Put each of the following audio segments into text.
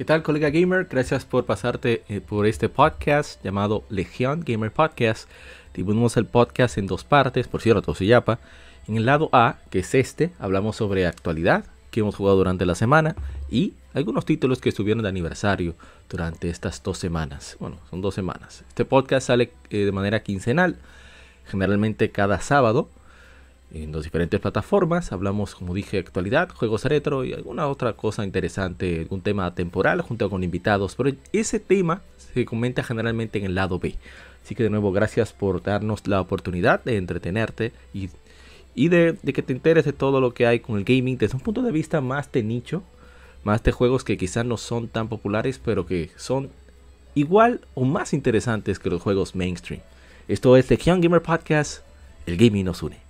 ¿Qué tal, colega gamer? Gracias por pasarte eh, por este podcast llamado Legion Gamer Podcast. Dividimos el podcast en dos partes, por cierto, yapa. En el lado A, que es este, hablamos sobre actualidad que hemos jugado durante la semana y algunos títulos que estuvieron de aniversario durante estas dos semanas. Bueno, son dos semanas. Este podcast sale eh, de manera quincenal, generalmente cada sábado en las diferentes plataformas. Hablamos, como dije, actualidad, juegos retro y alguna otra cosa interesante, algún tema temporal junto con invitados. Pero ese tema se comenta generalmente en el lado B. Así que de nuevo, gracias por darnos la oportunidad de entretenerte y, y de, que te enteres de todo lo que hay con el gaming desde un punto de vista más de nicho, más de juegos que quizás no son tan populares, pero que son igual o más interesantes que los juegos mainstream. Esto es The Young Gamer Podcast, el gaming nos une.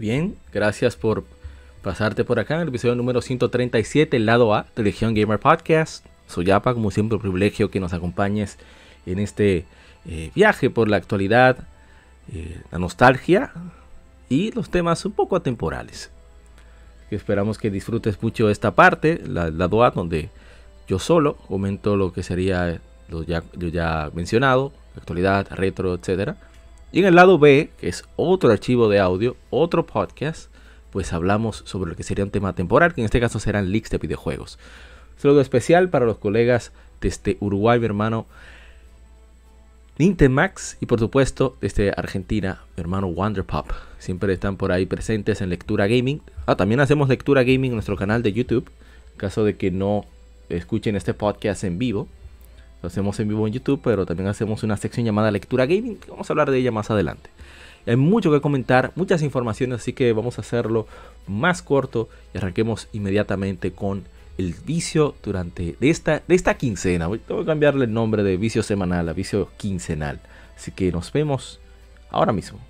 Bien, gracias por pasarte por acá en el episodio número 137, el lado A de Legion Gamer Podcast. Soy como siempre, un privilegio que nos acompañes en este eh, viaje por la actualidad, eh, la nostalgia y los temas un poco atemporales. Esperamos que disfrutes mucho esta parte, la, lado A, donde yo solo comento lo que sería lo ya, lo ya mencionado, actualidad, retro, etcétera y en el lado B, que es otro archivo de audio, otro podcast, pues hablamos sobre lo que sería un tema temporal, que en este caso serán leaks de videojuegos. Saludo especial para los colegas desde Uruguay, mi hermano Nintemax y por supuesto desde Argentina, mi hermano Wonderpop. Siempre están por ahí presentes en Lectura Gaming. Ah, también hacemos Lectura Gaming en nuestro canal de YouTube. En caso de que no escuchen este podcast en vivo, lo hacemos en vivo en YouTube, pero también hacemos una sección llamada Lectura Gaming, que vamos a hablar de ella más adelante. Hay mucho que comentar, muchas informaciones, así que vamos a hacerlo más corto y arranquemos inmediatamente con el vicio durante de esta, de esta quincena. Voy a cambiarle el nombre de vicio semanal a vicio quincenal. Así que nos vemos ahora mismo.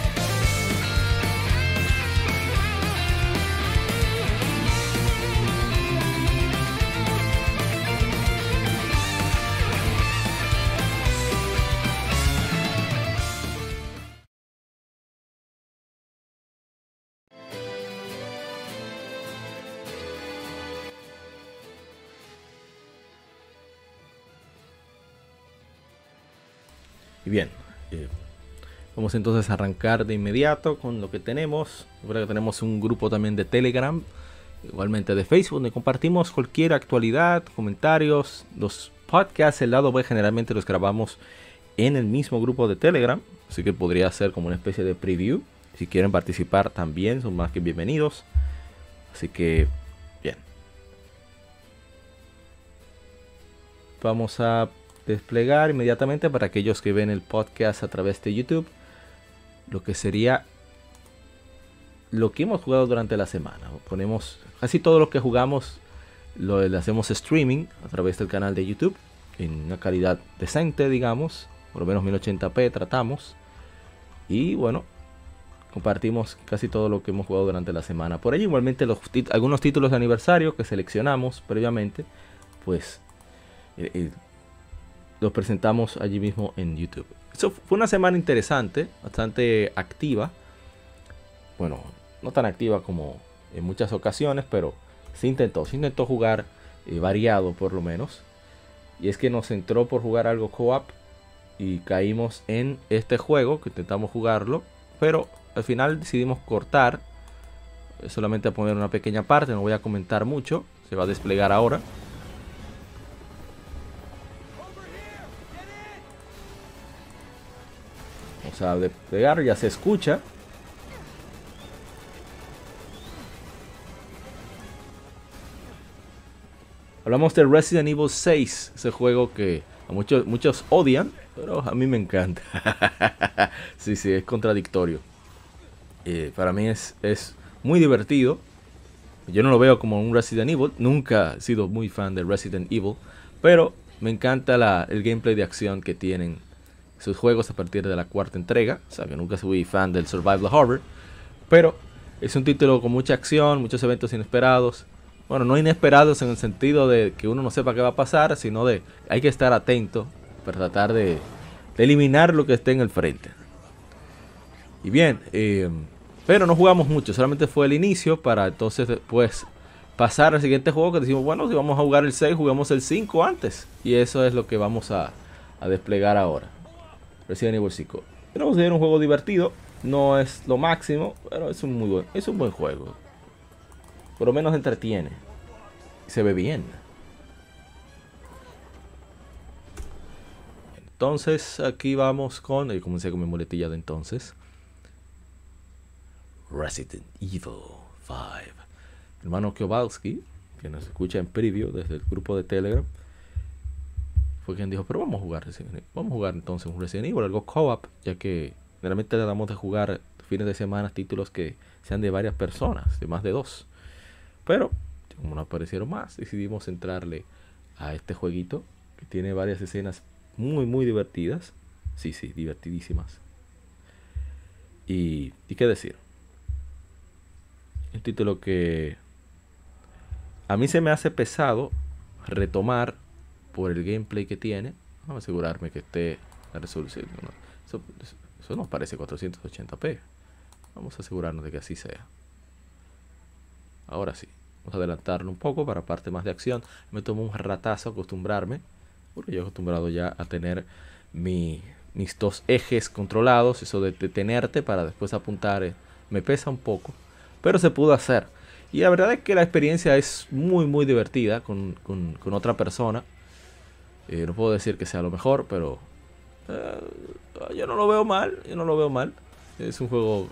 Bien, eh, vamos entonces a arrancar de inmediato con lo que tenemos. Recuerda que tenemos un grupo también de Telegram, igualmente de Facebook, donde compartimos cualquier actualidad, comentarios, los podcasts, el lado B generalmente los grabamos en el mismo grupo de Telegram, así que podría ser como una especie de preview. Si quieren participar también son más que bienvenidos. Así que, bien. Vamos a desplegar inmediatamente para aquellos que ven el podcast a través de YouTube lo que sería lo que hemos jugado durante la semana. Ponemos casi todo lo que jugamos lo hacemos streaming a través del canal de YouTube en una calidad decente, digamos, por lo menos 1080p tratamos. Y bueno, compartimos casi todo lo que hemos jugado durante la semana. Por ello igualmente los algunos títulos de aniversario que seleccionamos previamente, pues eh, eh, los presentamos allí mismo en YouTube. Eso fue una semana interesante, bastante activa. Bueno, no tan activa como en muchas ocasiones, pero se intentó, se intentó jugar eh, variado por lo menos. Y es que nos entró por jugar algo co-op y caímos en este juego que intentamos jugarlo, pero al final decidimos cortar solamente a poner una pequeña parte, no voy a comentar mucho, se va a desplegar ahora. Vamos a desplegar, ya se escucha. Hablamos de Resident Evil 6, ese juego que muchos, muchos odian, pero a mí me encanta. sí, sí, es contradictorio. Eh, para mí es, es muy divertido. Yo no lo veo como un Resident Evil. Nunca he sido muy fan de Resident Evil. Pero me encanta la, el gameplay de acción que tienen sus juegos a partir de la cuarta entrega. O sea que nunca fui fan del Survival Horror. Pero es un título con mucha acción, muchos eventos inesperados. Bueno, no inesperados en el sentido de que uno no sepa qué va a pasar, sino de hay que estar atento para tratar de, eliminar lo que esté en el frente. Y bien, eh, pero no jugamos mucho, solamente fue el inicio para entonces después pasar al siguiente juego que decimos, bueno, si vamos a jugar el 6, jugamos el 5 antes. Y eso es lo que vamos a, desplegar ahora. Resident Evil 5. Pero vamos a ver un juego divertido, no es lo máximo, pero es un muy buen, es un buen juego. Por lo menos entretiene. Se ve bien. Entonces aquí vamos con, y comencé con mi muletilla de entonces. Resident Evil 5. hermano Kowalski, que nos escucha en preview desde el grupo de Telegram, fue quien dijo, pero vamos a jugar Vamos a jugar entonces un Resident Evil, algo co-op, ya que generalmente damos de jugar fines de semana títulos que sean de varias personas, de más de dos. Pero, como no aparecieron más, decidimos entrarle a este jueguito que tiene varias escenas muy, muy divertidas. Sí, sí, divertidísimas. Y, y qué decir, un título que a mí se me hace pesado retomar por el gameplay que tiene. Vamos a asegurarme que esté la resolución. Eso, eso nos parece 480p. Vamos a asegurarnos de que así sea. Ahora sí. Vamos a adelantarlo un poco para parte más de acción. Me tomo un ratazo acostumbrarme. Porque yo he acostumbrado ya a tener mi, mis dos ejes controlados. Eso de detenerte para después apuntar. Eh, me pesa un poco pero se pudo hacer. Y la verdad es que la experiencia es muy, muy divertida con, otra persona. Eh, no puedo decir que sea lo mejor, pero eh, yo no lo veo mal. Yo no lo veo mal. Es un juego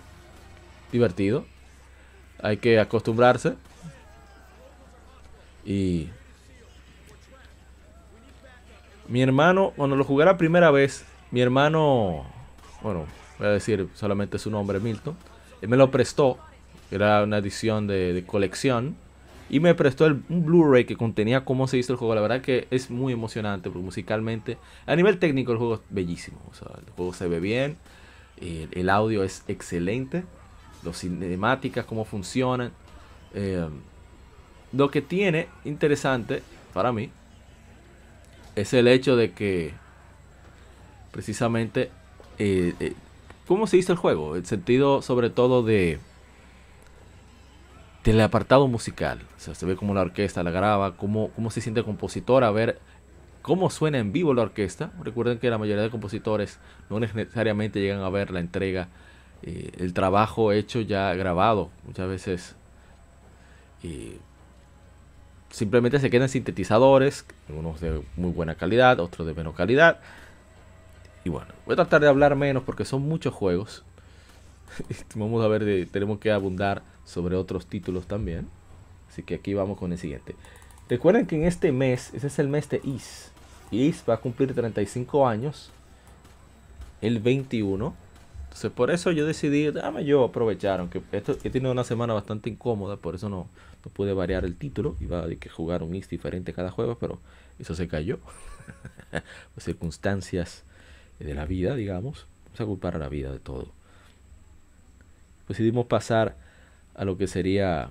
divertido. Hay que acostumbrarse. Y mi hermano, cuando lo jugué la primera vez, mi hermano, bueno, voy a decir solamente su nombre, Milton, él me lo prestó era una edición de, colección. Y me prestó el, un Blu-ray que contenía cómo se hizo el juego. La verdad que es muy emocionante, porque musicalmente, a nivel técnico, el juego es bellísimo. O sea, el juego se ve bien, el, audio es excelente, las cinemáticas, cómo funcionan. Eh, lo que tiene interesante para mí es el hecho de que precisamente eh, eh, cómo se hizo el juego, el sentido sobre todo de del apartado musical. O sea, se ve como la orquesta la graba, cómo, cómo se siente el compositor, a ver cómo suena en vivo la orquesta. Recuerden que la mayoría de compositores no necesariamente llegan a ver la entrega, eh, el trabajo hecho ya grabado. Muchas veces eh, simplemente se quedan sintetizadores, unos de muy buena calidad, otros de menos calidad. Y bueno, voy a tratar de hablar menos porque son muchos juegos. Vamos a ver, tenemos que abundar sobre otros títulos también. Así que aquí vamos con el siguiente. Recuerden que en este mes, ese es el mes de Is. Is va a cumplir 35 años. El 21. Entonces por eso yo decidí, dame yo aprovechar, aunque esto he tenido una semana bastante incómoda, por eso no, no pude variar el título. Iba a que jugar un Is diferente cada juego, pero eso se cayó. Por circunstancias de la vida, digamos. Vamos a culpar a la vida de todo. decidimos pasar a lo que sería,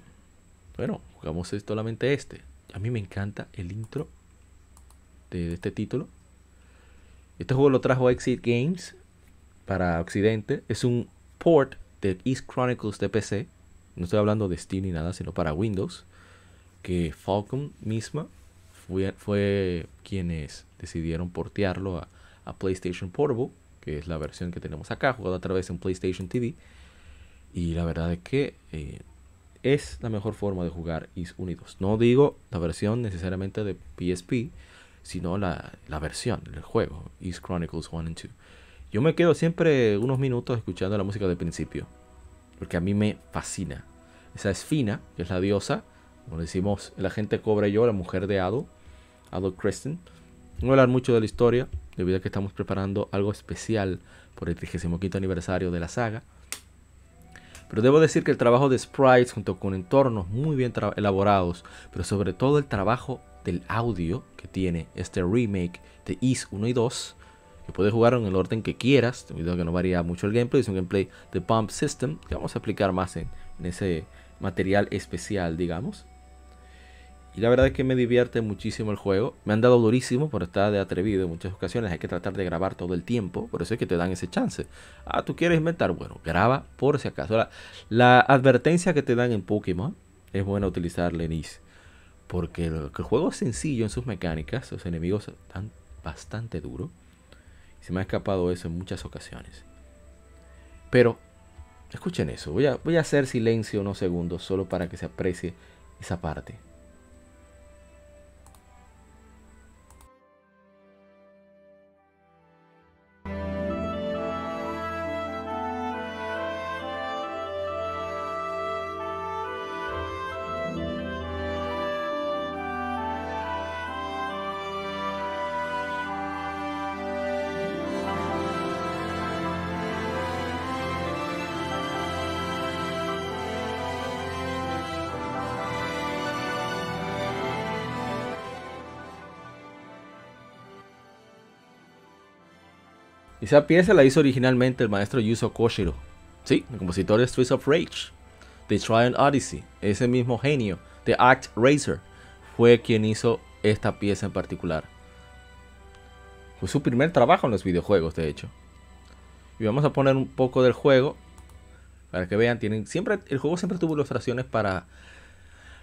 bueno, jugamos solamente este. A mí me encanta el intro de, este título. Este juego lo trajo Exit Games para Occidente. Es un port de East Chronicles de PC. No estoy hablando de Steam ni nada, sino para Windows. Que Falcon misma fue, fue quienes decidieron portearlo a, PlayStation Portable, que es la versión que tenemos acá, jugado a través de un PlayStation TV. Y la verdad es que eh, es la mejor forma de jugar Is Unidos. No digo la versión necesariamente de PSP, sino la, la versión del juego, Is Chronicles 1 y 2. Yo me quedo siempre unos minutos escuchando la música del principio, porque a mí me fascina. Esa es Fina, que es la diosa, como decimos, la gente cobra yo, la mujer de Ado, Adolf Kristen. No voy a hablar mucho de la historia, debido a que estamos preparando algo especial por el 35 aniversario de la saga. Pero debo decir que el trabajo de sprites junto con entornos muy bien elaborados, pero sobre todo el trabajo del audio que tiene este remake de Is 1 y 2, que puedes jugar en el orden que quieras, a que no varía mucho el gameplay, es un gameplay de Pump System, que vamos a explicar más en ese material especial, digamos. Y la verdad es que me divierte muchísimo el juego. Me han dado durísimo por estar de atrevido en muchas ocasiones. Hay que tratar de grabar todo el tiempo. Por eso es que te dan ese chance. Ah, tú quieres inventar. Bueno, graba por si acaso. La, advertencia que te dan en Pokémon es buena utilizar Lenis. Porque el, juego es sencillo en sus mecánicas. Los enemigos están bastante duros. Se me ha escapado eso en muchas ocasiones. Pero, escuchen eso. A, voy a hacer silencio unos segundos solo para que se aprecie esa parte. Esa pieza la hizo originalmente el maestro Yuzo Koshiro. Sí, el compositor de Streets of Rage, de Triumph Odyssey. Ese mismo genio de Act Racer fue quien hizo esta pieza en particular. Fue su primer trabajo en los videojuegos, de hecho. Y vamos a poner un poco del juego para que vean. Tienen siempre el juego siempre tuvo ilustraciones para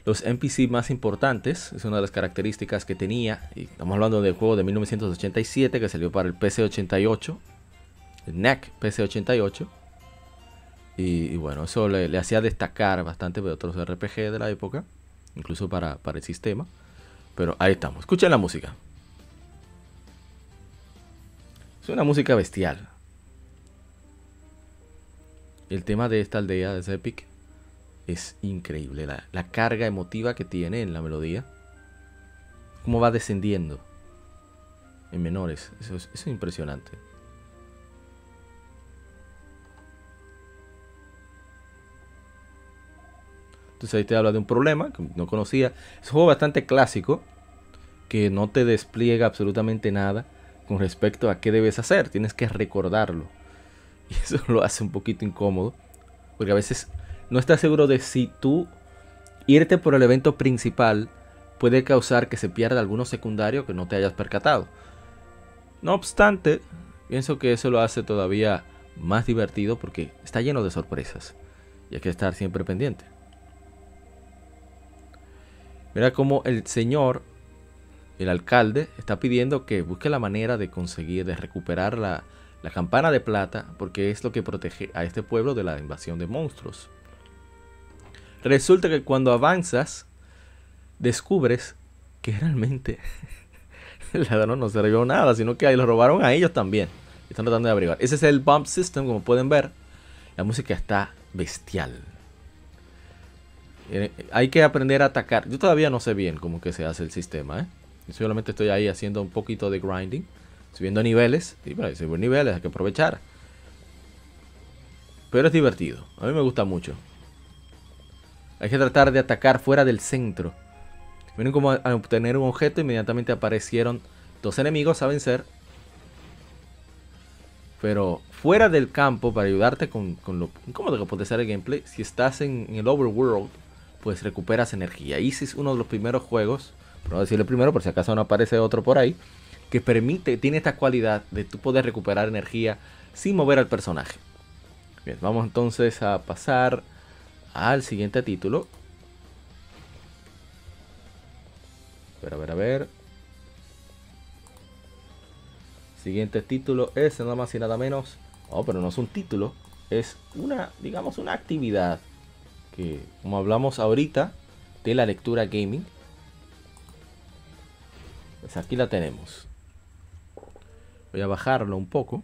los NPC más importantes. Es una de las características que tenía. Y estamos hablando del juego de 1987 que salió para el PC88. El NEC PC88. Y, bueno, eso le, hacía destacar bastante de otros RPG de la época. Incluso para, para el sistema. Pero ahí estamos. Escuchen la música. Es una música bestial. El tema de esta aldea de Epic es increíble. La, carga emotiva que tiene en la melodía. Cómo va descendiendo. En menores. Eso es, impresionante. Entonces ahí te habla de un problema que no conocía. Es un juego bastante clásico. Que no te despliega absolutamente nada con respecto a qué debes hacer. Tienes que recordarlo. Y eso lo hace un poquito incómodo. Porque a veces no estás seguro de si tú irte por el evento principal puede causar que se pierda alguno secundario que no te hayas percatado. No obstante, pienso que eso lo hace todavía más divertido porque está lleno de sorpresas y hay que estar siempre pendiente. Mira cómo el señor, el alcalde, está pidiendo que busque la manera de conseguir, de recuperar la, la campana de plata porque es lo que protege a este pueblo de la invasión de monstruos. Resulta que cuando avanzas, descubres que realmente el ladrón no se robó nada, sino que ahí lo robaron a ellos también. Están tratando de averiguar. Ese es el bump system, como pueden ver. La música está bestial. Eh, hay que aprender a atacar. Yo todavía no sé bien cómo que se hace el sistema. ¿eh? Yo solamente estoy ahí haciendo un poquito de grinding. Subiendo niveles. Y bueno, subir niveles hay que aprovechar. Pero es divertido. A mí me gusta mucho. Hay que tratar de atacar fuera del centro. Miren como al obtener un objeto inmediatamente aparecieron dos enemigos a vencer. Pero fuera del campo, para ayudarte con, con lo incómodo que puede ser el gameplay, si estás en, el overworld, pues recuperas energía. Y es uno de los primeros juegos, no decir el primero, por si acaso no aparece otro por ahí, que permite, tiene esta cualidad de tú poder recuperar energía sin mover al personaje. Bien, vamos entonces a pasar al siguiente título. A ver, a ver, a ver. Siguiente título es nada más y nada menos. Oh, pero no es un título. Es una, digamos, una actividad como hablamos ahorita, de la lectura gaming. Pues aquí la tenemos. Voy a bajarlo un poco.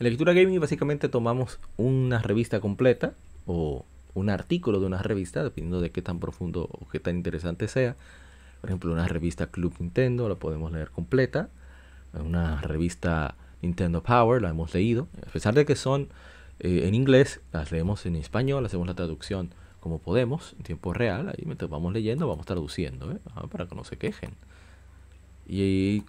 En lectura gaming básicamente tomamos una revista completa o un artículo de una revista, dependiendo de qué tan profundo o qué tan interesante sea. Por ejemplo, una revista Club Nintendo la podemos leer completa. Una revista Nintendo Power la hemos leído. A pesar de que son eh, en inglés, las leemos en español, hacemos la traducción como podemos, en tiempo real. Ahí mientras vamos leyendo, vamos traduciendo, ¿eh? para que no se quejen. Y,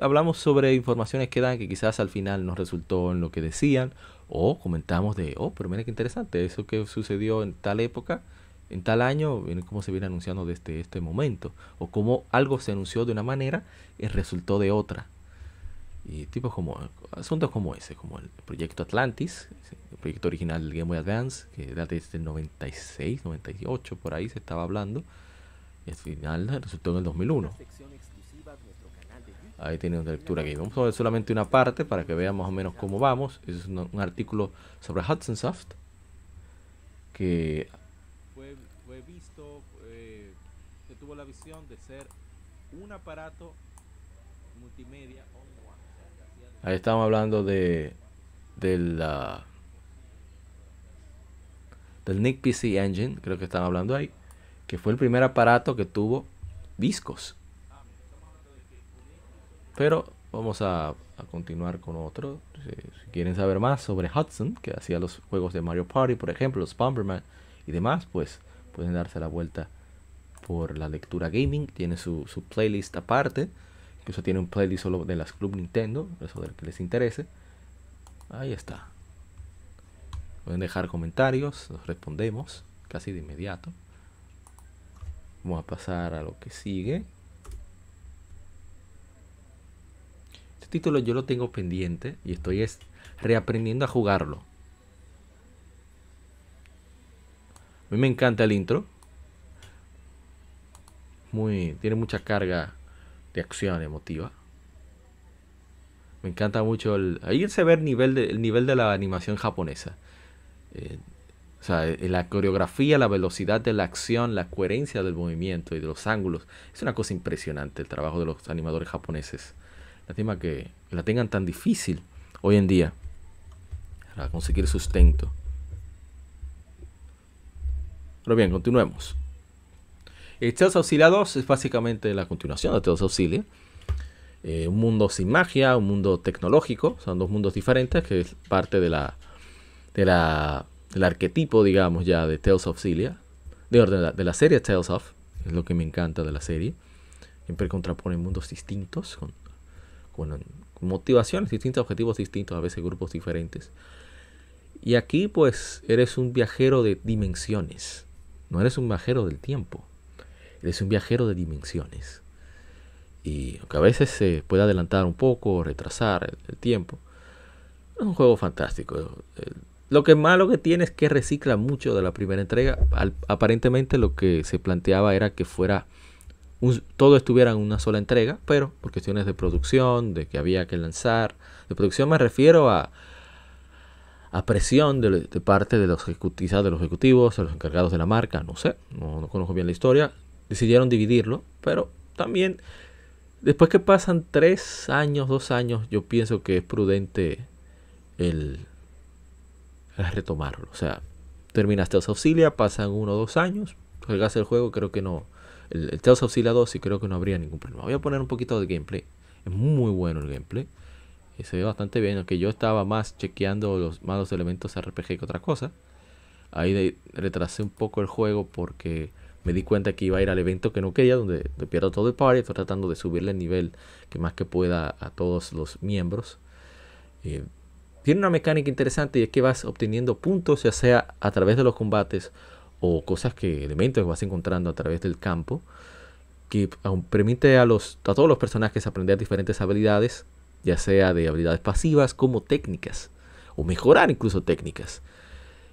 hablamos sobre informaciones que dan que quizás al final nos resultó en lo que decían. O comentamos de, oh, pero mira qué interesante, eso que sucedió en tal época, en tal año, cómo se viene anunciando desde este momento. O cómo algo se anunció de una manera y resultó de otra. Y tipos como, asuntos como ese, como el proyecto Atlantis, el proyecto original del Game Boy Advance, que era desde el 96, 98, por ahí se estaba hablando. Y al final resultó en el 2001. Ahí tiene una lectura aquí. Vamos a ver solamente una parte para que vean más o menos cómo vamos. Es un, artículo sobre Hudson Soft que fue, visto, que tuvo la visión de ser un aparato multimedia. Ahí estamos hablando de del del Nick PC Engine, creo que están hablando ahí, que fue el primer aparato que tuvo discos pero vamos a, continuar con otro. Si, quieren saber más sobre Hudson, que hacía los juegos de Mario Party, por ejemplo, los Bomberman y demás, pues pueden darse la vuelta por la lectura gaming. Tiene su, playlist aparte. Incluso tiene un playlist solo de las Club Nintendo, eso del que les interese. Ahí está. Pueden dejar comentarios, los respondemos casi de inmediato. Vamos a pasar a lo que sigue. título yo lo tengo pendiente y estoy reaprendiendo a jugarlo. A mí me encanta el intro. Muy, tiene mucha carga de acción emotiva. Me encanta mucho el. Ahí se ve el nivel de, nivel de la animación japonesa. Eh, o sea, eh, la coreografía, la velocidad de la acción, la coherencia del movimiento y de los ángulos. Es una cosa impresionante el trabajo de los animadores japoneses. Lástima que la tengan tan difícil hoy en día para conseguir sustento. Pero bien, continuemos. Tales Auxilia 2 es básicamente la continuación de Tales Auxilia. Eh, un mundo sin magia, un mundo tecnológico. Son dos mundos diferentes que es parte de la, de la del arquetipo, digamos, ya de Tales of. De, de, la, de la serie Tales of. Es lo que me encanta de la serie. Siempre contrapone mundos distintos con con, motivaciones distintas, objetivos distintos, a veces grupos diferentes. Y aquí pues eres un viajero de dimensiones, no eres un viajero del tiempo, eres un viajero de dimensiones. Y aunque a veces se puede adelantar un poco, retrasar el, tiempo, es un juego fantástico. Lo que malo que tiene es que recicla mucho de la primera entrega. aparentemente lo que se planteaba era que fuera todo estuviera en una sola entrega, pero por cuestiones de producción, de que había que lanzar, de producción me refiero a, a presión de, parte de ejecutivos, de los ejecutivos, de los encargados de la marca, no sé, no, conozco bien la historia, decidieron dividirlo, pero también después que pasan tres años, dos años, yo pienso que es prudente el, retomarlo. O sea, terminaste los Auxilia, pasan uno o dos años, juegas el juego, creo que no, el, el Tales of 2 y creo que no habría ningún problema. Voy a poner un poquito de gameplay. Es muy bueno el gameplay. Y se ve bastante bien, aunque yo estaba más chequeando los malos elementos RPG que otra cosa. Ahí retrasé un poco el juego porque me di cuenta que iba a ir al evento que no quería, donde pierdo todo el party. Estoy tratando de subirle el nivel que más que pueda a todos los miembros. Eh, tiene una mecánica interesante y es que vas obteniendo puntos, ya sea a través de los combates o cosas que, elementos que vas encontrando a través del campo, que permite a, los, a todos los personajes aprender diferentes habilidades, ya sea de habilidades pasivas como técnicas, o mejorar incluso técnicas.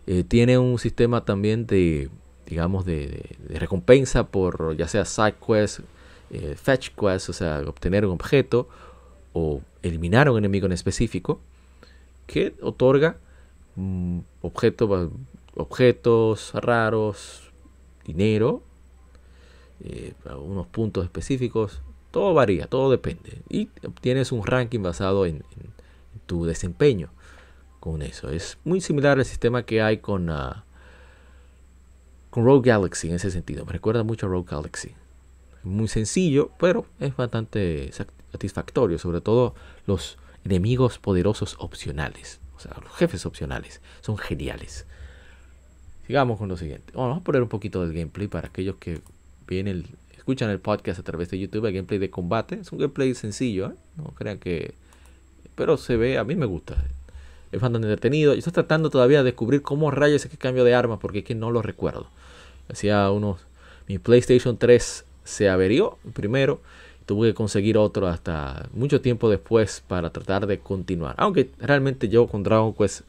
Eh, tiene un sistema también de, digamos, de, recompensa por ya sea side quest, eh, fetch quest, o sea, obtener un objeto o eliminar un enemigo en específico, que otorga mm, objetos raros, dinero, eh, unos puntos específicos. Todo varía, todo depende. Y obtienes un ranking basado en, tu desempeño con eso. Es muy similar al sistema que hay con... Uh, con Rogue Galaxy en ese sentido. Me recuerda mucho a Rogue Galaxy. Muy sencillo, pero es bastante satisfactorio. Sobre todo los enemigos poderosos opcionales. O sea, los jefes opcionales. Son geniales. Sigamos con lo siguiente. vamos a poner un poquito del gameplay para aquellos que vienen escuchan el podcast a través de YouTube. El gameplay de combate. Es un gameplay sencillo. ¿eh? No crean que... Pero se ve, a mí me gusta es bastante entretenido. Yo estoy tratando todavía de descubrir cómo rayos es que cambio de arma, porque es que no lo recuerdo. Hacía unos. Mi PlayStation 3 se averió primero. Tuve que conseguir otro hasta mucho tiempo después para tratar de continuar. Aunque realmente yo con Dragon Quest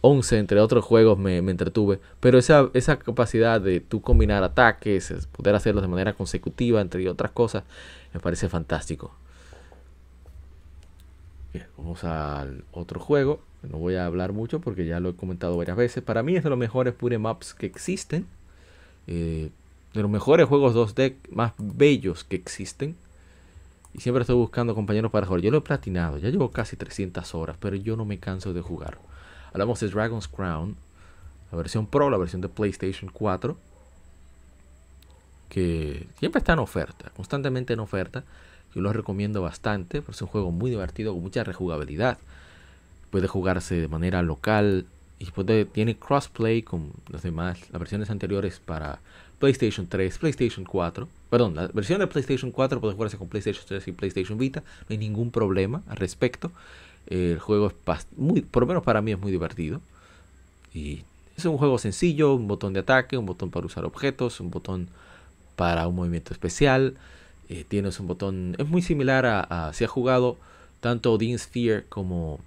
11, entre otros juegos, me, entretuve. Pero esa, esa capacidad de tú combinar ataques, poder hacerlos de manera consecutiva, entre otras cosas, me parece fantástico. Bien, vamos al otro juego. No voy a hablar mucho porque ya lo he comentado varias veces. Para mí es de los mejores pure maps que existen. Eh, de los mejores juegos 2D más bellos que existen. Y siempre estoy buscando compañeros para jugar. Yo lo he platinado. Ya llevo casi 300 horas. Pero yo no me canso de jugar. Hablamos de Dragon's Crown. La versión Pro, la versión de PlayStation 4. Que siempre está en oferta. Constantemente en oferta. Yo lo recomiendo bastante. Porque es un juego muy divertido. Con mucha rejugabilidad puede jugarse de manera local y puede, tiene crossplay con las demás, las versiones anteriores para PlayStation 3, PlayStation 4. Perdón, la versión de PlayStation 4 puede jugarse con PlayStation 3 y PlayStation Vita. No hay ningún problema al respecto. El juego es muy, por lo menos para mí es muy divertido. Y es un juego sencillo, un botón de ataque, un botón para usar objetos, un botón para un movimiento especial. Eh, tienes un botón, es muy similar a, si ha jugado tanto Odin Sphere como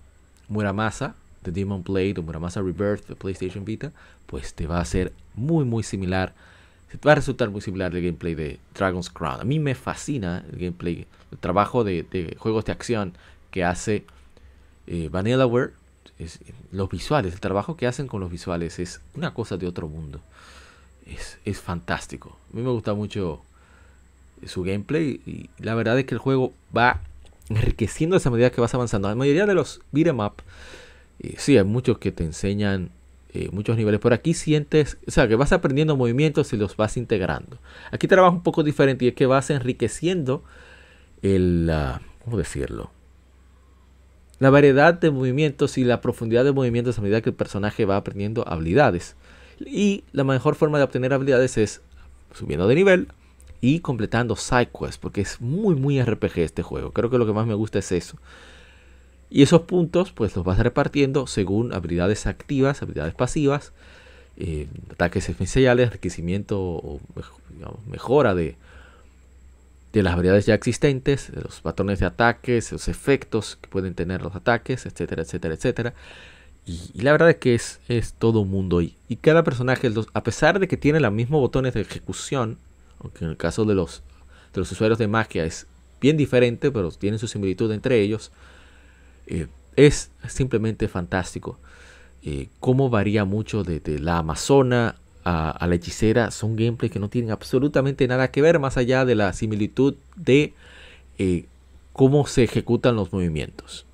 Muramasa de Demon Blade o Muramasa Rebirth de PlayStation Vita, pues te va a ser muy muy similar. Te va a resultar muy similar el gameplay de Dragon's Crown. A mí me fascina el gameplay, el trabajo de, juegos de acción que hace eh, Vanillaware. Es, los visuales, el trabajo que hacen con los visuales es una cosa de otro mundo. Es, es fantástico. A mí me gusta mucho su gameplay y la verdad es que el juego va enriqueciendo esa medida que vas avanzando. La mayoría de los beat'em up, eh, sí, hay muchos que te enseñan eh, muchos niveles. Por aquí sientes, o sea, que vas aprendiendo movimientos y los vas integrando. Aquí trabaja un poco diferente y es que vas enriqueciendo el, ¿cómo decirlo? La variedad de movimientos y la profundidad de movimientos a medida que el personaje va aprendiendo habilidades. Y la mejor forma de obtener habilidades es subiendo de nivel, y completando sidequests, porque es muy, muy RPG este juego. Creo que lo que más me gusta es eso. Y esos puntos, pues los vas repartiendo según habilidades activas, habilidades pasivas, eh, ataques especiales, enriquecimiento o mejora de, de las habilidades ya existentes, de los patrones de ataques, los efectos que pueden tener los ataques, etcétera, etcétera, etcétera. Y, la verdad es que es, todo un mundo. Y, y cada personaje, a pesar de que tiene los mismos botones de ejecución, aunque en el caso de los, de los usuarios de magia es bien diferente, pero tienen su similitud entre ellos, eh, es simplemente fantástico. Eh, cómo varía mucho de, la Amazona a, la hechicera. Son gameplays que no tienen absolutamente nada que ver más allá de la similitud de eh, cómo se ejecutan los movimientos.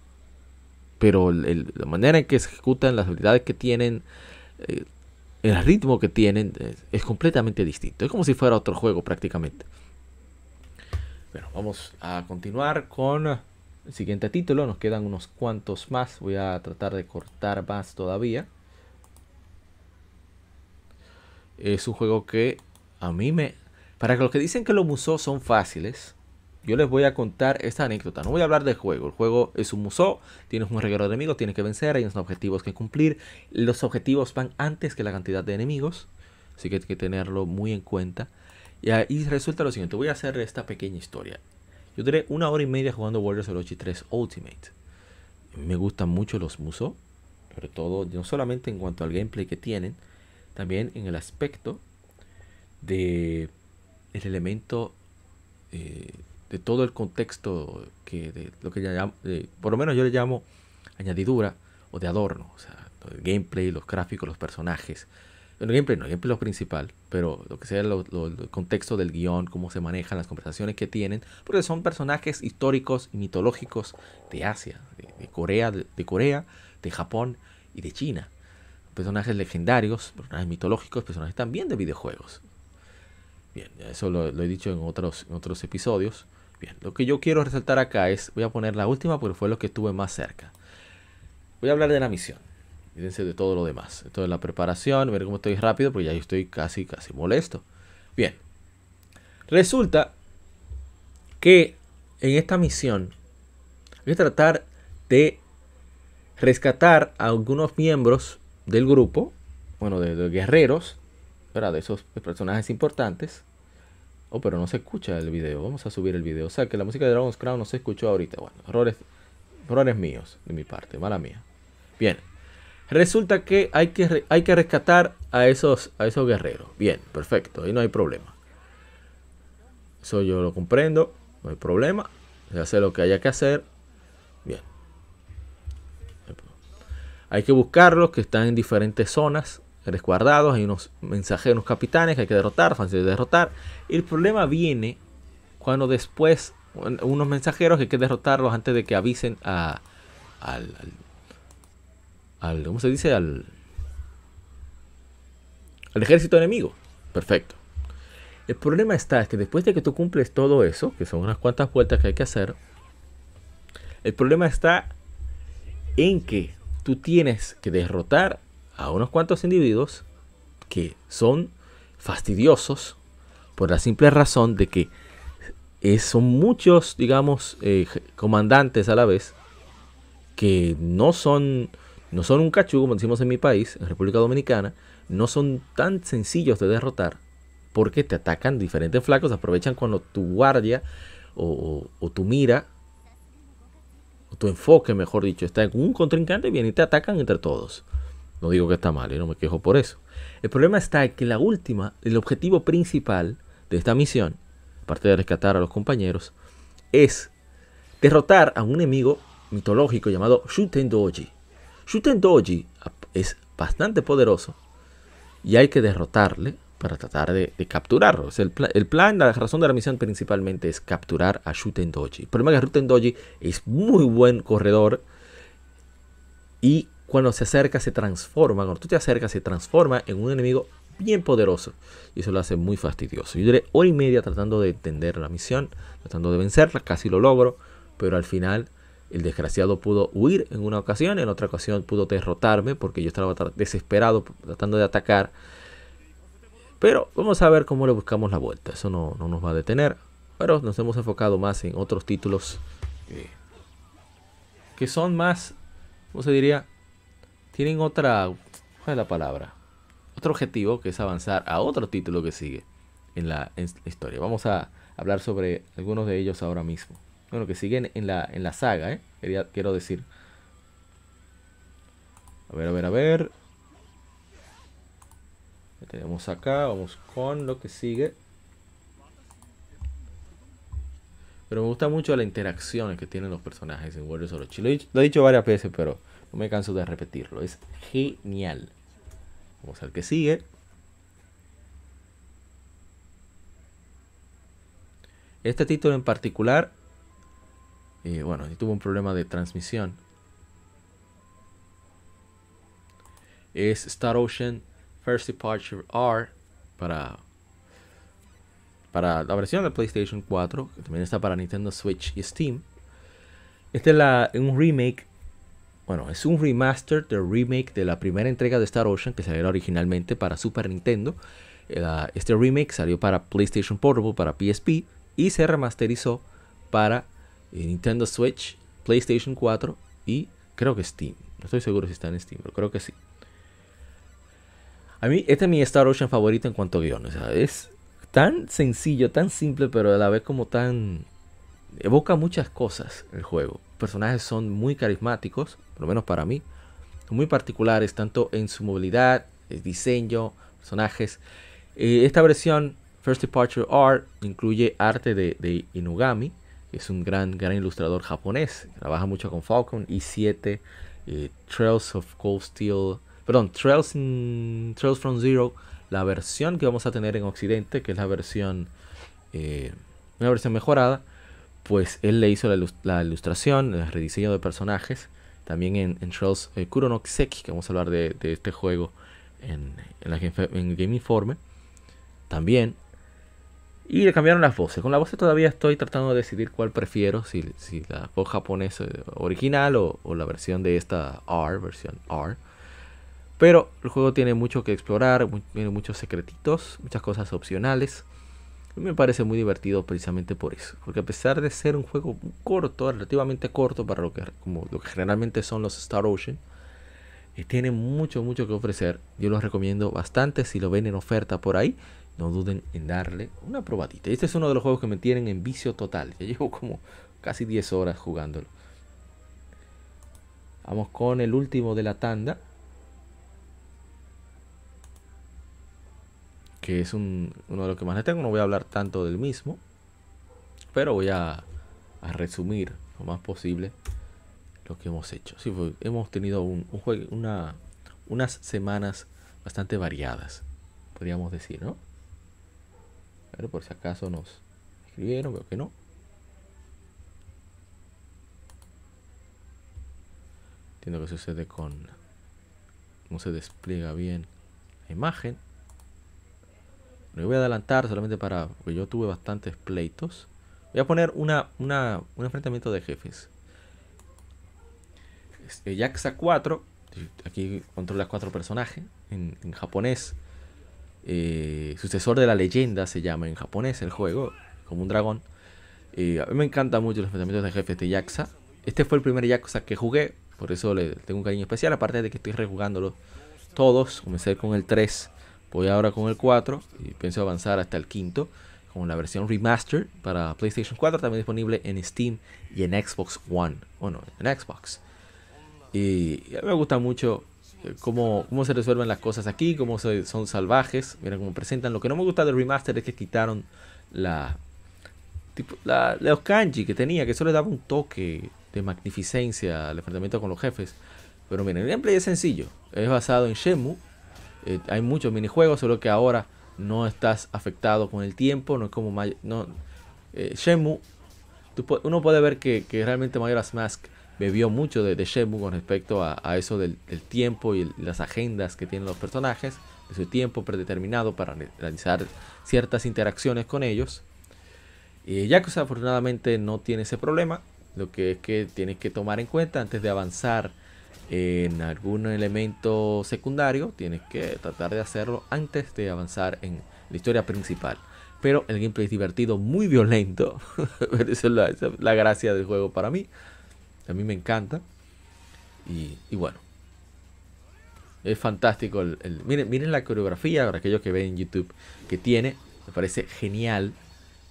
Pero la manera en que se ejecutan, las habilidades que tienen, el ritmo que tienen es, completamente distinto. Es como si fuera otro juego prácticamente. Bueno, vamos a continuar con el siguiente título. Nos quedan unos cuantos más. Voy a tratar de cortar más todavía. Es un juego que a mí me... Para los que dicen que los musos son fáciles, yo les voy a contar esta anécdota. No voy a hablar del juego. El juego es un museo, tienes un reguero de enemigos, tienes que vencer, hay unos objetivos que cumplir. Los objetivos van antes que la cantidad de enemigos, así que hay que tenerlo muy en cuenta. Y ahí resulta lo siguiente, voy a hacer esta pequeña historia. Yo duré una hora y media jugando Warriors Orochi 3 Ultimate. Me gustan mucho los muso, sobre todo no solamente en cuanto al gameplay que tienen, también en el aspecto de el elemento eh, de todo el contexto que de lo que ya por lo menos yo le llamo añadidura o de adorno, o sea, el gameplay, los gráficos, los personajes. El gameplay no, el gameplay es lo principal, pero lo que sea el contexto del guion, cómo se manejan las conversaciones que tienen, porque son personajes históricos y mitológicos de Asia, de, Corea, de, Corea, de Japón y de China. Personajes legendarios, personajes mitológicos, personajes también de videojuegos. Bien, eso lo, he dicho en otros, en otros episodios. Bien, lo que yo quiero resaltar acá es, voy a poner la última porque fue lo que estuve más cerca. Voy a hablar de la misión. Fíjense de todo lo demás. Esto de la preparación, ver cómo estoy rápido porque ya estoy casi, casi molesto. Bien. Resulta que en esta misión voy a tratar de rescatar a algunos miembros del grupo, bueno, de, guerreros, ¿verdad? de esos personajes importantes, Oh, pero no se escucha el video. Vamos a subir el video. O sea que la música de Dragon's Crown no se escuchó ahorita. Bueno, errores, errores míos de mi parte, mala mía. Bien. Resulta que hay que, hay que rescatar a esos, a esos guerreros. Bien, perfecto. Ahí no hay problema. Eso yo lo comprendo. No hay problema. Se hace lo que haya que hacer. Bien. Hay que buscarlos que están en diferentes zonas resguardados, hay unos mensajeros, unos capitanes que hay que derrotar, fácil de derrotar. El problema viene cuando después unos mensajeros que hay que derrotarlos antes de que avisen a, al, al, ¿cómo se dice? Al, al ejército enemigo. Perfecto. El problema está es que después de que tú cumples todo eso, que son unas cuantas vueltas que hay que hacer, el problema está en que tú tienes que derrotar a unos cuantos individuos que son fastidiosos por la simple razón de que son muchos, digamos, eh, comandantes a la vez que no son, no son un cachú, como decimos en mi país, en República Dominicana, no son tan sencillos de derrotar porque te atacan diferentes flacos, aprovechan cuando tu guardia o, o tu mira o tu enfoque, mejor dicho, está en un contrincante, bien y te atacan entre todos. No digo que está mal, y no me quejo por eso. El problema está en que la última, el objetivo principal de esta misión, aparte de rescatar a los compañeros, es derrotar a un enemigo mitológico llamado Shuten Doji. Shuten Doji es bastante poderoso y hay que derrotarle para tratar de, capturarlo. el, el, plan, la razón de la misión principalmente es capturar a Shuten Doji. El problema es que Shuten Doji es muy buen corredor y cuando se acerca se transforma, cuando tú te acercas se transforma en un enemigo bien poderoso. Y eso lo hace muy fastidioso. Yo duré hora y media tratando de entender la misión, tratando de vencerla, casi lo logro, pero al final el desgraciado pudo huir en una ocasión, en otra ocasión pudo derrotarme porque yo estaba desesperado tratando de atacar. Pero vamos a ver cómo le buscamos la vuelta. Eso no, nos va a detener. Pero nos hemos enfocado más en otros títulos que son más, ¿cómo se diría? Tienen otra, ¿cuál es la palabra? Otro objetivo que es avanzar a otro título que sigue en la, historia. Vamos a hablar sobre algunos de ellos ahora mismo. Bueno, que siguen en la, en la saga, ¿eh? quiero decir. A ver, a ver, a ver. tenemos acá, vamos con lo que sigue. Pero me gusta mucho la interacción que tienen los personajes en Warriors Orochi. Lo, lo he dicho varias veces, pero me canso de repetirlo. Es genial. Vamos al que sigue. Este título en particular, eh, bueno, tuvo un problema de transmisión. Es Star Ocean First Departure R para, para la versión de PlayStation 4, que también está para Nintendo Switch y Steam. Este es la, un remake bueno, es un remaster del remake de la primera entrega de Star Ocean que salió originalmente para Super Nintendo este remake salió para PlayStation Portable, para PSP y se remasterizó para eh, Nintendo Switch, PlayStation 4 y creo que Steam. No estoy seguro si está en Steam, pero creo que sí. A mí, este es mi Star Ocean favorito en cuanto a guion. es tan sencillo, tan simple, pero a la vez como tan... Evoca muchas cosas el juego. Personajes son muy carismáticos, por lo menos para mí. Muy particulares, tanto en su movilidad, el diseño, personajes. Eh, esta versión, First Departure Art, incluye arte de, Inugami, que es un gran, gran ilustrador japonés. Trabaja mucho con Falcon, i7, eh, Trails of Cold Steel, perdón, Trails, Trails from Zero, la versión que vamos a tener en Occidente, que es la versión, eh, una versión mejorada, pues él le hizo la, ilustración, el rediseño de personajes, también en, Trails eh, Kuro que vamos a hablar de, este juego en, en, en Game Informe, también. Y le cambiaron las voces. Con la voz todavía estoy tratando de decidir cuál prefiero, si, la voz japonesa original o, o, la versión de esta R, versión R. Pero el juego tiene mucho que explorar, tiene muchos secretitos, muchas cosas opcionales. Me parece muy divertido precisamente por eso. Porque a pesar de ser un juego corto, relativamente corto para lo que, como lo que generalmente son los Star Ocean, eh, tiene mucho, mucho que ofrecer. Yo los recomiendo bastante. Si lo ven en oferta por ahí, no duden en darle una probadita. Este es uno de los juegos que me tienen en vicio total. Ya llevo como casi 10 horas jugándolo. Vamos con el último de la tanda. Que es un, uno de los que más le tengo. No voy a hablar tanto del mismo, pero voy a, resumir lo más posible lo que hemos hecho. Sí, hemos tenido un, juego, una, unas semanas bastante variadas, podríamos decir, ¿no? Pero por si acaso nos escribieron, veo que no. Entiendo que sucede con no se despliega bien la imagen. Me voy a adelantar solamente para. Porque yo tuve bastantes pleitos. Voy a poner una, un enfrentamiento de jefes. Este, Yakuza 4. Aquí controla cuatro personajes. En, japonés. Eh, sucesor de la leyenda se llama en japonés el juego. Como un dragón. Eh, a mí me encanta mucho los enfrentamientos de jefes de Yakuza. Este fue el primer Yakuza que jugué. Por eso le tengo un cariño especial. Aparte de que estoy rejugándolos todos. Comencé con el 3 Voy ahora con el 4 y pienso avanzar hasta el quinto con la versión remaster para PlayStation 4 también disponible en Steam y en Xbox One. Bueno, en Xbox. Y, a mí me gusta mucho eh, cómo, cómo se resuelven las cosas aquí, cómo son salvajes. Mira cómo presentan. Lo que no me gusta del remaster es que quitaron la, tipo, la los kanji que tenía, que eso le daba un toque de magnificencia al enfrentamiento con los jefes. Pero miren, el gameplay es sencillo. Es basado en Shemu, eh, hay muchos minijuegos, solo que ahora no estás afectado con el tiempo, no es como no, eh, uno puede ver que, realmente Majora's Mask bebió mucho de, de Shemu con respecto a, eso del, tiempo y las agendas que tienen los personajes, de su tiempo predeterminado para realizar ciertas interacciones con ellos. Y Yakuza afortunadamente no tiene ese problema, lo que es que tienes que tomar en cuenta antes de avanzar en algún elemento secundario, tienes que tratar de hacerlo antes de avanzar en la historia principal. Pero el gameplay es divertido, muy violento. esa, es la, gracia del juego para mí. A mí me encanta. Y, bueno. Es fantástico. El, miren, miren la coreografía, para aquellos que ven en YouTube, que tiene. Me parece genial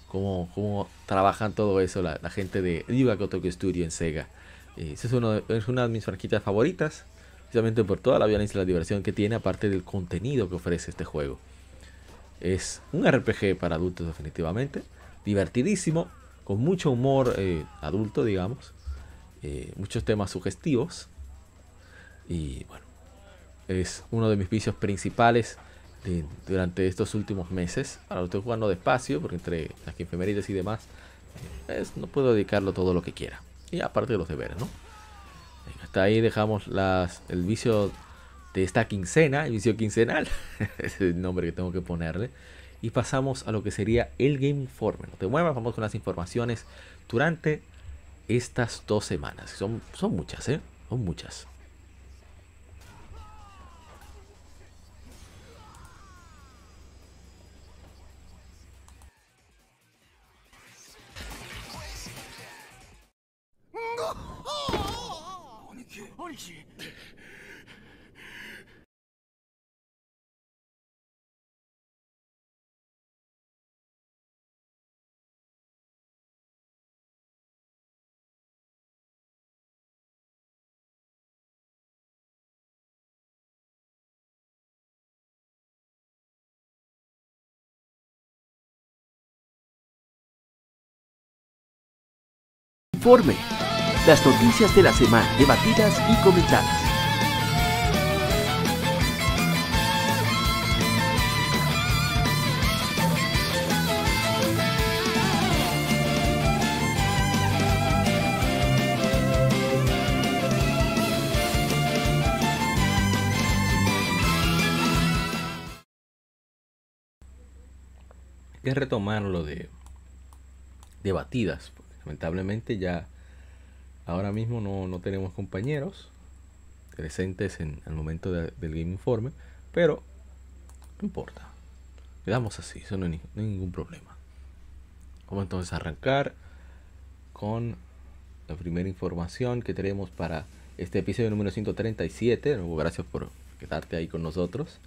cómo, cómo trabajan todo eso la, gente de Kotoku Studio en Sega. Es, es una de mis franquicias favoritas, precisamente por toda la violencia y la diversión que tiene, aparte del contenido que ofrece este juego. Es un RPG para adultos definitivamente, divertidísimo, con mucho humor eh, adulto, digamos, eh, muchos temas sugestivos. Y bueno, es uno de mis vicios principales durante estos últimos meses. Ahora lo estoy jugando despacio, porque entre las enfermerías y demás, eh, no puedo dedicarlo todo lo que quiera. Y aparte de los deberes, ¿no? Hasta ahí dejamos las, el vicio de esta quincena, el vicio quincenal, es el nombre que tengo que ponerle. Y pasamos a lo que sería el Game Informe. No te muevas, vamos con las informaciones durante estas dos semanas. Son, son muchas, ¿eh? Son muchas. Informe. Las noticias de la semana debatidas y comentadas. Que retomar lo de debatidas. Lamentablemente ya ahora mismo no, no tenemos compañeros presentes en el momento de- del Game Informe, pero no importa. Quedamos así, eso no hay, ningún problema. Vamos entonces a arrancar con la primera información que tenemos para este episodio número 137. De gracias por quedarte ahí con nosotros.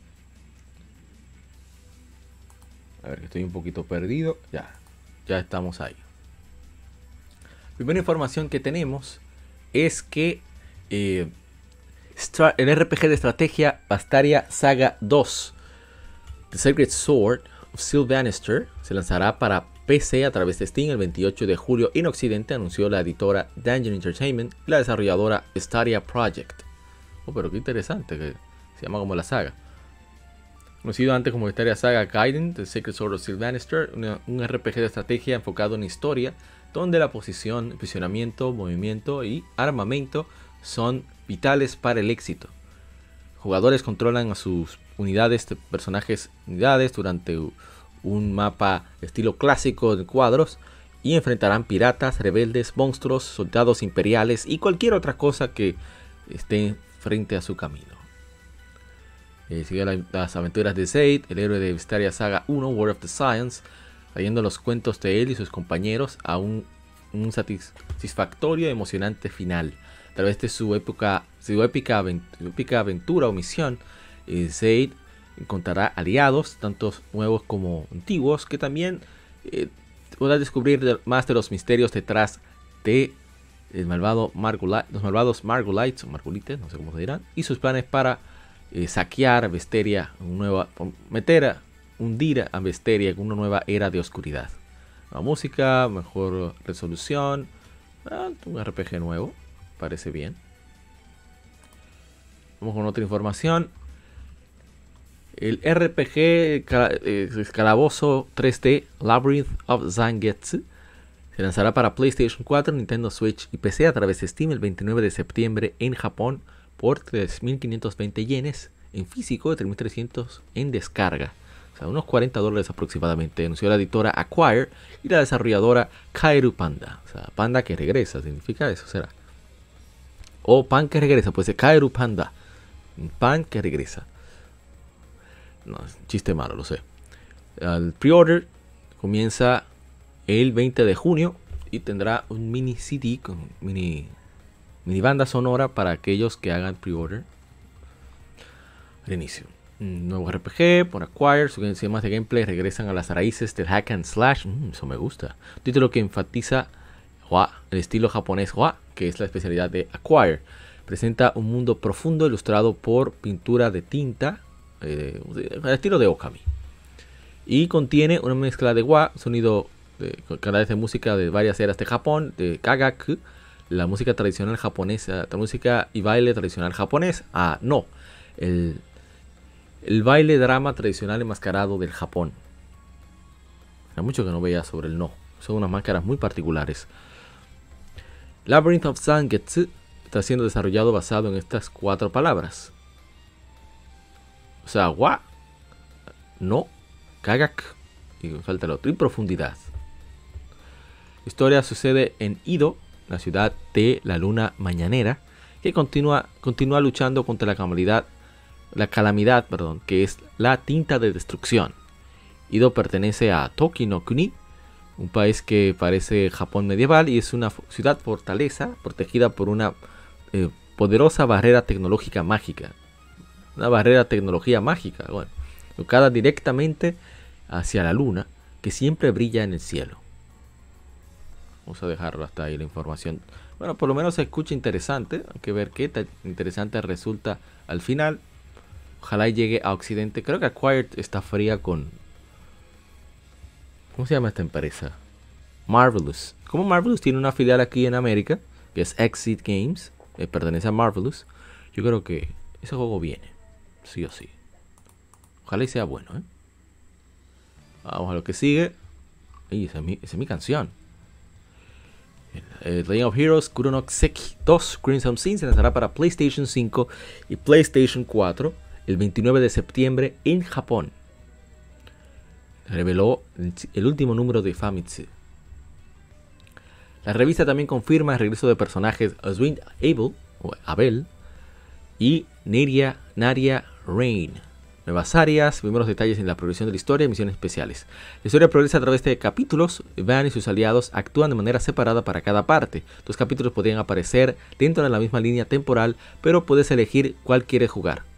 A ver, que estoy un poquito perdido. Ya, ya estamos ahí. Primera información que tenemos es que eh, el RPG de estrategia Bastaria Saga 2, The Sacred Sword of Sylvanister, se lanzará para PC a través de Steam el 28 de julio en Occidente, anunció la editora Dungeon Entertainment y la desarrolladora Staria Project. Oh, pero qué interesante, que se llama como la saga. Conocido antes como Staria Saga Gaiden, The Sacred Sword of Sylvanister, un RPG de estrategia enfocado en historia, donde la posición, posicionamiento, movimiento y armamento son vitales para el éxito. Jugadores controlan a sus unidades, de personajes unidades durante un mapa estilo clásico de cuadros y enfrentarán piratas, rebeldes, monstruos, soldados imperiales y cualquier otra cosa que esté frente a su camino. Eh, sigue la- las aventuras de Zaid, el héroe de Vistaria Saga 1, War of the Science, trayendo los cuentos de él y sus compañeros a un, un satis- satisfactorio y emocionante final. A través de su, época, su, épica, aventura o misión, eh, Zaid encontrará aliados, tanto nuevos como antiguos, que también eh, podrá descubrir de- más de los misterios detrás de los malvados Margulites no sé cómo se dirán, y sus planes para eh, saquear Vesteria, una nueva, meter hundir a Vesteria en una nueva era de oscuridad. Nueva música, mejor resolución, ah, un RPG nuevo, parece bien. Vamos con otra información. El RPG ca- eh, Calabozo 3D Labyrinth of Zangetsu se lanzará para PlayStation 4, Nintendo Switch y PC a través de Steam el 29 de septiembre en Japón por 3.520 yenes en físico y 3.300 en descarga. Unos 40 dólares aproximadamente. Anunció la editora Acquire y la desarrolladora Kairu Panda. O sea, panda que regresa, significa eso, será. O pan que regresa, pues de Kairu Panda. Pan que regresa. No, es un chiste malo, lo sé. El pre-order comienza el 20 de junio y tendrá un mini CD con mini, mini banda sonora para aquellos que hagan pre-order al inicio. Un nuevo RPG por Acquire, sistemas de gameplay regresan a las raíces del hack and slash. Mm, eso me gusta. Título que enfatiza Hwa, el estilo japonés Hwa, que es la especialidad de Acquire. Presenta un mundo profundo ilustrado por pintura de tinta, eh, estilo de Okami. Y contiene una mezcla de Wa, sonido de canales de música de varias eras de Japón, de Kagaku, la música tradicional japonesa, la música y baile tradicional japonés. Ah, no, el, el baile drama tradicional enmascarado del Japón. Hay mucho que no veía sobre el no. Son unas máscaras muy particulares. Labyrinth of Zangetsu está siendo desarrollado basado en estas cuatro palabras. O sea, wa, no, kagak, y falta el otro, y profundidad. La historia sucede en Ido, la ciudad de la luna mañanera, que continúa, continúa luchando contra la calamidad, la calamidad, perdón, que es la tinta de destrucción. Ido pertenece a Toki no Kuni, un país que parece Japón medieval y es una ciudad fortaleza protegida por una eh, poderosa barrera tecnológica mágica. Una barrera tecnología mágica, bueno, colocada directamente hacia la luna, que siempre brilla en el cielo. Vamos a dejarlo hasta ahí la información. Bueno, por lo menos se escucha interesante. Hay que ver qué tan interesante resulta al final. Ojalá llegue a Occidente. Creo que Acquired está fría con. ¿Cómo se llama esta empresa? Marvelous. Como Marvelous tiene una filial aquí en América, que es Exit Games, eh, pertenece a Marvelous, yo creo que ese juego viene. Sí o sí. Ojalá y sea bueno, ¿eh? Vamos a lo que sigue. Y esa es mi, canción. The Legend of Heroes Kuronok 2 Crimson Sin se lanzará para PlayStation 5 y PlayStation 4 el 29 de septiembre en Japón. Reveló el último número de Famitsu. La revista también confirma el regreso de personajes Oswin Abel, o Abel y Naria, Naria Rain nuevas áreas, primeros detalles en la progresión de la historia y misiones especiales. La historia progresa a través de capítulos, Van y sus aliados actúan de manera separada para cada parte. Los capítulos podrían aparecer dentro de la misma línea temporal, pero puedes elegir cuál quieres jugar.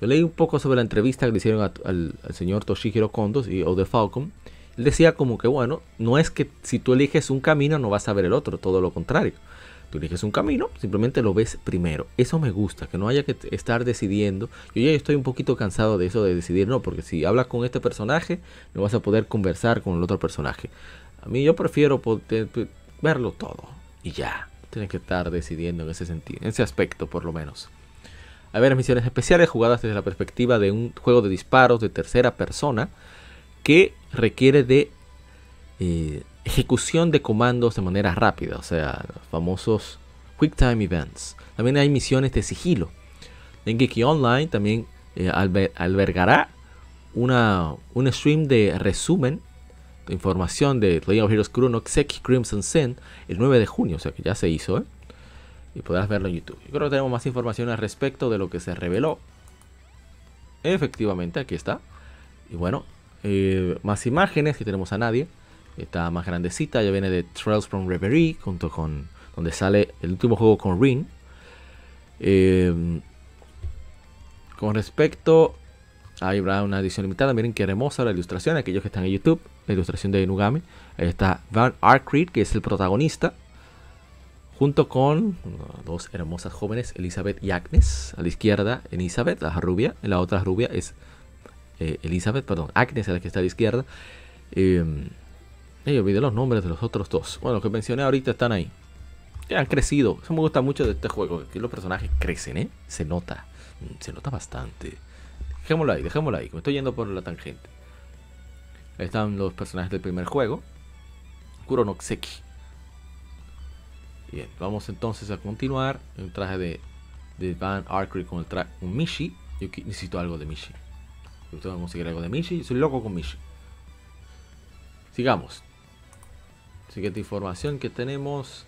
Yo leí un poco sobre la entrevista que le hicieron al, señor Toshihiro Kondo, o de Falcon. Él decía como que, bueno, no es que si tú eliges un camino no vas a ver el otro, todo lo contrario. Tú eliges un camino, simplemente lo ves primero. Eso me gusta, que no haya que estar decidiendo. Yo ya estoy un poquito cansado de eso de decidir, no, porque si hablas con este personaje, no vas a poder conversar con el otro personaje. A mí yo prefiero poder verlo todo y ya. Tienes que estar decidiendo en ese sentido, en ese aspecto por lo menos. A ver, misiones especiales jugadas desde la perspectiva de un juego de disparos de tercera persona que requiere de eh, ejecución de comandos de manera rápida, o sea, los famosos Quick Time Events. También hay misiones de sigilo. Dengeki Online también eh, albergará una, un stream de resumen de información de Legend of Heroes Chrono Seki Crimson Sin el 9 de junio, o sea que ya se hizo, ¿eh? Y podrás verlo en YouTube. Yo creo que tenemos más información al respecto de lo que se reveló. Efectivamente, aquí está. Y bueno, eh, más imágenes que tenemos a nadie. Está más grandecita, ya viene de Trails from Reverie, junto con donde sale el último juego con Rin. Eh, con respecto a habrá una edición limitada, miren qué hermosa la ilustración, aquellos que están en YouTube, la ilustración de Nugami. Ahí está Van Arkreed, que es el protagonista, junto con dos hermosas jóvenes, Elizabeth y Agnes. A la izquierda, Elizabeth, la rubia, la otra rubia es eh, Elizabeth, perdón, Agnes es la que está a la izquierda. Eh, yo olvidé los nombres de los otros dos. Bueno, los que mencioné ahorita están ahí. Han crecido. Eso me gusta mucho de este juego. Que los personajes crecen, ¿eh? Se nota. Mm, se nota bastante. Dejémoslo ahí, dejémoslo ahí. Me estoy yendo por la tangente. Ahí están los personajes del primer juego. Kuronokseki. Bien, vamos entonces a continuar. El traje de, Van Archery con el traje con Mishi. Yo necesito algo de Mishi. Yo tengo que conseguir algo de Mishi. Soy loco con Mishi. Sigamos. Siguiente información que tenemos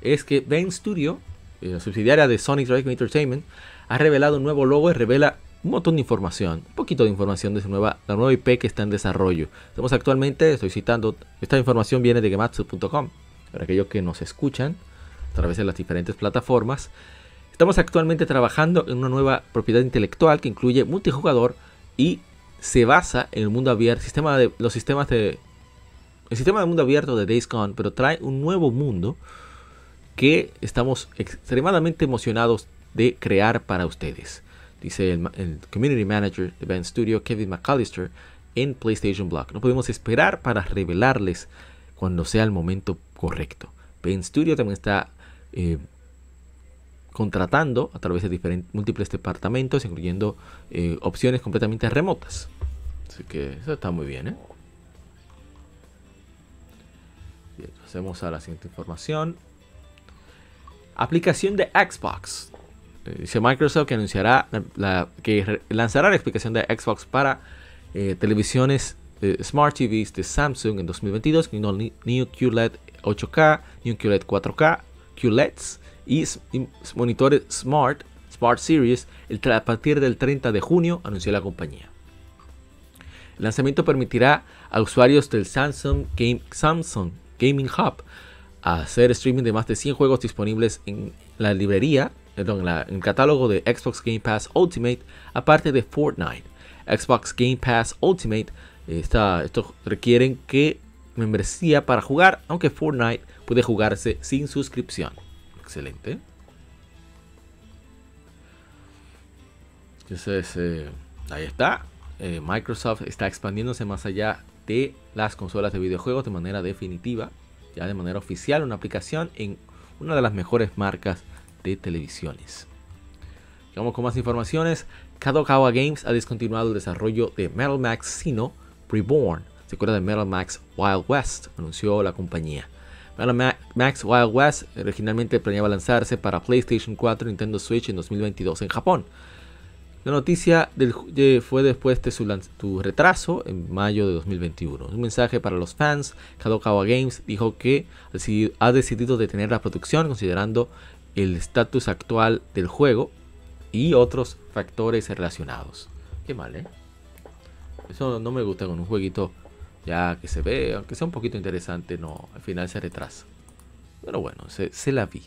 es que Ben Studio, eh, la subsidiaria de Sonic Drive Entertainment, ha revelado un nuevo logo y revela un montón de información, un poquito de información de su nueva, la nueva IP que está en desarrollo. Estamos actualmente, estoy citando, esta información viene de gematsu.com, para aquellos que nos escuchan a través de las diferentes plataformas. Estamos actualmente trabajando en una nueva propiedad intelectual que incluye multijugador y se basa en el mundo abierto, de, los sistemas de el sistema de mundo abierto de Days Gone, pero trae un nuevo mundo que estamos extremadamente emocionados de crear para ustedes. Dice el, Community Manager de Band Studio, Kevin McAllister, en PlayStation Blog. No podemos esperar para revelarles cuando sea el momento correcto. Ben Studio también está eh, contratando a través de diferentes, múltiples departamentos, incluyendo eh, opciones completamente remotas. Así que eso está muy bien, ¿eh? pasemos a la siguiente información. Aplicación de Xbox. Dice Microsoft que anunciará que lanzará la explicación de Xbox para televisiones Smart TVs de Samsung en 2022, con New QLED 8K, New QLED 4K, QLEDs y, monitores Smart Smart Series a partir del 30 de junio, anunció la compañía. El lanzamiento permitirá a usuarios del Samsung, Samsung Gaming Hub hacer streaming de más de 100 juegos disponibles en la librería, perdón, en, el catálogo de Xbox Game Pass Ultimate, aparte de Fortnite. Xbox Game Pass Ultimate, está, esto requieren que membresía para jugar, aunque Fortnite puede jugarse sin suscripción. Excelente. Entonces, eh, ahí está. Eh, Microsoft está expandiéndose más allá de las consolas de videojuegos de manera definitiva, ya de manera oficial, una aplicación en una de las mejores marcas de televisiones. Vamos con más informaciones. Kadokawa Games ha descontinuado el desarrollo de Metal Max Sino Reborn, secuela de Metal Max Wild West, anunció la compañía. Metal Max Wild West originalmente planeaba lanzarse para PlayStation 4 y Nintendo Switch en 2022 en Japón. La noticia fue después de su, retraso en mayo de 2021. Un mensaje para los fans, Kadokawa Games dijo que ha decidido detener la producción considerando el estatus actual del juego y otros factores relacionados. Qué mal, ¿eh? Eso no me gusta con un jueguito ya que se ve, aunque sea un poquito interesante, no, al final se retrasa. Pero bueno, se, la vi.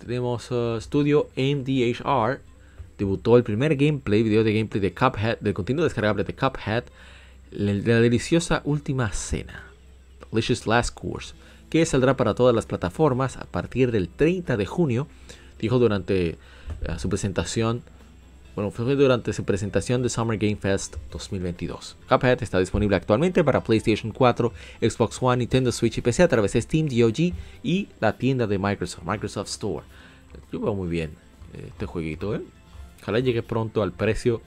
Tenemos uh, MDHR. Debutó el primer gameplay, video de gameplay de Cuphead, del contenido descargable de Cuphead, la deliciosa última cena, Delicious Last Course, que saldrá para todas las plataformas a partir del 30 de junio, dijo durante uh, su presentación bueno, fue durante su presentación de Summer Game Fest 2022. Cuphead está disponible actualmente para PlayStation 4, Xbox One, Nintendo Switch y PC a través de Steam, GOG y la tienda de Microsoft, Microsoft Store. Yo veo muy bien eh, este jueguito, ¿eh? Ojalá llegue pronto al precio.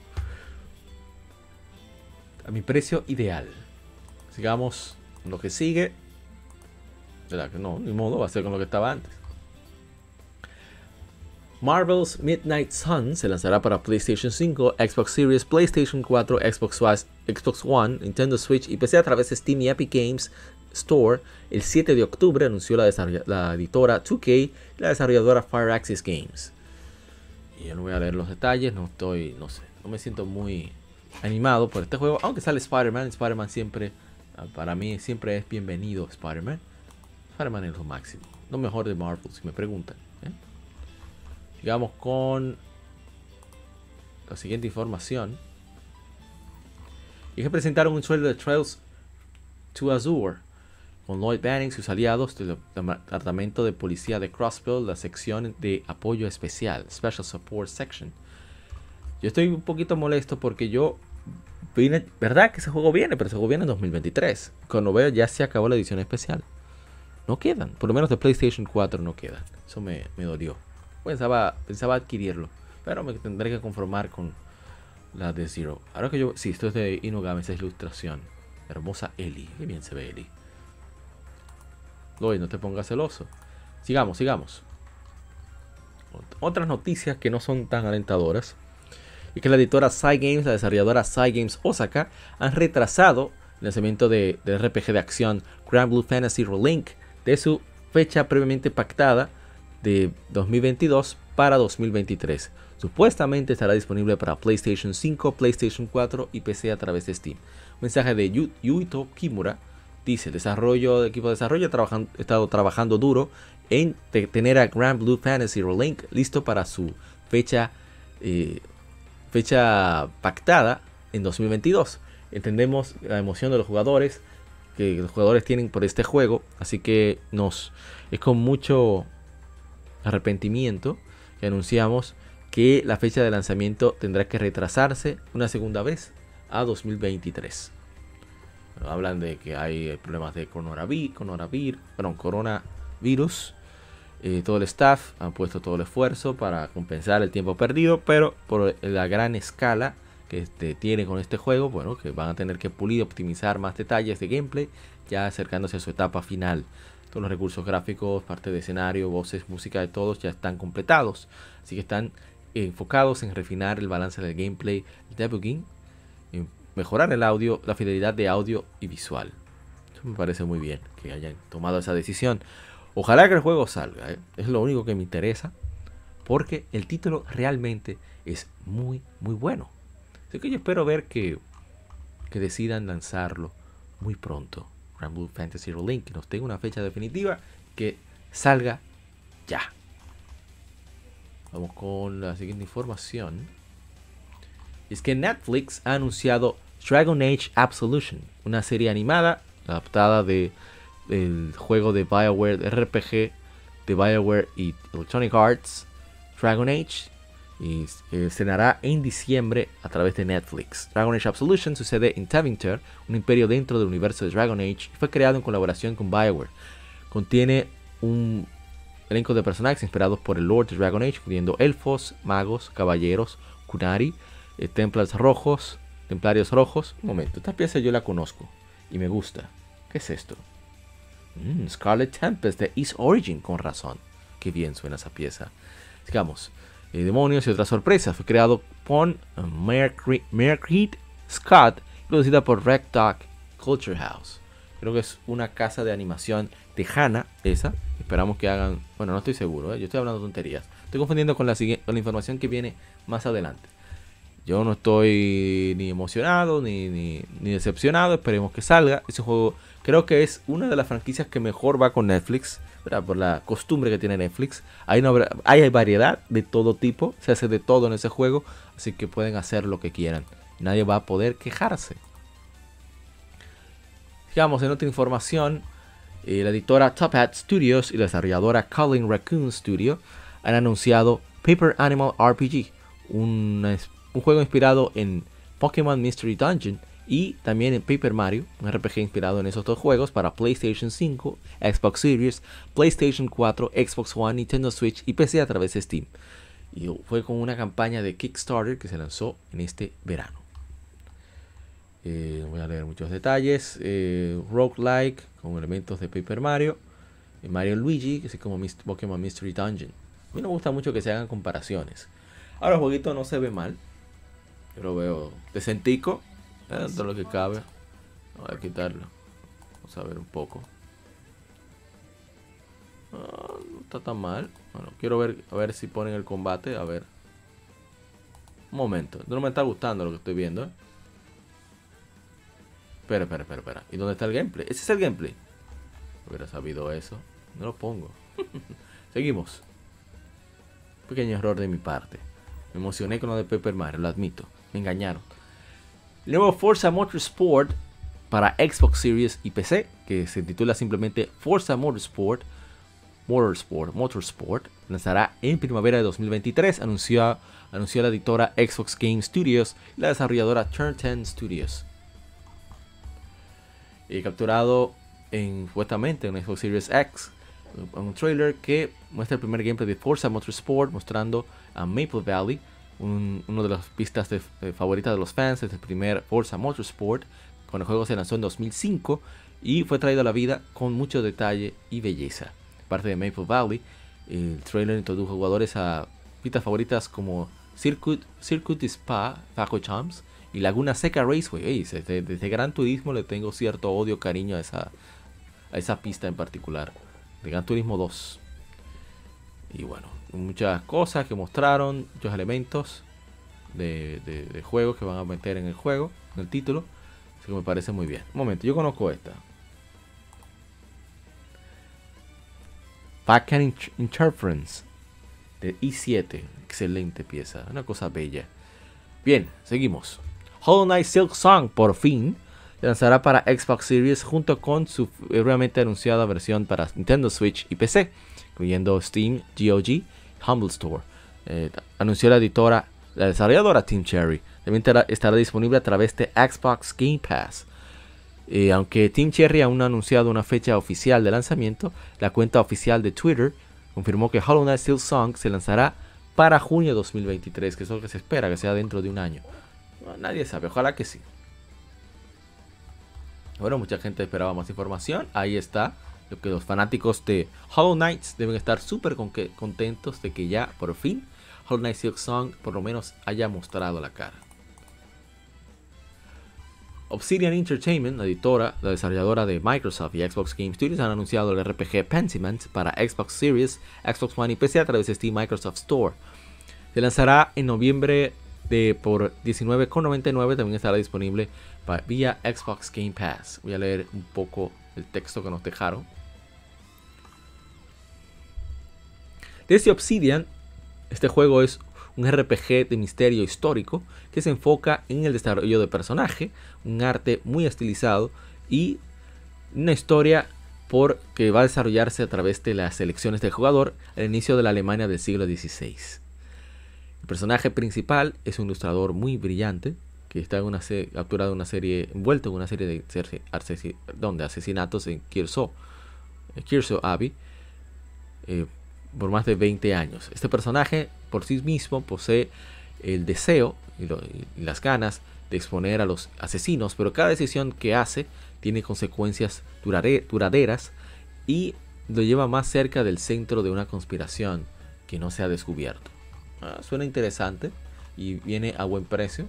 A mi precio ideal. Sigamos con lo que sigue. ¿Verdad que no? Ni modo, va a ser con lo que estaba antes. Marvel's Midnight Sun se lanzará para PlayStation 5, Xbox Series, PlayStation 4, Xbox One, Xbox One, Nintendo Switch y PC a través de Steam y Epic Games Store el 7 de octubre, anunció la, editora 2K y la desarrolladora Fireaxis Games. Y yo no voy a leer los detalles, no estoy, no sé, no me siento muy animado por este juego, aunque sale Spider-Man, Spider-Man siempre, para mí siempre es bienvenido Spider-Man. Spider-Man es lo máximo, lo mejor de Marvel, si me preguntan. Sigamos con la siguiente información. Y que presentaron un sueldo de Trails to Azure con Lloyd Banning, sus aliados del Departamento de Policía de Crossville, la sección de apoyo especial, Special Support Section. Yo estoy un poquito molesto porque yo vine, verdad que ese juego viene, pero ese juego viene en 2023. Cuando veo ya se acabó la edición especial. No quedan, por lo menos de PlayStation 4 no quedan. Eso me, me dolió. Pensaba, pensaba adquirirlo, pero me tendré que conformar con la de Zero. Ahora que yo, sí, esto es de Inugame, esa ilustración. Hermosa Eli, qué bien se ve Eli. Lloyd, no te pongas celoso. Sigamos, sigamos. Otras noticias que no son tan alentadoras. Y que la editora Cygames, la desarrolladora Cygames Osaka, han retrasado el lanzamiento de, del RPG de acción Grand Blue Fantasy Relink de su fecha previamente pactada de 2022 para 2023. Supuestamente estará disponible para PlayStation 5, PlayStation 4 y PC a través de Steam. Mensaje de Yu Yuito Kimura dice: el desarrollo, equipo de desarrollo ha estado trabajando duro en tener a Grand Blue Fantasy Relink listo para su fecha, eh, fecha pactada en 2022. Entendemos la emoción de los jugadores que los jugadores tienen por este juego, así que nos es con mucho arrepentimiento que anunciamos que la fecha de lanzamiento tendrá que retrasarse una segunda vez a 2023. hablan de que hay problemas de coronavirus, coronavirus, coronavirus. Eh, todo el staff ha puesto todo el esfuerzo para compensar el tiempo perdido, pero por la gran escala que este, tiene con este juego, bueno, que van a tener que pulir, optimizar más detalles de gameplay, ya acercándose a su etapa final los recursos gráficos, parte de escenario, voces, música de todos ya están completados. Así que están enfocados en refinar el balance del gameplay, el debugging, en mejorar el audio, la fidelidad de audio y visual. Eso me parece muy bien que hayan tomado esa decisión. Ojalá que el juego salga, ¿eh? es lo único que me interesa, porque el título realmente es muy, muy bueno. Así que yo espero ver que, que decidan lanzarlo muy pronto Blue Fantasy Relink, que nos tenga una fecha definitiva, que salga ya. Vamos con la siguiente información. Es que Netflix ha anunciado Dragon Age Absolution, una serie animada adaptada de, del juego de BioWare, de RPG de BioWare y Electronic Arts, Dragon Age, y se estrenará en diciembre a través de Netflix. Dragon Age Absolution sucede en Tevinter, un imperio dentro del universo de Dragon Age, y fue creado en colaboración con BioWare. Contiene un elenco de personajes inspirados por el Lord de Dragon Age, incluyendo elfos, magos, caballeros, kunari, eh, templars rojos, templarios rojos. Un momento, esta pieza yo la conozco y me gusta. ¿Qué es esto? Mm, Scarlet Tempest de East Origin, con razón. Qué bien suena esa pieza. Digamos, eh, demonios y otras sorpresas. Fue creado por Mercury Scott, producida por Red Dog Culture House. Creo que es una casa de animación tejana esa. Esperamos que hagan. Bueno, no estoy seguro, ¿eh? yo estoy hablando tonterías. Estoy confundiendo con la, con la información que viene más adelante. Yo no estoy ni emocionado ni, ni, decepcionado. Esperemos que salga. Ese juego creo que es una de las franquicias que mejor va con Netflix por la costumbre que tiene Netflix. Hay, variedad de todo tipo, se hace de todo en ese juego, así que pueden hacer lo que quieran. Nadie va a poder quejarse. Sigamos en otra información. Eh, la editora Top Hat Studios y la desarrolladora Colin Raccoon Studio han anunciado Paper Animal RPG, un juego inspirado en Pokémon Mystery Dungeon y también en Paper Mario, un RPG inspirado en esos dos juegos para PlayStation 5, Xbox Series, PlayStation 4, Xbox One, Nintendo Switch y PC a través de Steam. Y fue con una campaña de Kickstarter que se lanzó en este verano. Eh, voy a leer muchos detalles. Eh, roguelike con elementos de Paper Mario. Eh, Mario Luigi, que es como Pokémon Mystery Dungeon. A mí me gusta mucho que se hagan comparaciones. Ahora el jueguito no se ve mal. Yo lo veo decentico todo lo que cabe. Voy a quitarlo. Vamos a ver un poco. Ah, no está tan mal. Bueno, quiero ver a ver si ponen el combate. A ver. Un momento. No me está gustando lo que estoy viendo. ¿eh? Espera, espera, espera, espera. ¿Y dónde está el gameplay? Ese es el gameplay. Hubiera sabido eso. No lo pongo. Seguimos. Pequeño error de mi parte. Me emocioné con lo de Pepper Mario, lo admito. Me engañaron. El nuevo Forza Motorsport para Xbox Series y PC, que se titula simplemente Forza Motorsport, Motorsport, Motorsport, lanzará en primavera de 2023, anunció, anunció la editora Xbox Game Studios y la desarrolladora Turn 10 Studios. He capturado en, supuestamente en Xbox Series X un trailer que muestra el primer gameplay de Forza Motorsport mostrando a Maple Valley un, una de las pistas de, favoritas de los fans es el primer Forza Motorsport, cuando el juego se lanzó en 2005 y fue traído a la vida con mucho detalle y belleza. Parte de Maple Valley, el trailer introdujo jugadores a pistas favoritas como Circuit, Circuit Spa, Paco Champs y Laguna Seca Raceway. desde, desde, Gran Turismo le tengo cierto odio, cariño a esa, a esa pista en particular. De Gran Turismo 2. Y bueno, muchas cosas que mostraron, muchos elementos de, de, juegos que van a meter en el juego, en el título. Así que me parece muy bien. Un momento, yo conozco esta. Packet Interference de i7. Excelente pieza, una cosa bella. Bien, seguimos. Hollow Knight Silk Song por fin lanzará para Xbox Series junto con su realmente anunciada versión para Nintendo Switch y PC, incluyendo Steam, GOG Humble Store. Eh, anunció la editora, la desarrolladora Team Cherry. También estará disponible a través de Xbox Game Pass. Eh, aunque Team Cherry aún no ha anunciado una fecha oficial de lanzamiento, la cuenta oficial de Twitter confirmó que Hollow Knight Steel Song se lanzará para junio de 2023, que es lo que se espera que sea dentro de un año. nadie sabe, ojalá que sí. Bueno, mucha gente esperaba más información. Ahí está. Lo que los fanáticos de Hollow Knights deben estar súper contentos de que ya por fin Hollow Knight Silk Song por lo menos haya mostrado la cara. Obsidian Entertainment, la editora, la desarrolladora de Microsoft y Xbox Game Studios, han anunciado el RPG Pentiment para Xbox Series, Xbox One y PC a través de Steam Microsoft Store. Se lanzará en noviembre de por 19,99 también estará disponible vía Xbox Game Pass. Voy a leer un poco el texto que nos dejaron. Desde Obsidian, este juego es un RPG de misterio histórico que se enfoca en el desarrollo de personaje, un arte muy estilizado y una historia por que va a desarrollarse a través de las elecciones del jugador al inicio de la Alemania del siglo XVI. El personaje principal es un ilustrador muy brillante que está en una capturado una serie envuelto en una serie de, asesinatos en Kirso, Kirso Abbey eh, por más de 20 años. Este personaje por sí mismo posee el deseo y, las ganas de exponer a los asesinos, pero cada decisión que hace tiene consecuencias duraderas y lo lleva más cerca del centro de una conspiración que no se ha descubierto. Ah, suena interesante y viene a buen precio.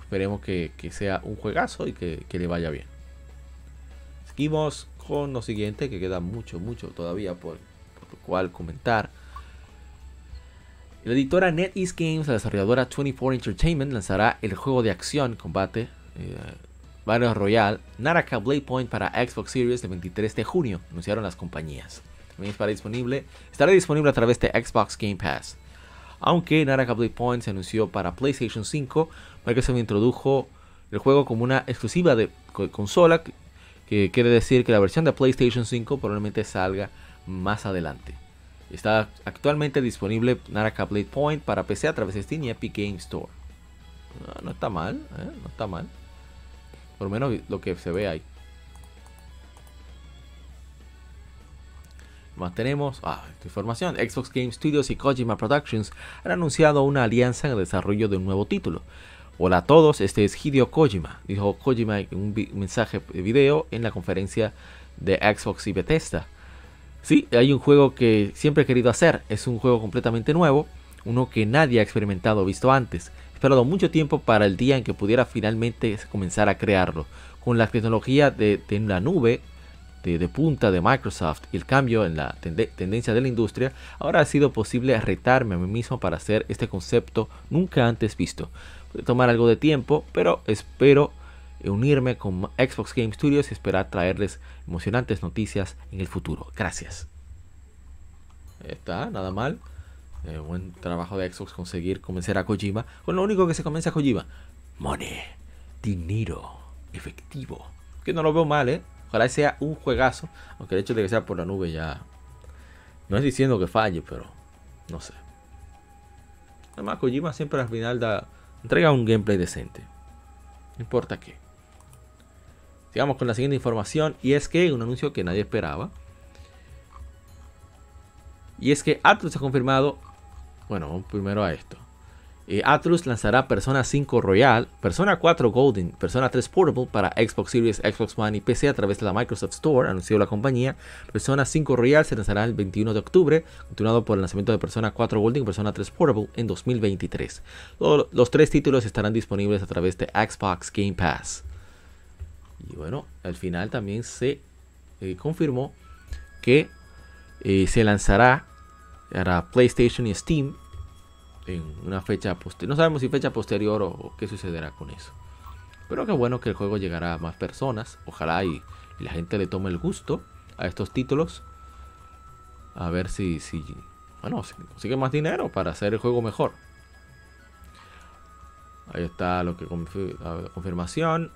Esperemos que, sea un juegazo y que, le vaya bien. Seguimos con lo siguiente, que queda mucho, mucho todavía por lo cual comentar. La editora NetEase Games, la desarrolladora 24 Entertainment, lanzará el juego de acción, combate, eh, Battle Royale, Naraka Blade Point para Xbox Series el 23 de junio, anunciaron las compañías. También estará disponible, estará disponible a través de Xbox Game Pass. Aunque Naraka Blade Point se anunció para PlayStation 5, Microsoft introdujo el juego como una exclusiva de consola, que quiere decir que la versión de PlayStation 5 probablemente salga más adelante. Está actualmente disponible Naraka Blade Point para PC a través de Steam y Epic Game Store. No, está mal, ¿eh? no está mal. Por lo menos lo que se ve ahí. Más tenemos ah, esta información. Xbox Game Studios y Kojima Productions han anunciado una alianza en el desarrollo de un nuevo título. Hola a todos, este es Hideo Kojima, dijo Kojima en un mensaje de video en la conferencia de Xbox y Bethesda. Sí, hay un juego que siempre he querido hacer. Es un juego completamente nuevo, uno que nadie ha experimentado o visto antes. He esperado mucho tiempo para el día en que pudiera finalmente comenzar a crearlo. Con la tecnología de, la nube de, punta de Microsoft y el cambio en la tendencia de la industria, ahora ha sido posible retarme a mí mismo para hacer este concepto nunca antes visto. Puede tomar algo de tiempo, pero espero unirme con Xbox Game Studios y esperar traerles emocionantes noticias en el futuro. Gracias. Está, nada mal. Eh, buen trabajo de Xbox conseguir convencer a Kojima. Con lo único que se convence a Kojima. Money. Dinero. Efectivo. Que no lo veo mal, ¿eh? Ojalá sea un juegazo. Aunque el hecho de que sea por la nube ya... No es diciendo que falle, pero... No sé. Además, Kojima siempre al final da... Entrega un gameplay decente. No importa qué. Sigamos con la siguiente información y es que un anuncio que nadie esperaba. Y es que Atlus ha confirmado, bueno, primero a esto. Eh, Atlus lanzará Persona 5 Royal, Persona 4 Golden, Persona 3 Portable para Xbox Series, Xbox One y PC a través de la Microsoft Store, anunció la compañía. Persona 5 Royal se lanzará el 21 de octubre, continuado por el lanzamiento de Persona 4 Golden y Persona 3 Portable en 2023. los tres títulos estarán disponibles a través de Xbox Game Pass. Y bueno, al final también se eh, confirmó que eh, se lanzará para PlayStation y Steam en una fecha posterior. No sabemos si fecha posterior o, qué sucederá con eso. Pero qué bueno que el juego llegará a más personas. Ojalá y, la gente le tome el gusto a estos títulos. A ver si, si bueno, si consigue más dinero para hacer el juego mejor. Ahí está lo que la confirmación.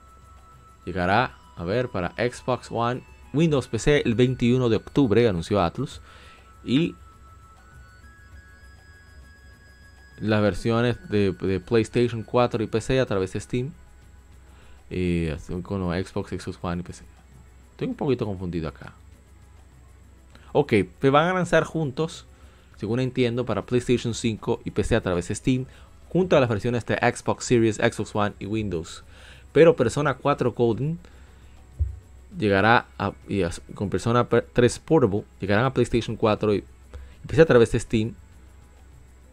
Llegará, a ver, para Xbox One, Windows PC el 21 de octubre, anunció Atlus. Y las versiones de, PlayStation 4 y PC a través de Steam. Y con Xbox, Xbox One y PC. Estoy un poquito confundido acá. Ok, van a lanzar juntos, según entiendo, para PlayStation 5 y PC a través de Steam, junto a las versiones de Xbox Series, Xbox One y Windows. Pero Persona 4 Golden llegará a, con Persona 3 Portable, llegarán a PlayStation 4 y, y a través de Steam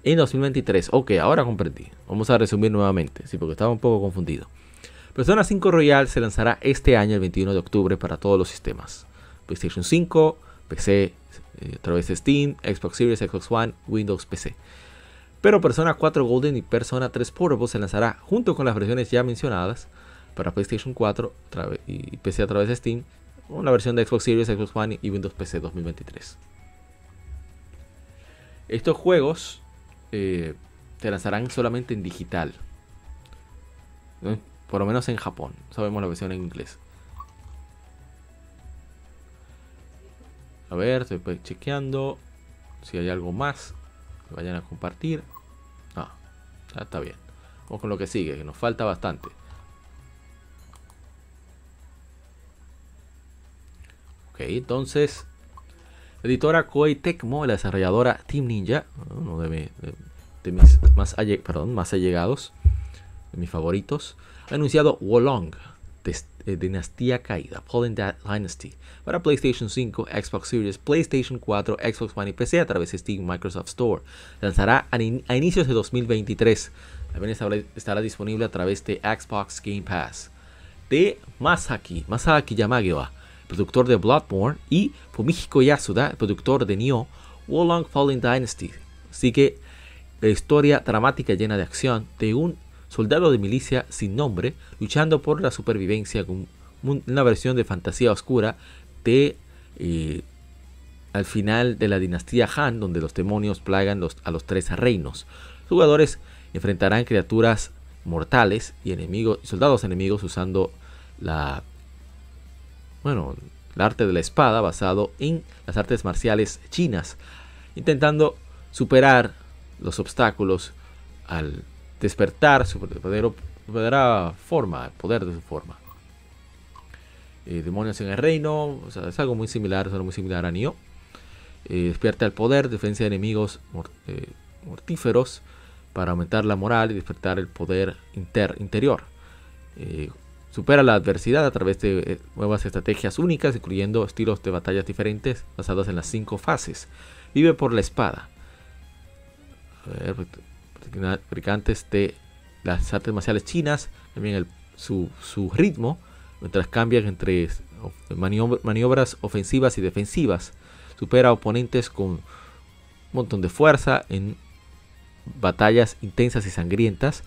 en 2023. Ok, ahora comprendí. Vamos a resumir nuevamente, sí, porque estaba un poco confundido. Persona 5 Royal se lanzará este año, el 21 de octubre, para todos los sistemas. PlayStation 5, PC, eh, a través de Steam, Xbox Series, Xbox One, Windows PC. Pero Persona 4 Golden y Persona 3 Portable se lanzará junto con las versiones ya mencionadas para PlayStation 4 y PC a través de Steam, una versión de Xbox Series, Xbox One y Windows PC 2023. Estos juegos eh, se lanzarán solamente en digital. Por lo menos en Japón. Sabemos la versión en inglés. A ver, estoy chequeando si hay algo más que vayan a compartir. Ah, ya está bien. Vamos con lo que sigue, que nos falta bastante. Ok, entonces, editora Koei Tecmo, la desarrolladora Team Ninja, uno de, mis más, más allegados, de mis favoritos, ha anunciado Wolong, eh, Dinastía Caída, Fallen Dynasty, para PlayStation 5, Xbox Series, PlayStation 4, Xbox One y PC a través de Steam Microsoft Store. Lanzará a, inicios de 2023. También estará, disponible a través de Xbox Game Pass. De Masaki, Masaki Yamagiwa, productor de Bloodborne, y Fumihiko Yasuda, productor de Nioh, Wolong Fallen Dynasty. Sigue la historia dramática llena de acción de un soldado de milicia sin nombre, luchando por la supervivencia con una versión de fantasía oscura de eh, al final de la dinastía Han, donde los demonios plagan a los tres reinos. Los jugadores enfrentarán criaturas mortales y enemigos soldados enemigos usando la bueno, el arte de la espada basado en las artes marciales chinas, intentando superar los obstáculos al despertar su verdadera forma, el poder de su forma. Eh, demonios en el reino, es algo muy similar, es algo muy similar a Nioh. Eh, despierta el poder, defensa de enemigos eh, mortíferos para aumentar la moral y despertar el poder interior. Supera la adversidad a través de nuevas estrategias únicas, incluyendo estilos de batallas diferentes basados en las cinco fases. Vive por la espada. A ver, fabricantes de las artes marciales chinas, también su, ritmo, mientras cambian entre maniobras ofensivas y defensivas. Supera oponentes con un montón de fuerza en batallas intensas y sangrientas,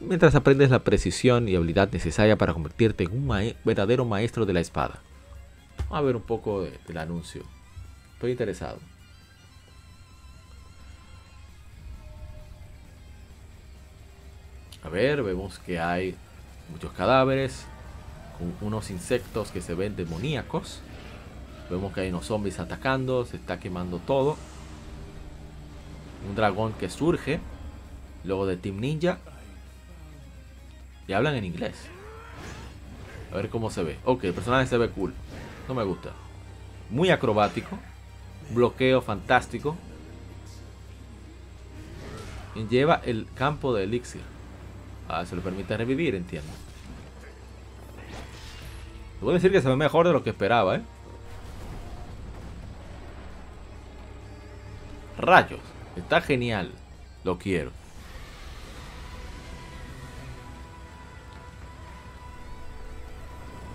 mientras aprendes la precisión y habilidad necesaria para convertirte en un verdadero maestro de la espada. Vamos a ver un poco del anuncio. Estoy interesado. A ver, vemos que hay muchos cadáveres, unos insectos que se ven demoníacos. Vemos que hay unos zombies atacando, se está quemando todo. Un dragón que surge, luego de Team Ninja. Y hablan en inglés. A ver cómo se ve. Ok, el personaje se ve cool. No me gusta. Muy acrobático. Bloqueo fantástico. Y lleva el campo de elixir. Ah, se le permite revivir, entiendo. Puedo decir que se ve mejor de lo que esperaba, ¿eh? Rayos. Está genial. Lo quiero.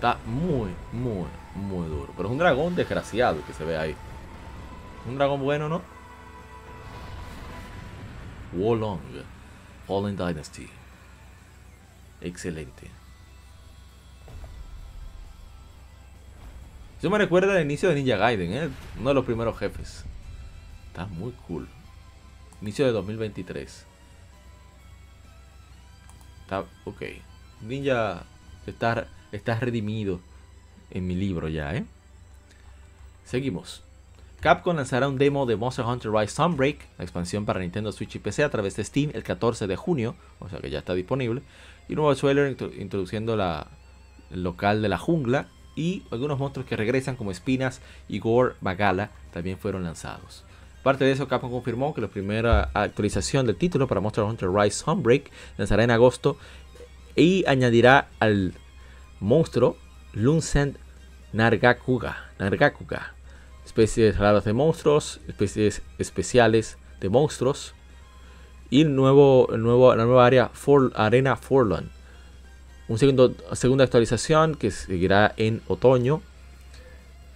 Está muy, muy, muy duro. Pero es un dragón desgraciado que se ve ahí. Un dragón bueno, ¿no? Wolong. Fallen Dynasty. Excelente. Eso me recuerda al inicio de Ninja Gaiden, ¿eh? uno de los primeros jefes. Está muy cool. Inicio de 2023. Está ok. Ninja está, está redimido en mi libro ya, ¿eh? Seguimos. Capcom lanzará un demo de Monster Hunter Rise Sunbreak, la expansión para Nintendo Switch y PC a través de Steam el 14 de junio, o sea que ya está disponible. Y un nuevo trailer introduciendo la, el local de la jungla y algunos monstruos que regresan como Espinas y Gore Bagala también fueron lanzados. Aparte de eso, Capcom confirmó que la primera actualización del título para Monster Hunter Rise Sunbreak lanzará en agosto y añadirá al monstruo Luncent Nargacuga, Nargacuga especies raras de monstruos, especies especiales de monstruos y nuevo, nuevo, la nueva área For, Arena Forlon. Un segundo, segunda actualización que seguirá en otoño.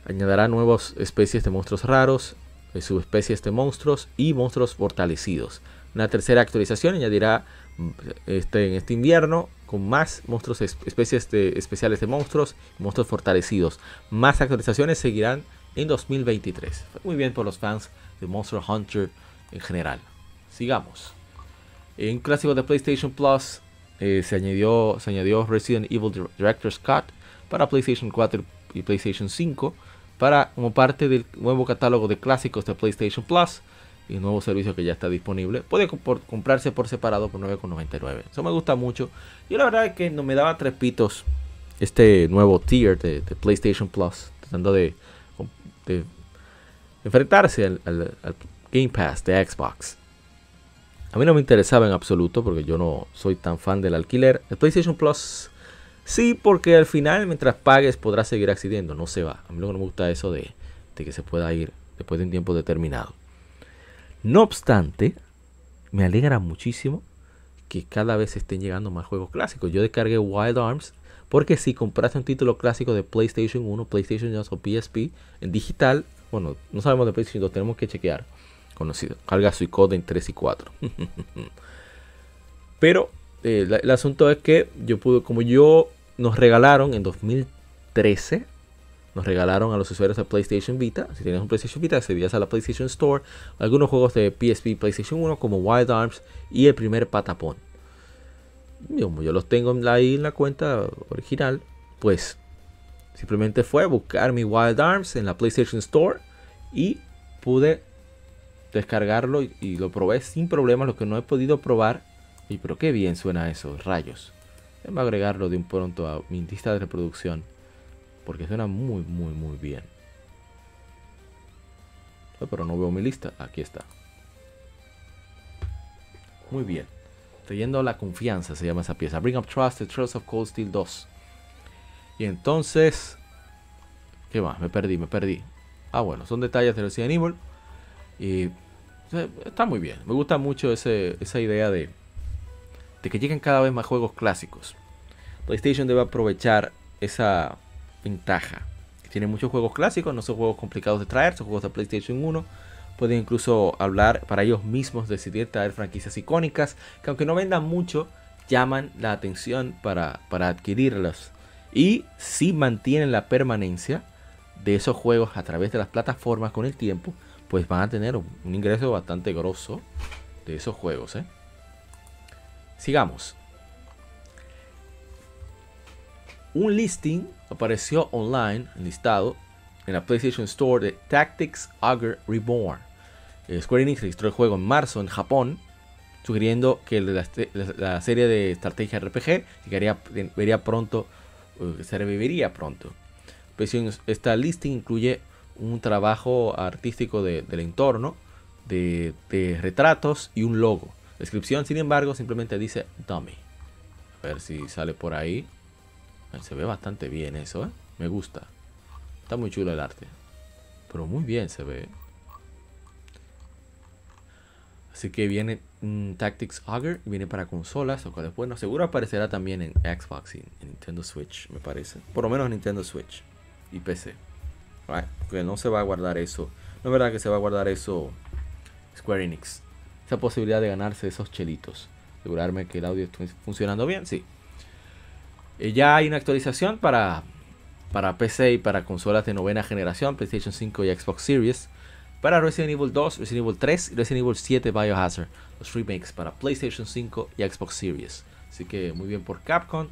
Añadirá nuevas especies de monstruos raros, eh, subespecies de monstruos y monstruos fortalecidos. Una tercera actualización añadirá este, en este invierno con más monstruos, especies de, especiales de monstruos, monstruos fortalecidos. Más actualizaciones seguirán en 2023. Muy bien por los fans de Monster Hunter en general. Sigamos. En clásico de PlayStation Plus eh, se, añadió, se añadió Resident Evil Director's Cut para PlayStation 4 y PlayStation 5 para, como parte del nuevo catálogo de clásicos de PlayStation Plus y nuevo servicio que ya está disponible. Puede comprarse por separado por 9,99. Eso me gusta mucho. Y la verdad es que no me daba tres pitos este nuevo tier de, PlayStation Plus, tratando de, enfrentarse al, Game Pass de Xbox. A mí no me interesaba en absoluto porque yo no soy tan fan del alquiler. El PlayStation Plus sí, porque al final mientras pagues podrás seguir accediendo, no se va. A mí no me gusta eso de, que se pueda ir después de un tiempo determinado. No obstante, me alegra muchísimo que cada vez estén llegando más juegos clásicos. Yo descargué Wild Arms porque si compraste un título clásico de PlayStation 1, PlayStation 2 o PSP en digital, bueno, no sabemos de PlayStation 2, tenemos que chequear conocido. Carga Suicoden 3 y 4. Pero eh, el asunto es que yo pude, como yo nos regalaron en 2013, nos regalaron a los usuarios de PlayStation Vita. Si tienes un PlayStation Vita, accedías a la PlayStation Store. Algunos juegos de PSP PlayStation 1 como Wild Arms y el primer Patapón. Como yo los tengo ahí en la cuenta original, pues simplemente fue buscar mi Wild Arms en la PlayStation Store y pude descargarlo y, lo probé sin problemas. Lo que no he podido probar. Y pero qué bien suena eso, rayos. Voy a agregarlo de un pronto a mi lista de reproducción. Porque suena muy, muy, muy bien. Pero no veo mi lista. Aquí está. Muy bien. Trayendo la confianza se llama esa pieza. Bring Up Trust, The Trust of Cold Steel 2. Y entonces... ¿Qué más? Me perdí, me perdí. Ah, bueno, son detalles de Resident Evil. Y está muy bien. Me gusta mucho esa idea de, de que lleguen cada vez más juegos clásicos. PlayStation debe aprovechar esa ventaja. tiene muchos juegos clásicos, no son juegos complicados de traer, son juegos de PlayStation 1. Pueden incluso hablar para ellos mismos, decidir traer franquicias icónicas que aunque no vendan mucho, llaman la atención para, para adquirirlos. Y si mantienen la permanencia de esos juegos a través de las plataformas con el tiempo, pues van a tener un, ingreso bastante grosso de esos juegos. ¿eh? Sigamos. Un listing apareció online, listado, en la PlayStation Store de Tactics Augur Reborn. Eh, Square Enix registró el juego en marzo en Japón, sugiriendo que la, serie de estrategia RPG vería pronto, eh, se reviviría pronto. Esta listing incluye un trabajo artístico del entorno, de, retratos y un logo. Descripción, sin embargo, simplemente dice dummy. A ver si sale por ahí. Se ve bastante bien eso, ¿eh? Me gusta. Está muy chulo el arte. Pero muy bien se ve. Así que viene Tactics Augur. Viene para consolas. O después, no, seguro aparecerá también en Xbox y en Nintendo Switch, me parece. Por lo menos Nintendo Switch y PC. Porque no se va a guardar eso. No es verdad que se va a guardar eso Square Enix. Esa posibilidad de ganarse esos chelitos. Asegurarme que el audio esté funcionando bien, sí. Eh, ya hay una actualización para, para PC y para consolas de novena generación, PlayStation 5 y Xbox Series. Para Resident Evil 2, Resident Evil 3 y Resident Evil 7 Biohazard. Los remakes para PlayStation 5 y Xbox Series. Así que muy bien por Capcom.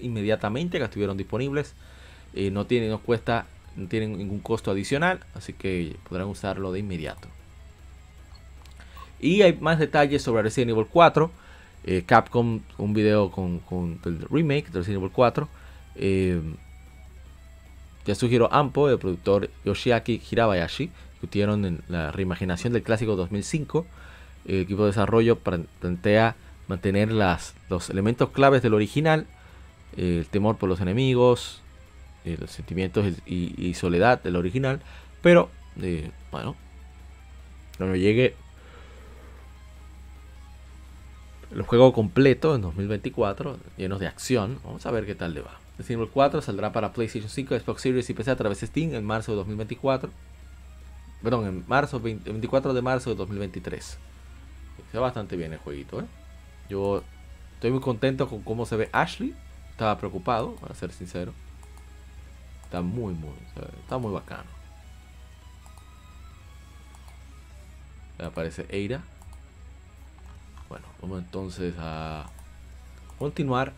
Inmediatamente que estuvieron disponibles. Eh, no tiene, no cuesta no tienen ningún costo adicional, así que podrán usarlo de inmediato. Y hay más detalles sobre Resident Evil 4. Eh, Capcom, un video con, el remake de Resident Evil 4. Eh, Yasuhiro Ampo, el productor Yoshiaki Hirabayashi, discutieron en la reimaginación del clásico 2005. El equipo de desarrollo plantea mantener las, los elementos claves del original, el temor por los enemigos, eh, los sentimientos y, soledad del original. Pero, eh, bueno, cuando llegue el juego completo en 2024, lleno de acción, vamos a ver qué tal le va. Resident Evil 4 saldrá para PlayStation 5, Xbox Series y PC a través de Steam en marzo de 2024. Perdón, en marzo, 24 de marzo de 2023. Se ve bastante bien el jueguito, ¿eh? Yo estoy muy contento con cómo se ve Ashley. Estaba preocupado, para ser sincero. Está muy, muy, está muy bacano. Aparece Eira. Bueno, vamos entonces a continuar.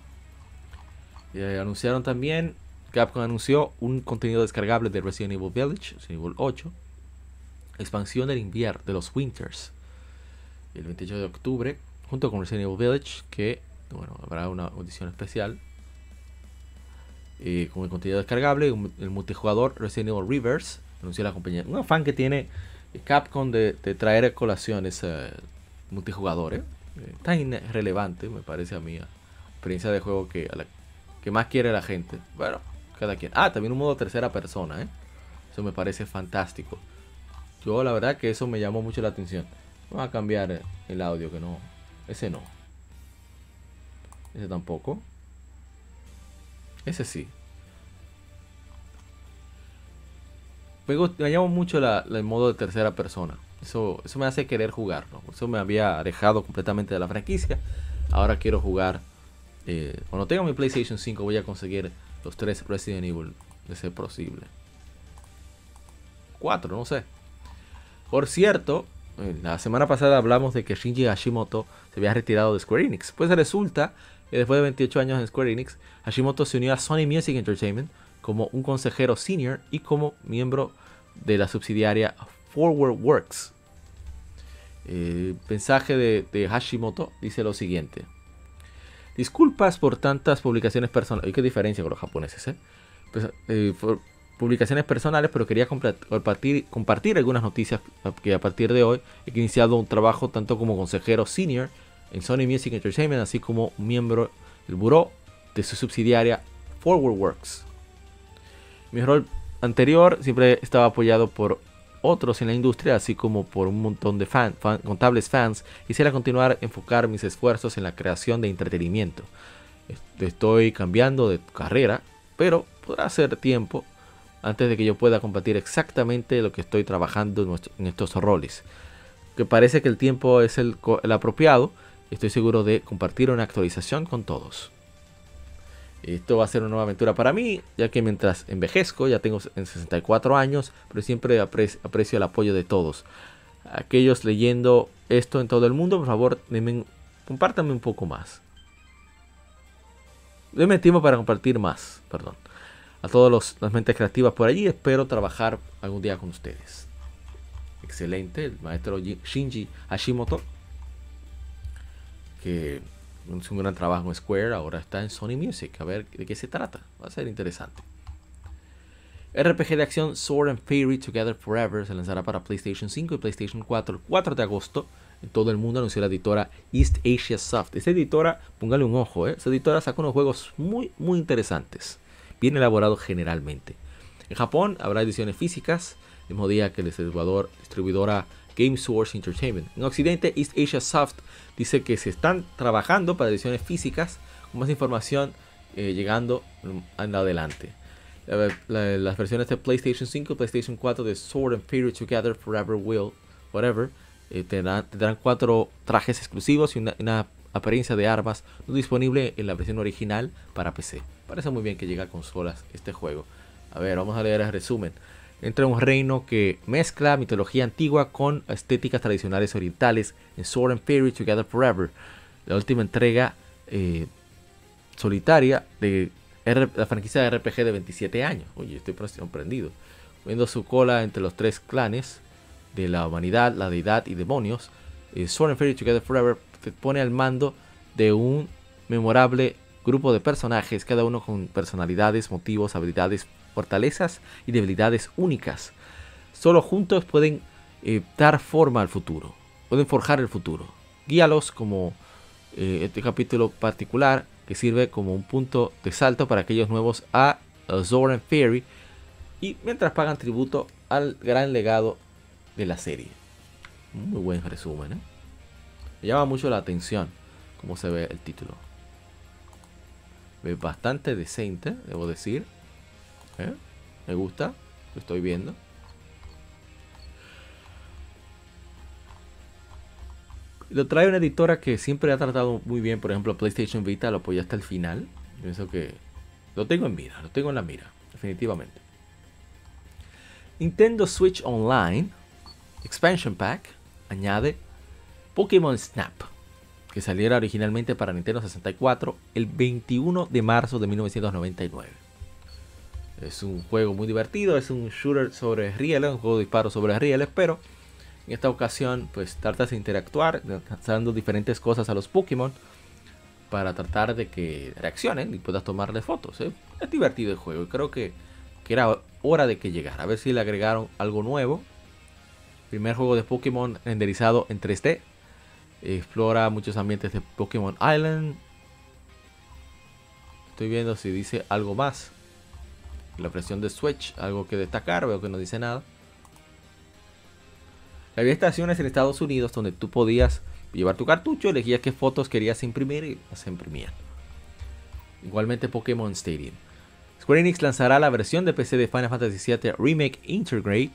Eh, anunciaron también, Capcom anunció un contenido descargable de Resident Evil Village, Resident Evil 8. Expansión del invierno, de los Winters. El 28 de octubre, junto con Resident Evil Village, que bueno, habrá una edición especial. Eh, con el contenido descargable, el multijugador Resident Evil Reverse, anunció la compañía. Un afán que tiene Capcom de, traer a colación ese multijugador, ¿eh? Eh, tan relevante, me parece a mí, experiencia de juego que, que más quiere la gente. Bueno, cada quien. Ah, también un modo tercera persona, ¿eh? Eso me parece fantástico. Yo la verdad que eso me llamó mucho la atención. Vamos a cambiar el audio, que no. Ese no. Ese tampoco. Ese sí. Me, me llama mucho el modo de tercera persona. Eso, eso me hace querer jugar. Eso me había alejado completamente de la franquicia. Ahora quiero jugar. Eh, cuando tenga mi PlayStation 5 voy a conseguir los tres Resident Evil de ser posible. Cuatro, no sé. Por cierto, eh, la semana pasada hablamos de que Shinji Hashimoto se había retirado de Square Enix. Pues resulta que después de 28 años en Square Enix, Hashimoto se unió a Sony Music Entertainment como un consejero senior y como miembro de la subsidiaria Forward Works. El mensaje de, Hashimoto dice lo siguiente. Disculpas por tantas publicaciones personales. ¿Y qué diferencia con los japoneses? Eh? Pues, eh, publicaciones personales, pero quería compartir, compartir algunas noticias que a partir de hoy he iniciado un trabajo tanto como consejero senior en Sony Music Entertainment, así como miembro del buró de su subsidiaria Forward Works. Mi rol anterior siempre estaba apoyado por otros en la industria, así como por un montón de fan, contables fans, quisiera continuar enfocar mis esfuerzos en la creación de entretenimiento. Estoy cambiando de carrera, pero podrá ser tiempo antes de que yo pueda compartir exactamente lo que estoy trabajando en, estos roles. Que parece que el tiempo es el apropiado, estoy seguro de compartir una actualización con todos. Esto va a ser una nueva aventura para mí, ya que mientras envejezco, ya tengo 64 años, pero siempre aprecio, el apoyo de todos. Aquellos leyendo esto en todo el mundo, por favor, compártanme un poco más. Denme tiempo para compartir más, perdón. A todas las mentes creativas por allí, espero trabajar algún día con ustedes. Excelente, el maestro Shinji Hashimoto, que un gran trabajo en Square, ahora está en Sony Music. A ver de qué se trata. Va a ser interesante. RPG de acción Sword and Fairy Together Forever se lanzará para PlayStation 5 y PlayStation 4 el 4 de agosto. En todo el mundo anunció la editora East Asia Soft. Esta editora, póngale un ojo, ¿eh? esta editora saca unos juegos muy, muy interesantes. Bien elaborados generalmente. En Japón habrá ediciones físicas, el mismo día que la distribuidora Game Source Entertainment. En Occidente, East Asia Soft dice que se están trabajando para ediciones físicas con más información eh, llegando en adelante. las versiones de PlayStation 5 y PlayStation 4 de Sword and Fairy Together Forever Will, whatever, eh, tendrán, cuatro trajes exclusivos y una, apariencia de armas no disponible en la versión original para PC. Parece muy bien que llega a consolas este juego. A ver, vamos a leer el resumen entra un reino que mezcla mitología antigua con estéticas tradicionales orientales en Sword and Fairy Together Forever, la última entrega eh, solitaria de la franquicia de RPG de 27 años. Oye, estoy sorprendido. Viendo su cola entre los tres clanes de la humanidad, la deidad y demonios, eh, Sword and Fairy Together Forever te pone al mando de un memorable grupo de personajes, cada uno con personalidades, motivos, habilidades, fortalezas y debilidades únicas. Solo juntos pueden eh, dar forma al futuro, pueden forjar el futuro. Guíalos como eh, este capítulo particular que sirve como un punto de salto para aquellos nuevos a Zoran Fairy y mientras pagan tributo al gran legado de la serie. Muy buen resumen, ¿eh? Me llama mucho la atención cómo se ve el título. Ve bastante decente, debo decir. ¿Eh? Me gusta, lo estoy viendo. Lo trae una editora que siempre ha tratado muy bien, por ejemplo, PlayStation Vita lo apoya hasta el final. Pienso que lo tengo en mira, lo tengo en la mira, definitivamente. Nintendo Switch Online Expansion Pack añade Pokémon Snap, que saliera originalmente para Nintendo 64 el 21 de marzo de 1999. Es un juego muy divertido, es un shooter sobre rieles, un juego de disparo sobre rieles, pero en esta ocasión pues tratas de interactuar, dando diferentes cosas a los Pokémon para tratar de que reaccionen y puedas tomarle fotos. ¿eh? Es divertido el juego y creo que, que era hora de que llegara. A ver si le agregaron algo nuevo. Primer juego de Pokémon renderizado en 3D. Explora muchos ambientes de Pokémon Island. Estoy viendo si dice algo más. La presión de Switch, algo que destacar, veo que no dice nada. Había estaciones en Estados Unidos donde tú podías llevar tu cartucho, elegías qué fotos querías imprimir y las imprimían. Igualmente Pokémon Stadium. Square Enix lanzará la versión de PC de Final Fantasy VII Remake Integrate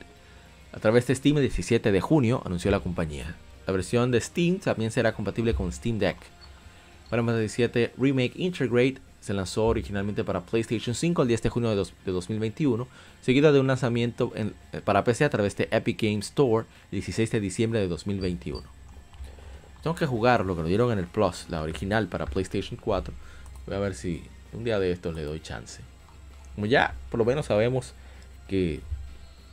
a través de Steam el 17 de junio, anunció la compañía. La versión de Steam también será compatible con Steam Deck. Final Fantasy VII Remake Integrate se lanzó originalmente para PlayStation 5 el 10 de junio de, 2021, seguida de un lanzamiento eh, para PC a través de Epic Games Store el 16 de diciembre de 2021. Tengo que jugar lo que lo dieron en el Plus, la original para PlayStation 4. Voy a ver si un día de estos le doy chance. Como ya por lo menos sabemos que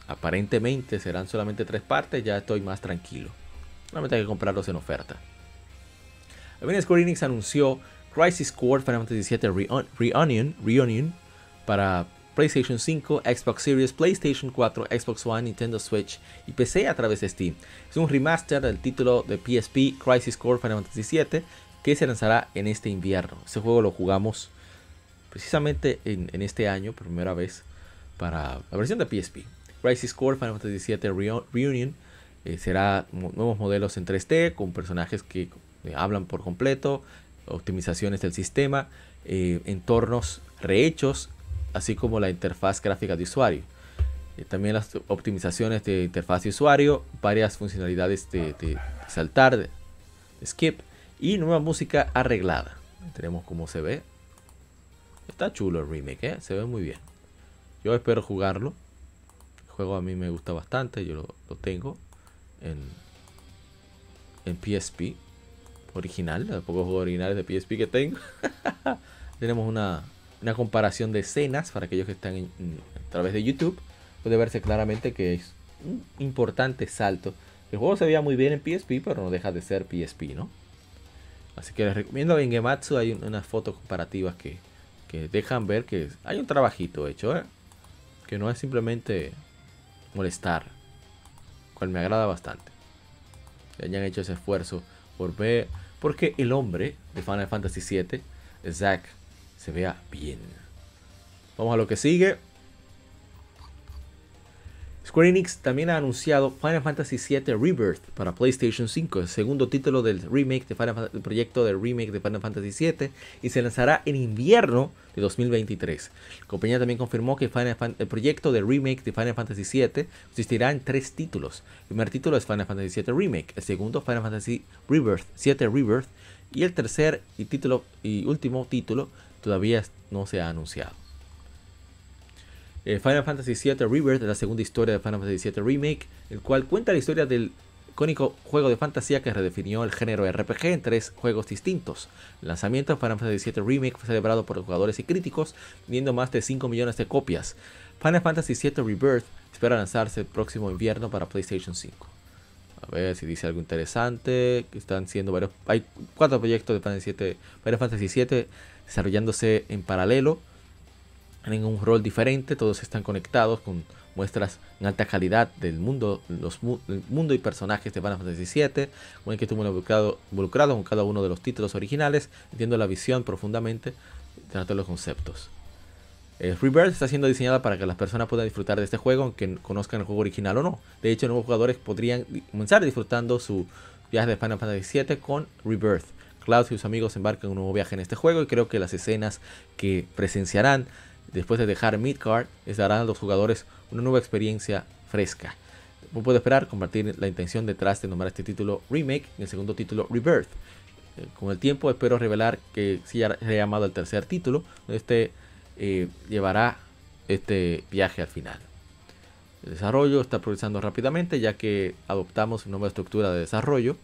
aparentemente serán solamente tres partes, ya estoy más tranquilo. Solamente hay que comprarlos en oferta. También Square Enix anunció Crisis Core Final Fantasy VII Reunion, Reunion para PlayStation 5, Xbox Series, PlayStation 4, Xbox One, Nintendo Switch y PC a través de Steam. Es un remaster del título de PSP Crisis Core Final Fantasy VII que se lanzará en este invierno. Este juego lo jugamos precisamente en, este año, por primera vez, para la versión de PSP. Crisis Core Final Fantasy VII Reunion eh, será nuevos modelos en 3D con personajes que hablan por completo, optimizaciones del sistema, eh, entornos rehechos, así como la interfaz gráfica de usuario. Eh, también las optimizaciones de interfaz de usuario, varias funcionalidades de, saltar, skip y nueva música arreglada. Tenemos cómo se ve. Está chulo el remake, ¿eh? se ve muy bien. Yo espero jugarlo. El juego a mí me gusta bastante, yo lo, lo tengo en, en PSP original, los pocos juegos originales de PSP que tengo. Tenemos una, comparación de escenas para aquellos que están a través de YouTube. Puede verse claramente que es un importante salto. El juego se veía muy bien en PSP, pero no deja de ser PSP, ¿no? Así que les recomiendo en Gematsu hay unas fotos comparativas que, dejan ver que hay un trabajito hecho, ¿eh? que no es simplemente molestar, cual me agrada bastante. Que hayan hecho ese esfuerzo por ver porque el hombre de Final Fantasy VII, Zack, se vea bien. Vamos a lo que sigue. Square Enix también ha anunciado Final Fantasy VII Rebirth para PlayStation 5, el segundo título del remake de Final, proyecto de remake de Final Fantasy VII, y se lanzará en invierno de 2023. La compañía también confirmó que el proyecto de remake de Final Fantasy VII consistirá en tres títulos. El primer título es Final Fantasy VII Remake, el segundo Final Fantasy Rebirth, 7 Rebirth, y el tercer y último título todavía no se ha anunciado. Eh, Final Fantasy VII Rebirth la segunda historia de Final Fantasy VII Remake, el cual cuenta la historia del icónico juego de fantasía que redefinió el género RPG en tres juegos distintos. El lanzamiento de Final Fantasy VII Remake fue celebrado por jugadores y críticos, vendiendo más de 5 millones de copias. Final Fantasy VII Rebirth espera lanzarse el próximo invierno para PlayStation 5. A ver si dice algo interesante. Están siendo varios. Hay cuatro proyectos de Final Fantasy VII desarrollándose en paralelo en un rol diferente, todos están conectados con muestras en alta calidad del mundo, los, mundo y personajes de Final Fantasy VII, con el que estuvo involucrado, involucrado con cada uno de los títulos originales, entiendo la visión profundamente, de los conceptos. Eh, Rebirth está siendo diseñada para que las personas puedan disfrutar de este juego, aunque conozcan el juego original o no. De hecho, nuevos jugadores podrían comenzar disfrutando su viaje de Final Fantasy VII con Rebirth. Cloud y sus amigos embarcan en un nuevo viaje en este juego y creo que las escenas que presenciarán después de dejar Midcard, les darán a los jugadores una nueva experiencia fresca. como puede esperar, compartir la intención detrás de nombrar este título Remake y el segundo título Rebirth. Eh, con el tiempo espero revelar que se ha llamado el tercer título, este eh, llevará este viaje al final. El desarrollo está progresando rápidamente ya que adoptamos una nueva estructura de desarrollo.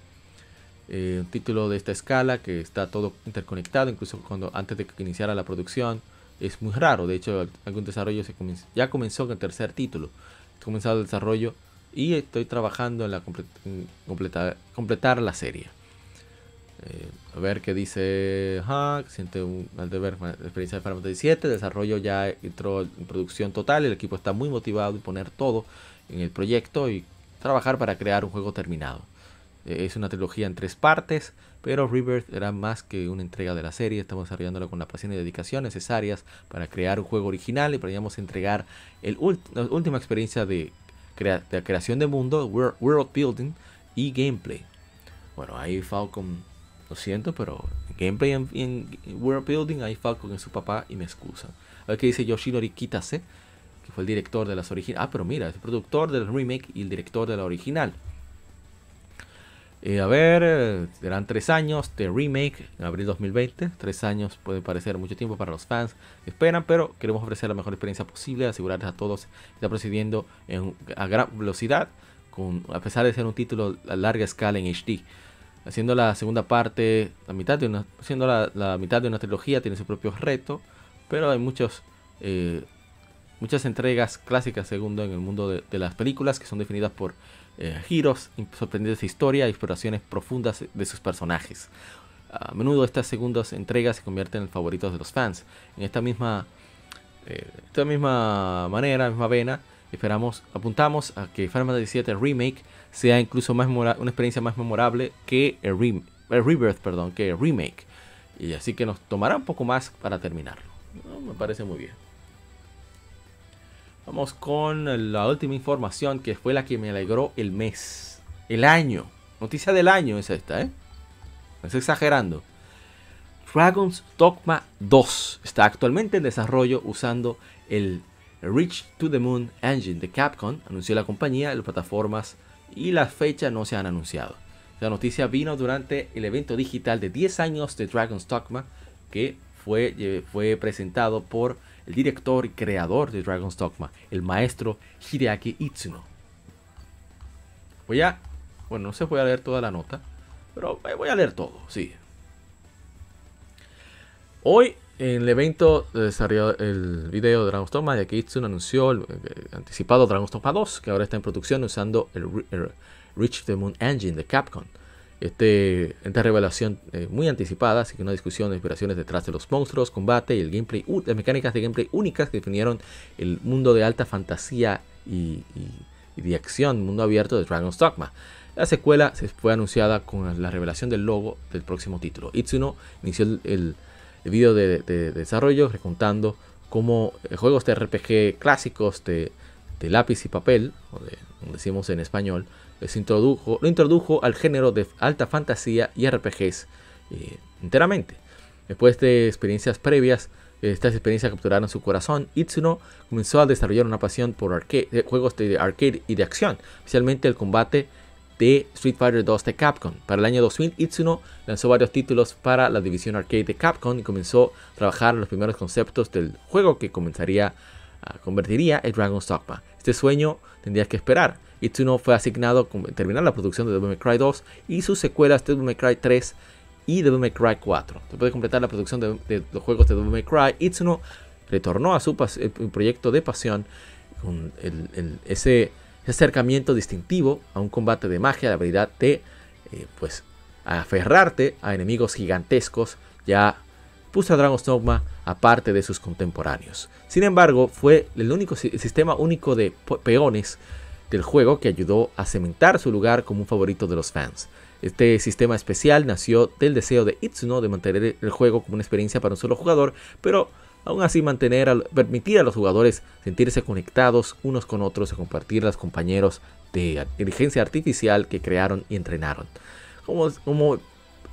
Eh, un título de esta escala que está todo interconectado, incluso cuando antes de que iniciara la producción, es muy raro. De hecho, algún desarrollo se ya comenzó con el tercer título. He comenzado el desarrollo y estoy trabajando en la completar la serie. Eh, a ver qué dice Hack, siente un, al deber experiencia de Final Fantasy VII, desarrollo ya entró en producción total, el equipo está muy motivado en poner todo en el proyecto y trabajar para crear un juego terminado. Eh, es una trilogía en tres partes, pero Rebirth era más que una entrega de la serie, estamos desarrollándola con la pasión y dedicación necesarias para crear un juego original y podríamos entregar el la última experiencia de, de creación de mundo, world building y gameplay. Bueno, ahí Falcon lo siento, pero gameplay en, World Building hay Falcon en su papá y me excusa. A ver qué dice Yoshinori Kitase, que fue el director de las originales. Ah, pero mira, es el productor del remake y el director de la original. Eh, a ver, eh, serán tres años de remake en abril 2020. Tres años puede parecer mucho tiempo para los fans esperan, pero queremos ofrecer la mejor experiencia posible, asegurarles a todos que está procediendo a gran velocidad, con, a pesar de ser un título a larga escala en HD haciendo la segunda parte, la mitad de una, haciendo la, mitad de una trilogía tiene su propio reto, pero hay muchos, eh, muchas entregas clásicas segundo en el mundo de, las películas que son definidas por eh, giros sorprendentes de historia y exploraciones profundas de sus personajes. A menudo estas segundas entregas se convierten en favoritos de los fans. En esta misma, eh, esta misma manera, misma vena, esperamos, apuntamos a que Final Fantasy VII Remake sea incluso más una experiencia más memorable que el, Rebirth, perdón, que el remake. Y así que nos tomará un poco más para terminarlo. me parece muy bien. Vamos con la última información que fue la que me alegró el mes, el año. Noticia del año es esta, ¿eh? No estoy exagerando. Dragon's Dogma 2 está actualmente en desarrollo usando el Reach to the Moon Engine de Capcom, anunció la compañía las plataformas y las fechas no se han anunciado. La noticia vino durante el evento digital de 10 años de Dragon's Dogma que fue, eh, fue presentado por el director y creador de Dragon's Dogma, el maestro Hideaki Itsuno. Voy a, bueno, no se voy a leer toda la nota, pero voy a leer todo, sí. Hoy en el evento desarrolló el video de Dragon's Dogma, que Itsuno anunció el, anticipado Dragon's Dogma 2, que ahora está en producción usando el, Reach the Moon Engine de Capcom. Este, esta revelación eh, muy anticipada, así que una discusión de inspiraciones detrás de los monstruos, combate y el gameplay, las mecánicas de gameplay únicas que definieron el mundo de alta fantasía y, de acción, mundo abierto de Dragon's Dogma. La secuela se fue anunciada con la revelación del logo del próximo título. Itsuno inició el video de, desarrollo recontando cómo eh, juegos de RPG clásicos de, lápiz y papel, o como decimos en español, introdujo, lo introdujo al género de alta fantasía y RPGs eh, enteramente. Después de experiencias previas, estas experiencias capturaron su corazón. Itsuno comenzó a desarrollar una pasión por juegos de arcade y de acción, especialmente el combate de Street Fighter 2 de Capcom. Para el año 2000, Itsuno lanzó varios títulos para la división arcade de Capcom y comenzó a trabajar en los primeros conceptos del juego que comenzaría a convertiría en Dragon's Dogma. Este sueño tendría que esperar. Itsuno fue asignado a terminar la producción de Devil May Cry 2 y sus secuelas Devil May Cry 3 y Devil May Cry 4. Después de completar la producción de, los juegos de Devil May Cry, Itsuno retornó a su proyecto de pasión con ese acercamiento distintivo a un combate de magia, la habilidad de eh, pues aferrarte a enemigos gigantescos, ya puso a Dragon's Dogma aparte de sus contemporáneos. Sin embargo, fue el único sistema único de peones del juego que ayudó a cementar su lugar como un favorito de los fans. Este sistema especial nació del deseo de Itsuno de mantener el juego como una experiencia para un solo jugador, pero Aún así, mantener, permitir a los jugadores sentirse conectados unos con otros y compartir los compañeros de inteligencia artificial que crearon y entrenaron. Como, como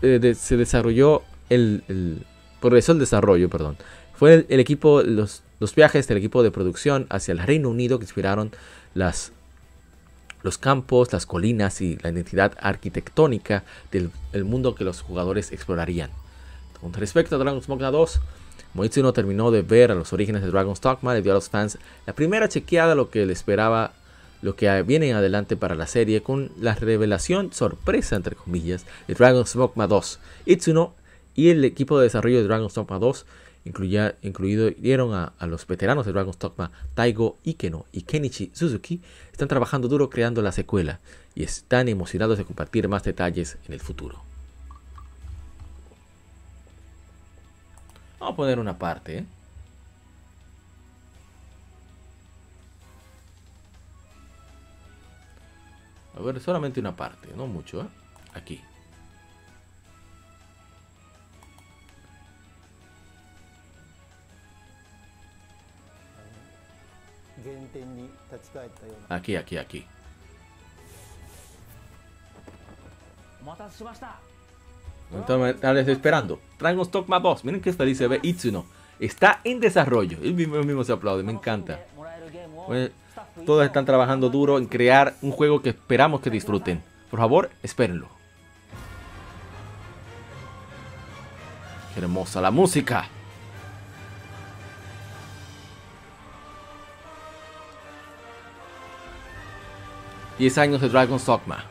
eh, se desarrolló el, progresó el desarrollo, perdón. Fue el, equipo, los, los, viajes del equipo de producción hacia el Reino Unido que inspiraron las los campos, las colinas y la identidad arquitectónica del, mundo que los jugadores explorarían. Con respecto a Dragon's Dogma 2, no terminó de ver a los orígenes de Dragon's Dogma y dio a los fans la primera chequeada lo que le esperaba, lo que viene en adelante para la serie con la revelación sorpresa entre comillas de Dragon's Dogma 2. Itsuno y el equipo de desarrollo de Dragon's Dogma 2 incluya, incluido dieron a, los veteranos de Dragon's Dogma Taigo Ikeno y Kenichi Suzuki, están trabajando duro creando la secuela y están emocionados de compartir más detalles en el futuro. Vamos a poner una parte. ¿eh? A ver, solamente una parte, no mucho. ¿eh? Aquí. Aquí, aquí, aquí. Entonces, esperando. Dragon's Dogma 2. Miren que feliz se ve Itsuno. Está en desarrollo. Él mismo, se aplaude. Me encanta. todos están trabajando duro en crear un juego que esperamos que disfruten. Por favor, espérenlo. Qué hermosa la música. 10 años de Dragon's Dogma.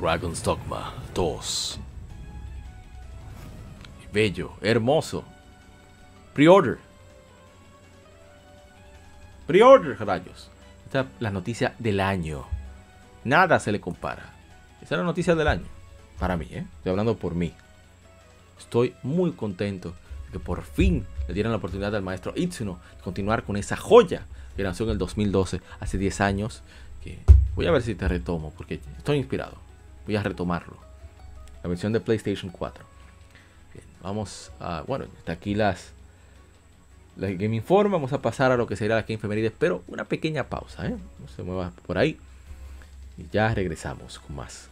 Dragon's Dogma 2. Bello, hermoso. Pre-order. Pre-order, rayos. Esta es la noticia del año. Nada se le compara. Esta es la noticia del año. Para mí, ¿eh? Estoy hablando por mí. Estoy muy contento de que por fin le dieran la oportunidad al maestro Itsuno de continuar con esa joya que nació en el 2012, hace 10 años. Que voy a ver si te retomo, porque estoy inspirado. Voy a retomarlo. La versión de PlayStation 4. vamos a. Bueno, está aquí las. La Game Inform. Vamos a pasar a lo que será la Game Femenil. Pero una pequeña pausa, ¿eh? No se mueva por ahí. Y ya regresamos con más.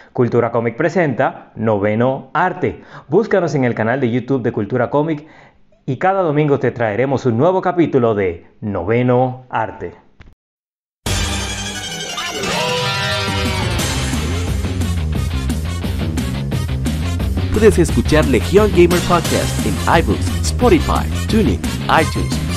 Cultura Comic presenta Noveno Arte. Búscanos en el canal de YouTube de Cultura Comic y cada domingo te traeremos un nuevo capítulo de Noveno Arte. Puedes escuchar Legion Gamer Podcast en iBooks, Spotify, TuneIn, iTunes,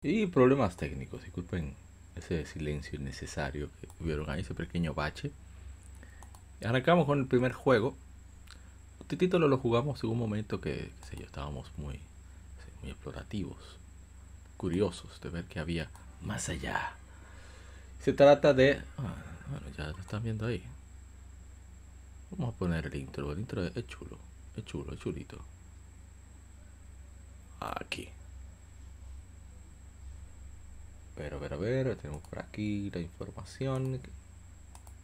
Y problemas técnicos, disculpen ese silencio innecesario que hubieron ahí, ese pequeño bache. arrancamos con el primer juego. Este título lo jugamos en un momento que, sé yo, estábamos muy, muy explorativos, curiosos de ver que había más allá. Se trata de... Ah, bueno, ya lo están viendo ahí. Vamos a poner el intro. El intro es chulo, es chulo, es chulito. Aquí. Pero, a ver, tenemos por aquí la información.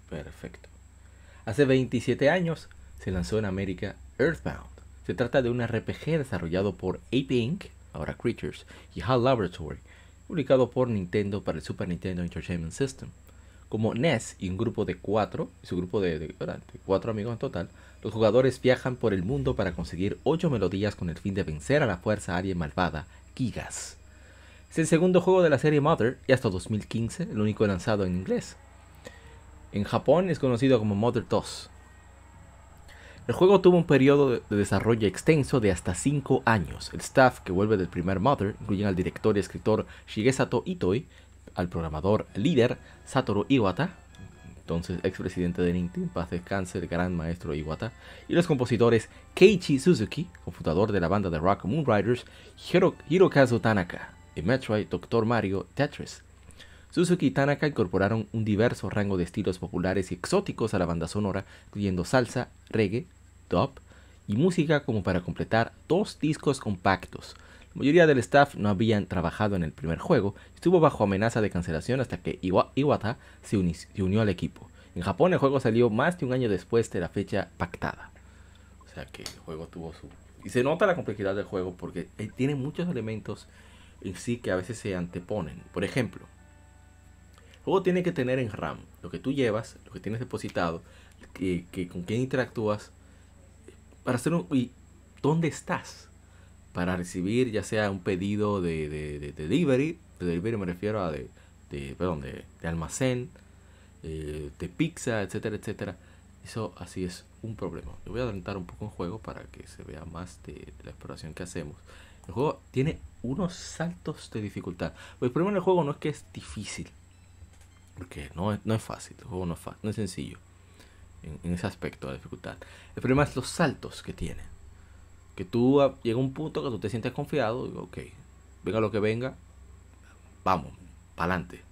Perfecto. Hace 27 años se lanzó en América Earthbound. Se trata de un RPG desarrollado por Ape Inc., ahora Creatures, y HAL Laboratory, publicado por Nintendo para el Super Nintendo Entertainment System. Como NES y un grupo de cuatro, su grupo de, de, cuatro amigos en total, los jugadores viajan por el mundo para conseguir ocho melodías con el fin de vencer a la fuerza aria malvada Gigas. Es el segundo juego de la serie Mother y hasta 2015 el único lanzado en inglés. En Japón es conocido como Mother 2. El juego tuvo un periodo de desarrollo extenso de hasta 5 años. El staff que vuelve del primer Mother incluyen al director y escritor Shigesato Itoi, al programador líder Satoru Iwata, entonces expresidente de Nintendo, paz descanse, el gran maestro Iwata, y los compositores Keiichi Suzuki, cofundador de la banda de rock Moonriders, Hiro, Hirokazu Tanaka en Metroid, Dr. Mario, Tetris. Suzuki y Tanaka incorporaron un diverso rango de estilos populares y exóticos a la banda sonora, incluyendo salsa, reggae, dub y música como para completar dos discos compactos. La mayoría del staff no habían trabajado en el primer juego y estuvo bajo amenaza de cancelación hasta que Iwata se, unió al equipo. En Japón el juego salió más de un año después de la fecha pactada. O sea que el juego tuvo su... Y se nota la complejidad del juego porque eh, tiene muchos elementos en sí que a veces se anteponen. Por ejemplo, el juego tiene que tener en RAM lo que tú llevas, lo que tienes depositado, que, con quién interactúas, para hacer un... y dónde estás, para recibir ya sea un pedido de, de, delivery, de delivery me refiero a de, de perdón, de, almacén, eh, de pizza, etcétera, etcétera. Eso así es un problema. Yo voy a adelantar un poco el juego para que se vea más de la exploración que hacemos. El juego tiene unos saltos de dificultad. el problema del juego no es que es difícil. Porque no es, no es fácil. El juego no es, fácil, no es sencillo. En, ese aspecto de dificultad. El problema es los saltos que tiene. Que tú llega un punto que tú te sientes confiado. Ok, venga lo que venga. Vamos, para adelante.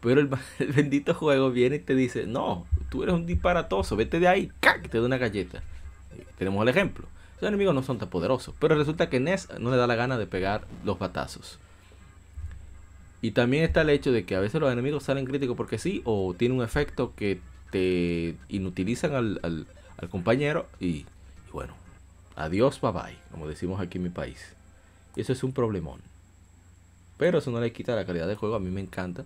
Pero el, bendito juego viene y te dice, no, tú eres un disparatoso, vete de ahí, ¡cac! te da una galleta. tenemos el ejemplo. Los enemigos no son tan poderosos. Pero resulta que Ness no le da la gana de pegar los batazos. Y también está el hecho de que a veces los enemigos salen críticos porque sí, o tiene un efecto que te inutilizan al, compañero y, bueno, adiós, bye bye, como decimos aquí en mi país. Eso es un problemón. Pero eso no le quita la calidad del juego, a mí me encanta.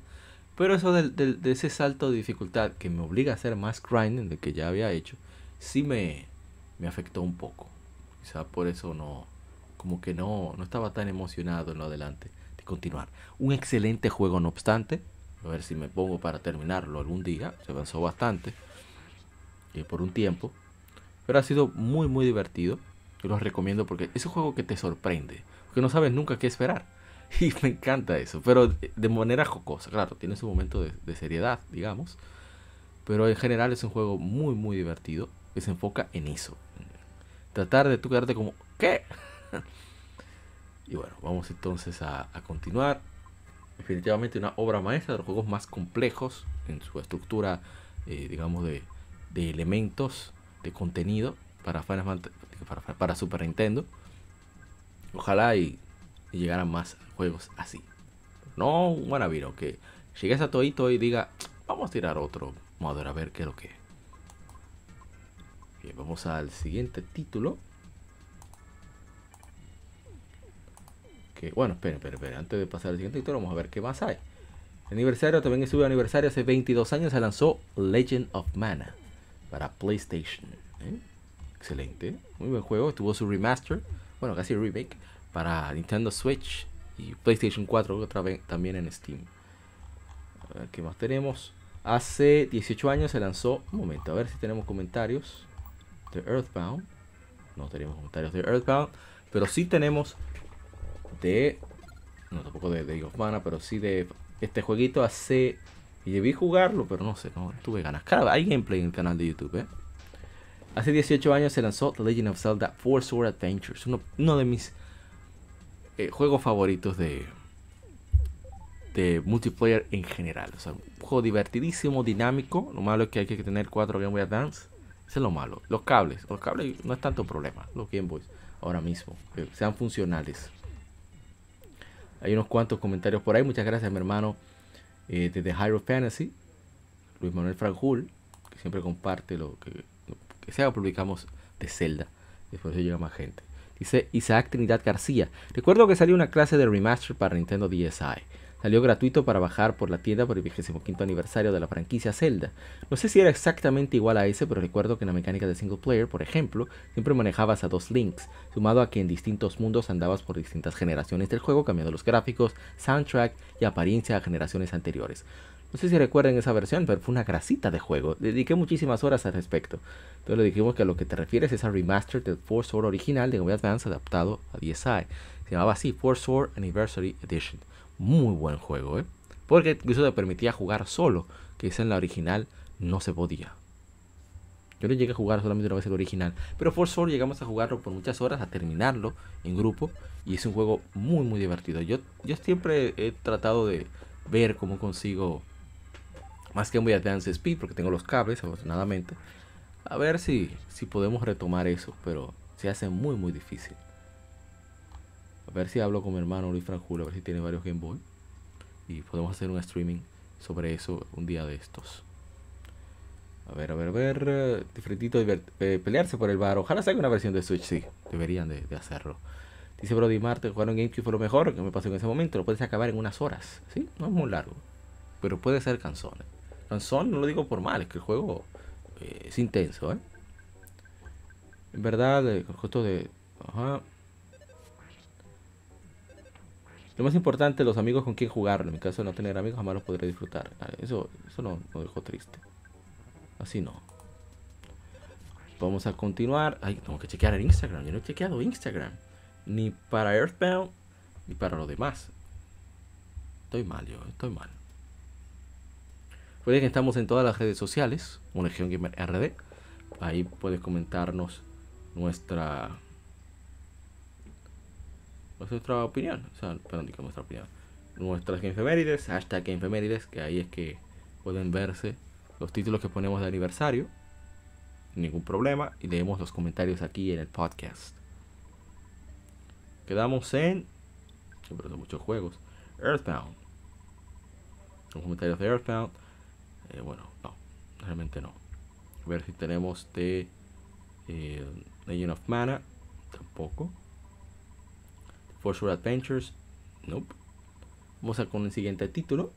Pero eso de, ese salto de dificultad que me obliga a hacer más grinding de que ya había hecho, sí me afectó un poco. Quizá por eso no, como que no, no estaba tan emocionado en lo adelante de continuar. Un excelente juego, no obstante. A ver si me pongo para terminarlo algún día. Se avanzó bastante. eh, por un tiempo. Pero ha sido muy, muy divertido. Yo lo recomiendo porque es un juego que te sorprende. Porque no sabes nunca qué esperar. Y me encanta eso. Pero de manera jocosa. Claro, tiene su momento de, de seriedad, digamos. Pero en general es un juego muy, muy divertido. Que se enfoca en eso tratar de tú quedarte como, ¿qué? y bueno, vamos entonces a, continuar. Definitivamente una obra maestra de los juegos más complejos en su estructura, eh, digamos, de, elementos, de contenido para, para, para, Super Nintendo. Ojalá y, llegaran más juegos así. No un wannabe, que llegues a Toito y diga, vamos a tirar otro modo a ver qué es lo que vamos al siguiente título. Que, bueno, esperen, esperen, esperen. Antes de pasar al siguiente título, vamos a ver qué más hay. aniversario, también estuvo aniversario hace 22 años, se lanzó Legend of Mana para PlayStation. ¿eh? Excelente, muy buen juego. Tuvo su remaster, bueno, casi remake, para Nintendo Switch y PlayStation 4, otra vez también en Steam. A ver qué más tenemos. Hace 18 años se lanzó. Un momento, a ver si tenemos comentarios de Earthbound. No tenemos comentarios de Earthbound, pero sí tenemos de. No, tampoco de Day of Mana, pero sí de este jueguito hace. Y debí jugarlo, pero no sé, no tuve ganas. Claro, hay gameplay en el canal de YouTube, ¿eh? Hace 18 años se lanzó The Legend of Zelda Four Sword Adventures, uno, de mis eh, juegos favoritos de, de multiplayer en general. O sea, un juego divertidísimo, dinámico. Lo malo es que hay que tener 4 Game Boy Advance. Es lo malo. Los cables. Los cables no es tanto problema. Los Game Boys ahora mismo. Que sean funcionales. Hay unos cuantos comentarios por ahí. Muchas gracias, mi hermano. Eh, desde Hyrule Fantasy. Luis Manuel Franjul. Que siempre comparte lo que, que sea publicamos de Zelda. Después llega más gente. Dice Isaac Trinidad García. Recuerdo que salió una clase de remaster para Nintendo DSi. Salió gratuito para bajar por la tienda por el 25 aniversario de la franquicia Zelda. No sé si era exactamente igual a ese, pero recuerdo que en la mecánica de single player, por ejemplo, siempre manejabas a dos links, sumado a que en distintos mundos andabas por distintas generaciones del juego, cambiando los gráficos, soundtrack y apariencia a generaciones anteriores. No sé si recuerdan esa versión, pero fue una grasita de juego. dediqué muchísimas horas al respecto. Entonces le dijimos que a lo que te refieres es a remaster del Force Sword original de Game Advance adaptado a DSi. Se llamaba así Force Sword Anniversary Edition. Muy buen juego, ¿eh? Porque incluso te permitía jugar solo, que esa en la original no se podía. Yo no llegué a jugar solamente una vez el original, pero Force Sword llegamos a jugarlo por muchas horas, a terminarlo en grupo, y es un juego muy muy divertido. Yo, yo siempre he tratado de ver cómo consigo más que a Advance Speed, porque tengo los cables, afortunadamente. A ver si, si podemos retomar eso, pero se hace muy muy difícil. A ver si hablo con mi hermano Luis Franjulo, a ver si tiene varios Game Boy. Y podemos hacer un streaming sobre eso un día de estos. A ver, a ver, a ver. Diferentito eh, pelearse por el bar. Ojalá salga una versión de Switch, sí. Deberían de, hacerlo. Dice Brody Marte, jugar en GameCube fue lo mejor que me pasó en ese momento. Lo puedes acabar en unas horas. ¿sí? No es muy largo. Pero puede ser cansón. Cansón no lo digo por mal, es que el juego eh, es intenso, ¿eh? En verdad, el costo de... Ajá. Lo más importante, los amigos con quien jugarlo. En mi caso, no tener amigos, jamás los podré disfrutar. Ah, eso, eso no me dejó triste. Así no. Vamos a continuar. Ay, tengo que chequear el Instagram. Yo no he chequeado Instagram. Ni para Earthbound, ni para lo demás. Estoy mal, yo, estoy mal. Puede que estamos en todas las redes sociales, Legión Gamer RD. Ahí puedes comentarnos nuestra nuestra opinión, o sea, perdón, digo nuestra opinión, nuestras Gamefemérides, hashtag Gamefemérides, que ahí es que pueden verse los títulos que ponemos de aniversario, ningún problema, y leemos los comentarios aquí en el podcast. Quedamos en, siempre son muchos juegos, Earthbound. Los comentarios de Earthbound, eh, bueno, no, realmente no. A ver si tenemos de eh, Legend of Mana, tampoco. For Sure Adventures. Nope. Vamos a con el siguiente título.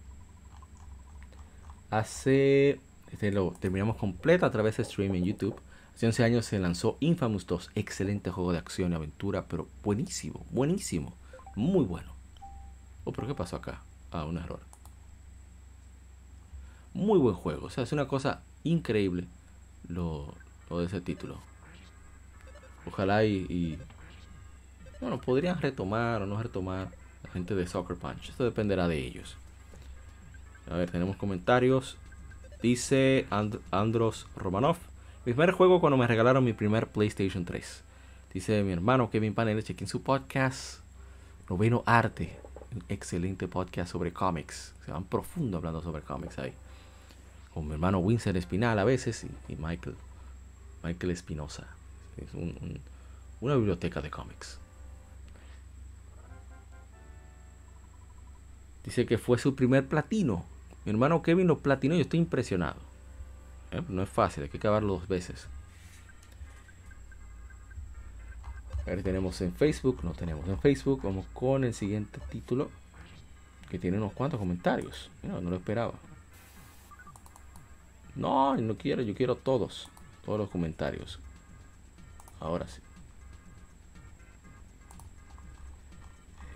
Hace. Este lo terminamos completo a través de stream en YouTube. Hace 11 años se lanzó Infamous 2. Excelente juego de acción y aventura, pero buenísimo, buenísimo. Muy bueno. Oh, pero ¿qué pasó acá? Ah, un error. Muy buen juego. O sea, es una cosa increíble lo, de ese título. Ojalá y bueno, podrían retomar o no retomar la gente de Soccer Punch. Esto dependerá de ellos. A ver, tenemos comentarios. Dice Andros Romanov. Mi primer juego cuando me regalaron mi primer PlayStation 3. Dice mi hermano Kevin Panel, chequen su podcast. Noveno Arte. Un excelente podcast sobre cómics. Se van profundo hablando sobre cómics ahí. Con mi hermano Winston Espinal a veces y, Michael. Michael Espinosa. Es una biblioteca de cómics. Dice que fue su primer platino. Mi hermano Kevin lo platinó y yo estoy impresionado. Eh, no es fácil, hay que acabarlo dos veces. A ver, tenemos en Facebook, no tenemos en Facebook. Vamos con el siguiente título que tiene unos cuantos comentarios. no lo esperaba. No, no quiero, yo quiero todos, todos los comentarios. Ahora sí.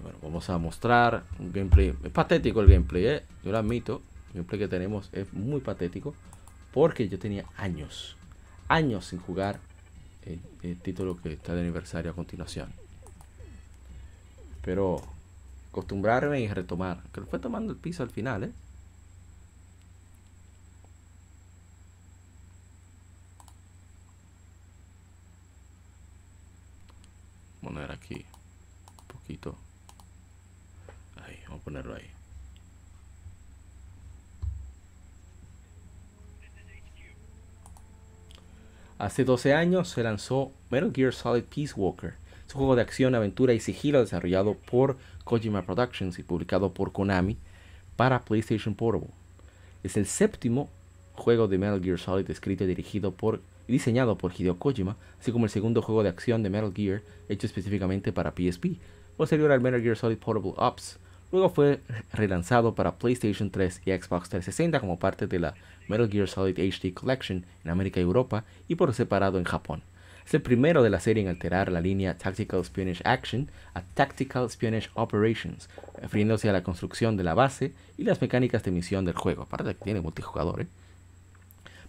Bueno, vamos a mostrar un gameplay. Es patético el gameplay, ¿eh? Yo lo admito. El gameplay que tenemos es muy patético. Porque yo tenía años, años sin jugar el, título que está de aniversario a continuación. Pero acostumbrarme y retomar. Que lo fue tomando el piso al final, ¿eh? Poner aquí un poquito. Ponerlo ahí. Hace 12 años se lanzó Metal Gear Solid Peace Walker. Es un juego de acción, aventura y sigilo desarrollado por Kojima Productions y publicado por Konami para PlayStation Portable. Es el séptimo juego de Metal Gear Solid escrito y dirigido por y diseñado por Hideo Kojima, así como el segundo juego de acción de Metal Gear hecho específicamente para PSP, posterior al Metal Gear Solid Portable Ops. Luego fue relanzado para PlayStation 3 y Xbox 360 como parte de la Metal Gear Solid HD Collection en América y Europa y por separado en Japón. Es el primero de la serie en alterar la línea Tactical Espionage Action a Tactical Espionage Operations, refiriéndose a la construcción de la base y las mecánicas de misión del juego, aparte de que tiene multijugador. ¿eh?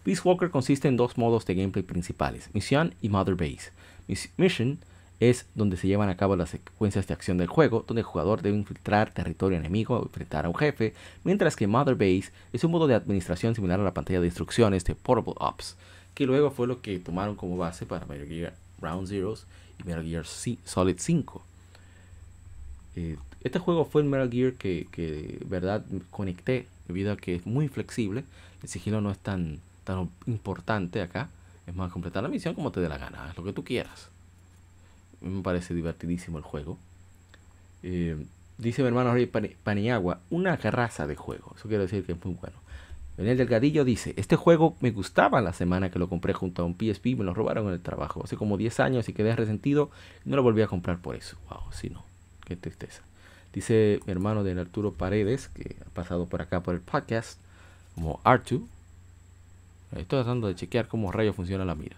Peace Walker consiste en dos modos de gameplay principales, Misión y Mother Base. Mission es donde se llevan a cabo las secuencias de acción del juego, donde el jugador debe infiltrar territorio enemigo o enfrentar a un jefe, mientras que Mother Base es un modo de administración similar a la pantalla de instrucciones de Portable Ops, que luego fue lo que tomaron como base para Metal Gear Round Zeroes y Metal Gear Solid 5. Eh, este juego fue el Metal Gear que, que verdad conecté debido a que es muy flexible, el sigilo no es tan, tan importante acá, es más completar la misión como te dé la gana, es lo que tú quieras. Me parece divertidísimo el juego. Eh, dice mi hermano Paniagua, una raza de juego. Eso quiere decir que es muy bueno. Daniel Delgadillo dice, este juego me gustaba la semana que lo compré junto a un PSP, me lo robaron en el trabajo. Hace como 10 años y quedé resentido no lo volví a comprar por eso. Wow, si no, qué tristeza. Dice mi hermano de Arturo Paredes, que ha pasado por acá por el podcast, como R2. Estoy tratando de chequear cómo rayo funciona la mira.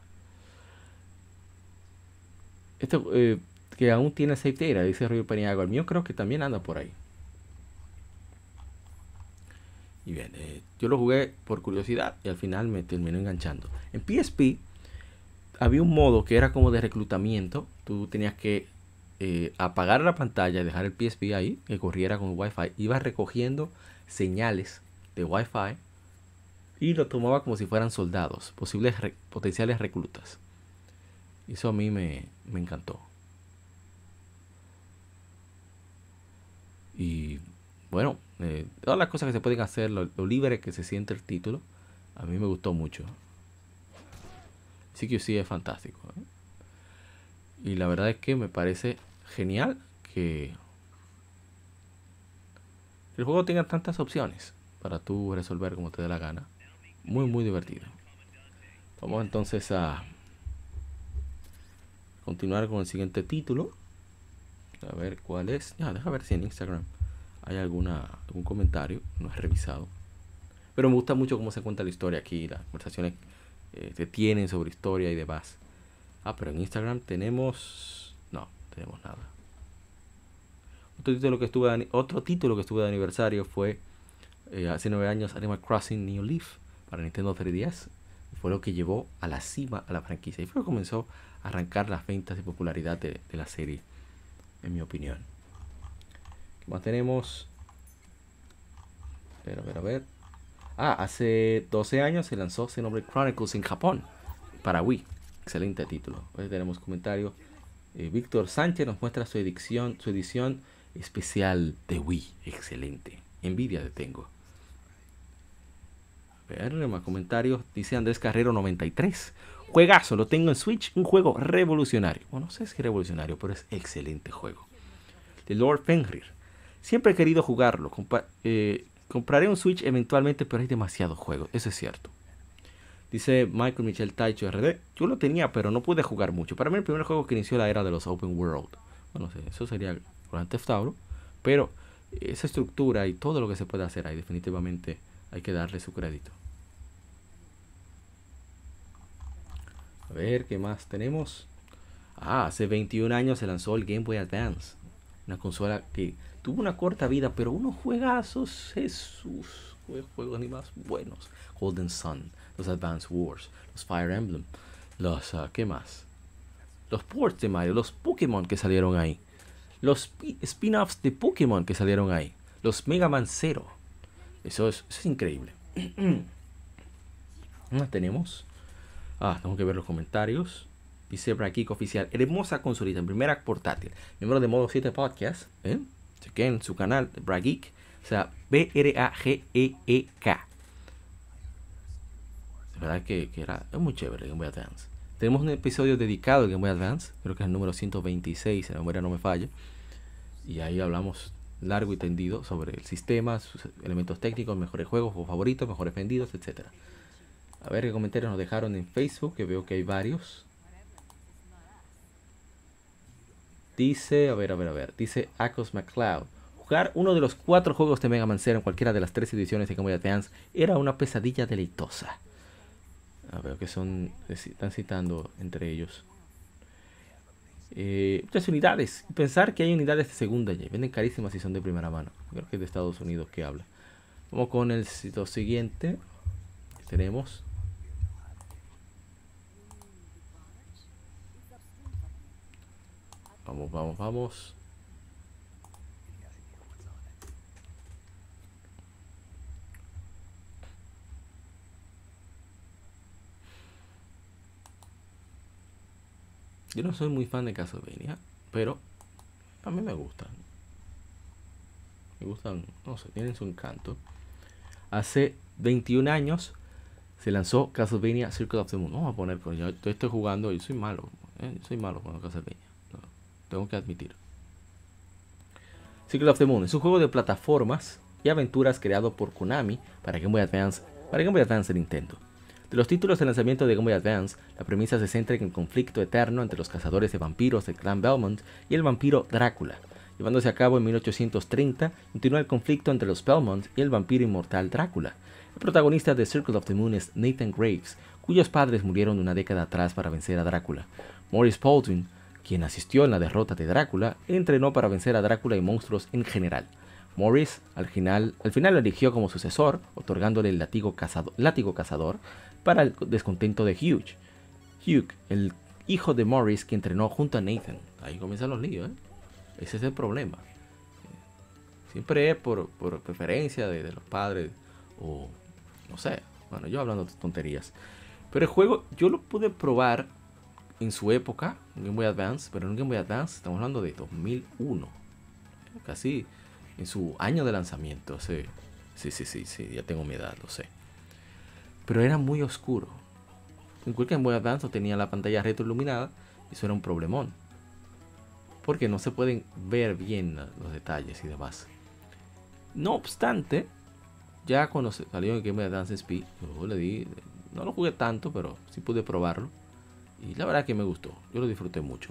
Este, eh, que aún tiene safety era, dice Río Paniagua. El mío creo que también anda por ahí. Y bien, eh, yo lo jugué por curiosidad y al final me terminó enganchando. En PSP había un modo que era como de reclutamiento. Tú tenías que eh, apagar la pantalla dejar el PSP ahí, que corriera con Wi-Fi. Ibas recogiendo señales de Wi-Fi y lo tomaba como si fueran soldados, posibles potenciales reclutas. Eso a mí me, me encantó. Y bueno, eh, todas las cosas que se pueden hacer, lo, libre que se siente el título, a mí me gustó mucho. Sí que sí es fantástico. ¿eh? Y la verdad es que me parece genial que el juego tenga tantas opciones para tú resolver como te dé la gana. Muy, muy divertido. Vamos entonces a continuar con el siguiente título. A ver cuál es. Ya, deja ver si en Instagram hay alguna, algún comentario. No he revisado. Pero me gusta mucho cómo se cuenta la historia aquí. Las conversaciones eh, se tienen sobre historia y demás. Ah, pero en Instagram tenemos. No, tenemos nada. Otro título que estuve, otro título que estuve de aniversario fue eh, hace nueve años Animal Crossing New Leaf para Nintendo 3DS. Fue lo que llevó a la cima a la franquicia. Y fue lo que comenzó arrancar las ventas y popularidad de, la serie, en mi opinión. ¿Qué más tenemos? A ver, a ver, a ver. Ah, hace 12 años se lanzó Xenoblade Chronicles en Japón para Wii. Excelente título. Hoy tenemos comentarios. Eh, Víctor Sánchez nos muestra su edición, su edición especial de Wii. Excelente. Envidia de tengo. Más comentarios. Dice Andrés Carrero 93. Juegazo, lo tengo en Switch, un juego revolucionario. Bueno, no sé si revolucionario, pero es excelente juego. De Lord Fenrir. Siempre he querido jugarlo. Eh, compraré un Switch eventualmente, pero hay demasiados juegos. Eso es cierto. Dice Michael Michel Taicho RD. Yo lo tenía, pero no pude jugar mucho. Para mí el primer juego que inició la era de los Open World. Bueno, eso sería Grand Theft Auto. Pero esa estructura y todo lo que se puede hacer ahí, definitivamente hay que darle su crédito. A ver, ¿qué más tenemos? Ah, hace 21 años se lanzó el Game Boy Advance. Una consola que tuvo una corta vida, pero unos juegazos, Jesús, juegos ni más buenos. Golden Sun, los Advance Wars, los Fire Emblem, los, uh, ¿qué más? Los ports de Mario, los Pokémon que salieron ahí, los spin-offs de Pokémon que salieron ahí, los Mega Man Zero. Eso es, eso es increíble. ¿Qué tenemos? Ah, tengo que ver los comentarios. Dice Brageek Oficial, hermosa consolita, primera portátil. Miembro de Modo 7 Podcast, ¿eh? Chequen su canal, Brageek. O sea, B-R-A-G-E-E-K. De verdad que, que, era es muy chévere Game Boy Advance. Tenemos un episodio dedicado al Game Boy Advance, creo que es el número 126, si la memoria no me falla. Y ahí hablamos largo y tendido sobre el sistema, sus elementos técnicos, mejores juegos favoritos, mejores vendidos, etc. A ver qué comentarios nos dejaron en Facebook, que veo que hay varios. Dice, a ver, a ver, a ver. Dice Akos McLeod. Jugar uno de los cuatro juegos de Mega Man Zero en cualquiera de las tres ediciones de Game Boy Advance era una pesadilla deleitosa. A ver, que son. Están citando entre ellos. Eh, muchas unidades. Pensar que hay unidades de segunda ya. Venden carísimas y son de primera mano. Creo que es de Estados Unidos que habla. Vamos con el sitio siguiente. tenemos. Vamos, vamos, vamos. Yo no soy muy fan de Castlevania, pero a mí me gustan. Me gustan, no sé, tienen su encanto. Hace 21 años se lanzó Castlevania Circle of the Moon. Vamos a poner, pues yo estoy jugando y soy malo. ¿eh? Soy malo con Castlevania tengo que admitir. Secret of the Moon es un juego de plataformas y aventuras creado por Konami para Game Boy Advance, para Game Boy Advance de Nintendo. De los títulos de lanzamiento de Game Boy Advance, la premisa se centra en el conflicto eterno entre los cazadores de vampiros del clan Belmont y el vampiro Drácula. Llevándose a cabo en 1830, continúa el conflicto entre los Belmont y el vampiro inmortal Drácula. El protagonista de Circle of the Moon es Nathan Graves, cuyos padres murieron una década atrás para vencer a Drácula. Morris Baldwin quien asistió en la derrota de Drácula, entrenó para vencer a Drácula y monstruos en general. Morris al final, al final lo eligió como sucesor, otorgándole el látigo, cazador para el descontento de Hugh. Hugh, el hijo de Morris que entrenó junto a Nathan. Ahí comienzan los líos, ¿eh? Ese es el problema. Siempre es por, preferencia de, los padres o no sé. Bueno, yo hablando de tonterías. Pero el juego yo lo pude probar en su época, Game Boy Advance, pero en Game Boy Advance estamos hablando de 2001, casi en su año de lanzamiento. Sí, sí, sí, sí ya tengo mi edad, lo sé. Pero era muy oscuro. En Game Boy Advance tenía la pantalla retroiluminada y eso era un problemón. Porque no se pueden ver bien los detalles y demás. No obstante, ya cuando salió en Game Boy Advance SP, no lo jugué tanto, pero sí pude probarlo y la verdad que me gustó. Yo lo disfruté mucho.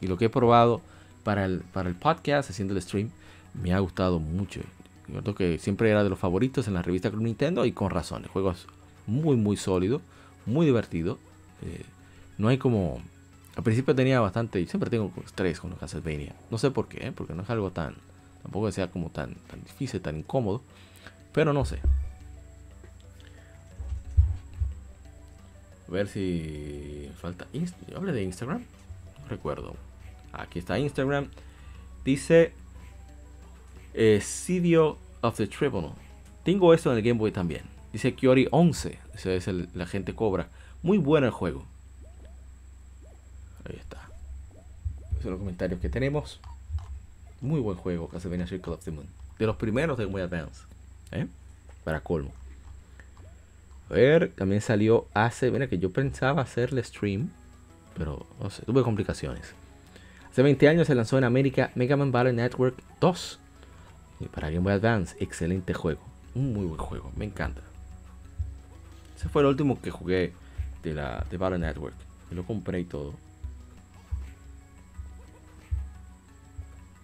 Y lo que he probado para el, para el podcast, haciendo el stream, me ha gustado mucho. Yo creo que siempre era de los favoritos en la revista Club Nintendo y con razón. El juego es muy, muy sólido, muy divertido. Eh, no hay como. Al principio tenía bastante. Siempre tengo estrés con los Castlevania. No sé por qué, ¿eh? porque no es algo tan. Tampoco sea como tan, tan difícil, tan incómodo. Pero no sé. A ver si falta. Yo hablé de Instagram. No recuerdo. Aquí está Instagram. Dice eh, Sidio of the Tribunal. Tengo esto en el Game Boy también. Dice Kiori 11. Ese es la gente cobra. Muy bueno el juego. Ahí está. Esos son los comentarios que tenemos. Muy buen juego, Castlevania Circle of the Moon. De los primeros de Boy Advance. ¿eh? Para colmo. A ver, también salió hace, mira que yo pensaba hacerle stream, pero no sé, tuve complicaciones. Hace 20 años se lanzó en América Mega Man Battle Network 2. Y para Game Boy Advance, excelente juego. Un muy buen juego, me encanta. Ese fue el último que jugué de la de Battle Network. Y lo compré y todo.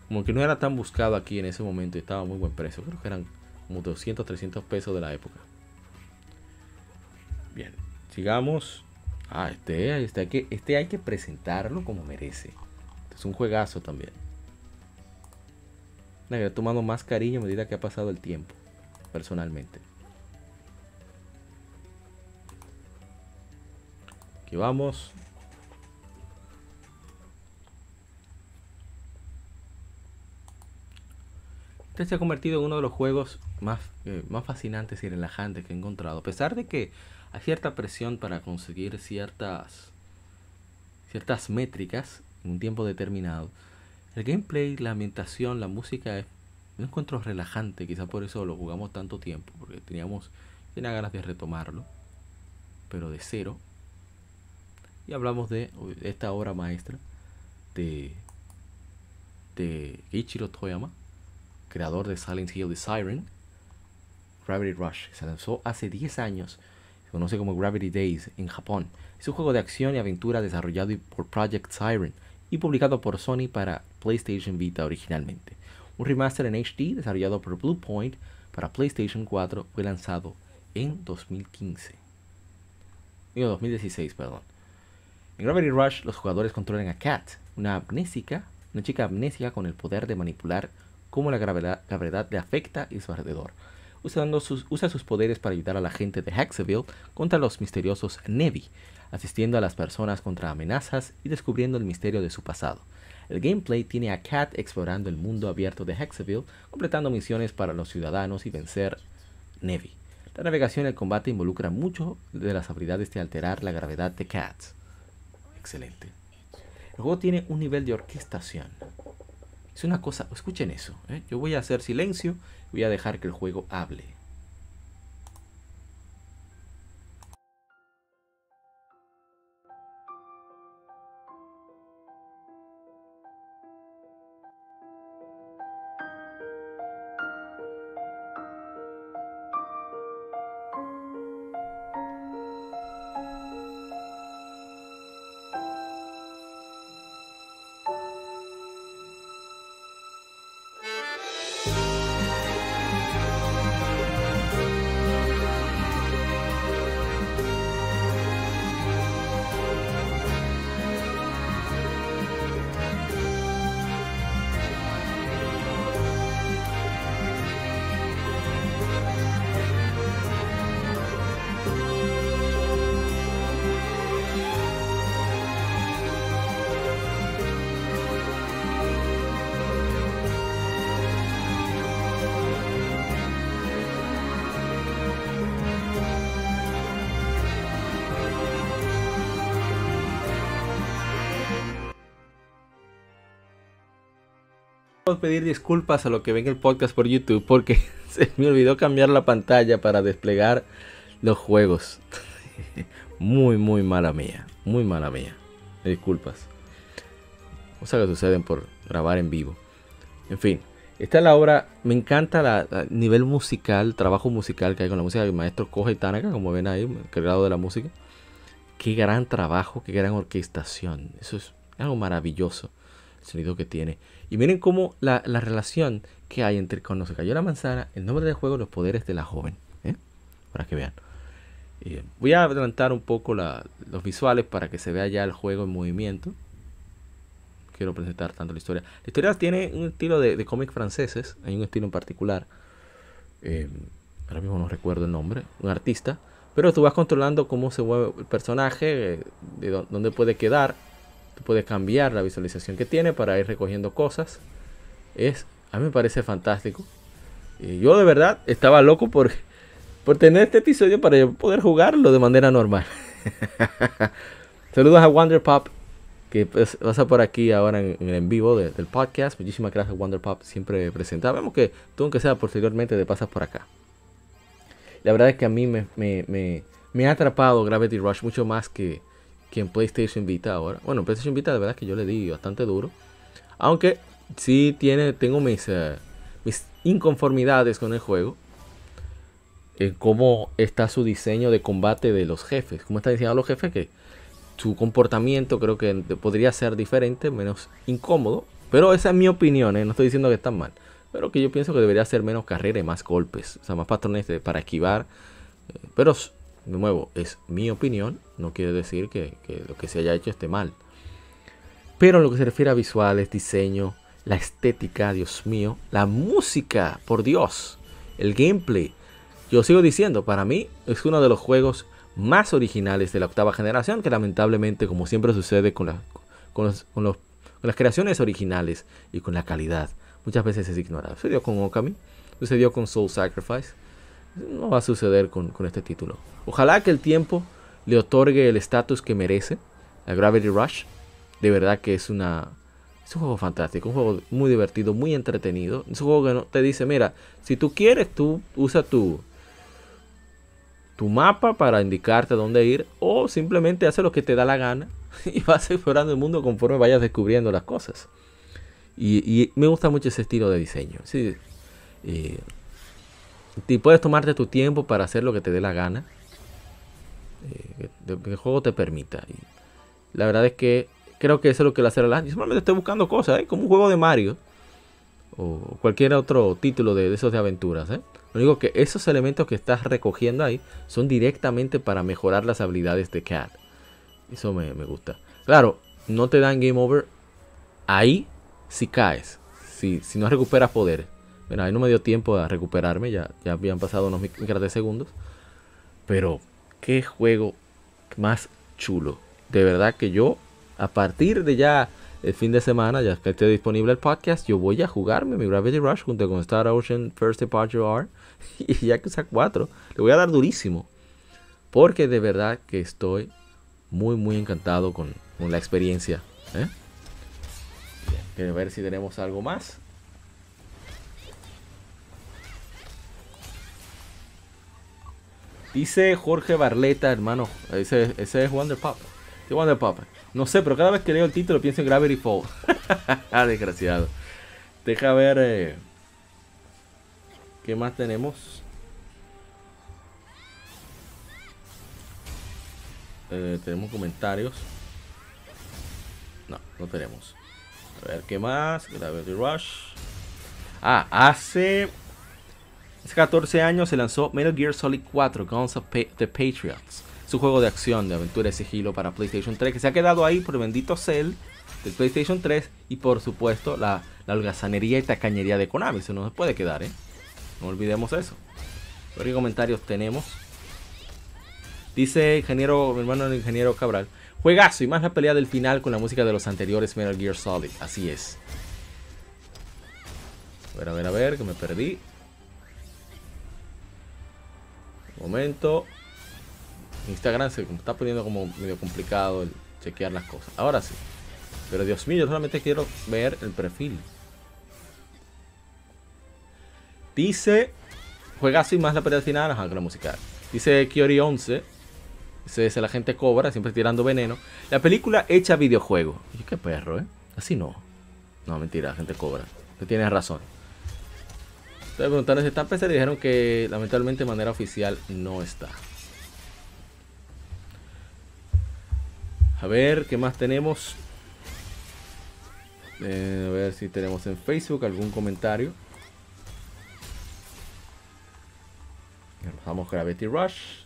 Como que no era tan buscado aquí en ese momento y estaba muy buen precio. Creo que eran como 200, 300 pesos de la época. Bien, sigamos. Ah, este, este, hay que, este hay que presentarlo como merece. Este es un juegazo también. Le he tomado más cariño a medida que ha pasado el tiempo, personalmente. Aquí vamos. Este se ha convertido en uno de los juegos más, eh, más fascinantes y relajantes que he encontrado. A pesar de que hay cierta presión para conseguir ciertas, ciertas métricas en un tiempo determinado, el gameplay, la ambientación, la música es un encuentro relajante. Quizá por eso lo jugamos tanto tiempo, porque teníamos tenía ganas de retomarlo, pero de cero. Y hablamos de esta obra maestra de, de Ichiro Toyama, creador de Silent Hill The Siren, Gravity Rush. Se lanzó hace 10 años, se conoce como Gravity Days en Japón. Es un juego de acción y aventura desarrollado por Project Siren y publicado por Sony para PlayStation Vita originalmente. Un remaster en HD desarrollado por Bluepoint para PlayStation 4 fue lanzado en 2015. Digo, 2016, perdón. En Gravity Rush los jugadores controlan a Kat, una amnésica, una chica amnésica con el poder de manipular cómo la gravedad, le afecta y su alrededor. Usando sus, usa sus poderes para ayudar a la gente de Hexaville contra los misteriosos Nevi, asistiendo a las personas contra amenazas y descubriendo el misterio de su pasado. El gameplay tiene a Kat explorando el mundo abierto de Hexaville, completando misiones para los ciudadanos y vencer Nevi. La navegación y el combate involucran mucho de las habilidades de alterar la gravedad de Kat excelente. El juego tiene un nivel de orquestación. Es una cosa, escuchen eso. ¿eh? Yo voy a hacer silencio, voy a dejar que el juego hable. Pedir disculpas a lo que ven el podcast por YouTube porque se me olvidó cambiar la pantalla para desplegar los juegos. muy, muy mala mía. Muy mala mía. Disculpas. Cosas que suceden por grabar en vivo. En fin, esta es la obra. Me encanta la, nivel musical, trabajo musical que hay con la música del maestro Koja y Tanaka, como ven ahí, el grado de la música. Qué gran trabajo, qué gran orquestación. Eso es algo maravilloso sonido que tiene. Y miren cómo la, relación que hay entre cuando se cayó la manzana, el nombre del juego, los poderes de la joven. ¿eh? Para que vean. Eh, voy a adelantar un poco los visuales para que se vea ya el juego en movimiento. Quiero presentar tanto la historia. La historia tiene un estilo de, de cómics franceses. Hay un estilo en particular. Eh, ahora mismo no recuerdo el nombre. Un artista. Pero tú vas controlando cómo se mueve el personaje, de dónde puede quedar puedes cambiar la visualización que tiene para ir recogiendo cosas. Es, a mí me parece fantástico. Y yo de verdad estaba loco por, por tener este episodio para poder jugarlo de manera normal. Saludos a Wonder Pop que pues, pasa por aquí ahora en, el en vivo del podcast. Muchísimas gracias Wonder Pop, siempre presentado. Vemos que tú aunque sea posteriormente te pasas por acá. La verdad es que a mí me, me, me ha atrapado Gravity Rush mucho más que, que en PlayStation Vita ahora. Bueno, en PlayStation Vita de verdad que yo le di bastante duro. Aunque sí tiene, tengo mis, eh, mis inconformidades con el juego. En cómo está su diseño de combate de los jefes. Cómo está diseñado los jefes que su comportamiento creo que podría ser diferente, menos incómodo. Pero esa es mi opinión, ¿eh? no estoy diciendo que está mal. Pero que yo pienso que debería ser menos carrera y más golpes. O sea, más patrones para esquivar. Eh, pero, de nuevo, es mi opinión. No quiere decir que, lo que se haya hecho esté mal. Pero en lo que se refiere a visuales, diseño, la estética, Dios mío, la música, por Dios, el gameplay. Yo sigo diciendo, para mí es uno de los juegos más originales de la octava generación, que lamentablemente, como siempre sucede con, con, las creaciones originales y con la calidad, muchas veces es ignorado. Sucedió con Okami, sucedió con Soul Sacrifice, no va a suceder con, con este título. Ojalá que el tiempo le otorgue el estatus que merece a Gravity Rush de verdad que es una es un juego fantástico, un juego muy divertido, muy entretenido. Es un juego que no, te dice, mira, si tú quieres, tú usa tu tu mapa para indicarte dónde ir o simplemente hace lo que te da la gana y vas explorando el mundo conforme vayas descubriendo las cosas. Y, me gusta mucho ese estilo de diseño. Sí, y puedes tomarte tu tiempo para hacer lo que te dé la gana. Eh, que el juego te permita. Y la verdad es que creo que eso es lo que le hace la Yo solamente estoy buscando cosas, ¿eh? como un juego de Mario o cualquier otro título de, esos de aventuras. ¿eh? Lo único que esos elementos que estás recogiendo ahí son directamente para mejorar las habilidades de Cat. Eso me, gusta. Claro, no te dan game over ahí si caes, si, si no recuperas poder. Bueno, ahí no me dio tiempo a recuperarme, ya, ya habían pasado unos micras de segundos. Pero, qué juego más chulo. De verdad que yo a partir de ya el fin de semana, ya que esté disponible el podcast, yo voy a jugarme mi Gravity Rush junto con Star Ocean First Departure R y ya que sea 4. Le voy a dar durísimo. Porque de verdad que estoy muy, muy encantado con, la experiencia. ¿eh? a ver si tenemos algo más. Dice Jorge Barleta, hermano. Ese, ese es Wonder Pop. Wonder Pop. No sé, pero cada vez que leo el título pienso en Gravity Fall. Desgraciado. Deja ver. Eh, ¿Qué más tenemos? Eh, tenemos comentarios. No, no tenemos. A ver, ¿qué más? Gravity Rush. Ah, hace, hace 14 años se lanzó Metal Gear Solid 4, Guns of the Patriots. Su juego de acción, de aventura y sigilo para PlayStation 3, que se ha quedado ahí por el bendito Cell del PlayStation 3 y por supuesto la, la holgazanería y tacañería de Konami. Se puede quedar, ¿eh? No olvidemos eso. ¿Qué comentarios tenemos? Dice ingeniero, mi hermano el ingeniero Cabral. Juegazo y más la pelea del final con la música de los anteriores Metal Gear Solid. Así es. A ver, a ver, a ver, que me perdí. Momento. Instagram se está poniendo como medio complicado el chequear las cosas. Ahora sí. Pero Dios mío, yo solamente quiero ver el perfil. Dice, juega así más la pelea final, ajá, la musical. Dice Kiori 11, dice, es la gente cobra, siempre tirando veneno. La película hecha videojuego. Y qué perro, ¿eh? Así no. No, mentira, la gente cobra. Tú tienes razón. Estoy preguntando si están pensando y dijeron que lamentablemente de manera oficial no está. A ver, ¿qué más tenemos? Eh, a ver si tenemos en Facebook algún comentario. Vamos Gravity Rush.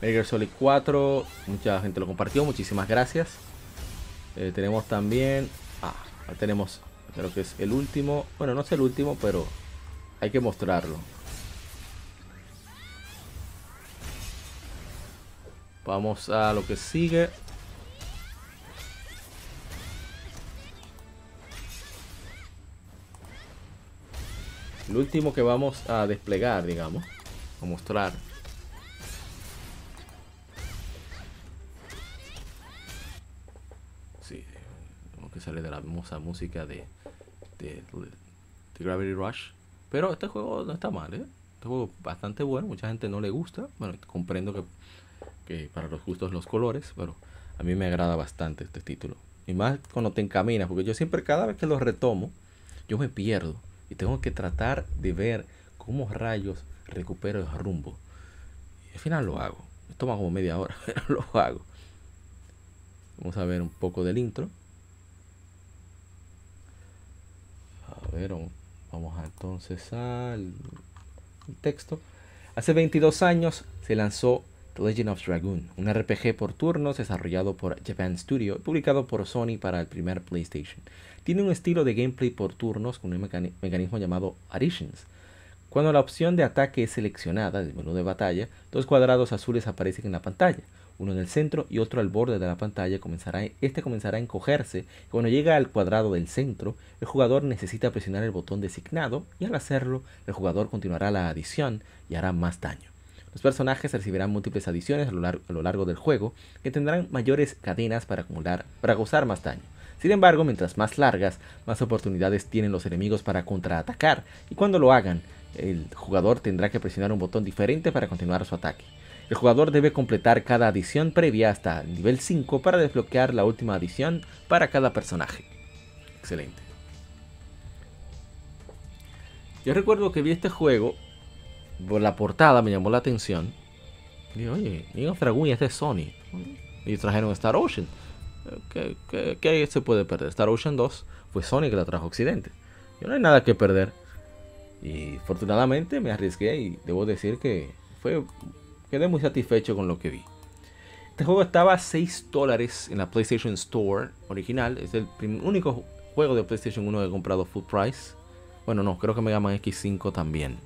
Metal Solid 4. Mucha gente lo compartió. Muchísimas gracias. Eh, tenemos también. Ah, tenemos. Creo que es el último. Bueno, no es el último, pero hay que mostrarlo. Vamos a lo que sigue. El último que vamos a desplegar, digamos, a mostrar. Sí, como que sale de la hermosa música de, de, de Gravity Rush. Pero este juego no está mal, ¿eh? Este juego bastante bueno, mucha gente no le gusta. Bueno, comprendo que que para los gustos los colores, pero a mí me agrada bastante este título. Y más cuando te encaminas, porque yo siempre cada vez que lo retomo, yo me pierdo. Y tengo que tratar de ver cómo rayos recupero el rumbo. Y al final lo hago. Me toma como media hora, pero lo hago. Vamos a ver un poco del intro. Vamos entonces al texto. Hace 22 años se lanzó The Legend of Dragoon, un RPG por turnos desarrollado por Japan Studio y publicado por Sony para el primer PlayStation. Tiene un estilo de gameplay por turnos con un mecanismo llamado Additions. Cuando la opción de ataque es seleccionada del menú de batalla, dos cuadrados azules aparecen en la pantalla uno en el centro y otro al borde de la pantalla, comenzará, este comenzará a encogerse. Cuando llega al cuadrado del centro, el jugador necesita presionar el botón designado y al hacerlo, el jugador continuará la adición y hará más daño. Los personajes recibirán múltiples adiciones a lo, largo, a lo largo del juego que tendrán mayores cadenas para acumular, para causar más daño. Sin embargo, mientras más largas, más oportunidades tienen los enemigos para contraatacar y cuando lo hagan, el jugador tendrá que presionar un botón diferente para continuar su ataque. El jugador debe completar cada adición previa hasta el nivel 5 para desbloquear la última adición para cada personaje. Excelente. Yo recuerdo que vi este juego, por la portada me llamó la atención. Y dije, oye, Nigan Dragoon este es Sony. Y trajeron Star Ocean. ¿Qué, qué, se puede perder? Star Ocean 2 fue Sony que la trajo a Occidente. Yo no hay nada que perder. Y afortunadamente me arriesgué y debo decir que fue quedé muy satisfecho con lo que vi. Este juego estaba a 6 dólares en la PlayStation Store original. Es el único juego de PlayStation 1 que he comprado full price. Bueno, no, creo que Mega Man X5 también.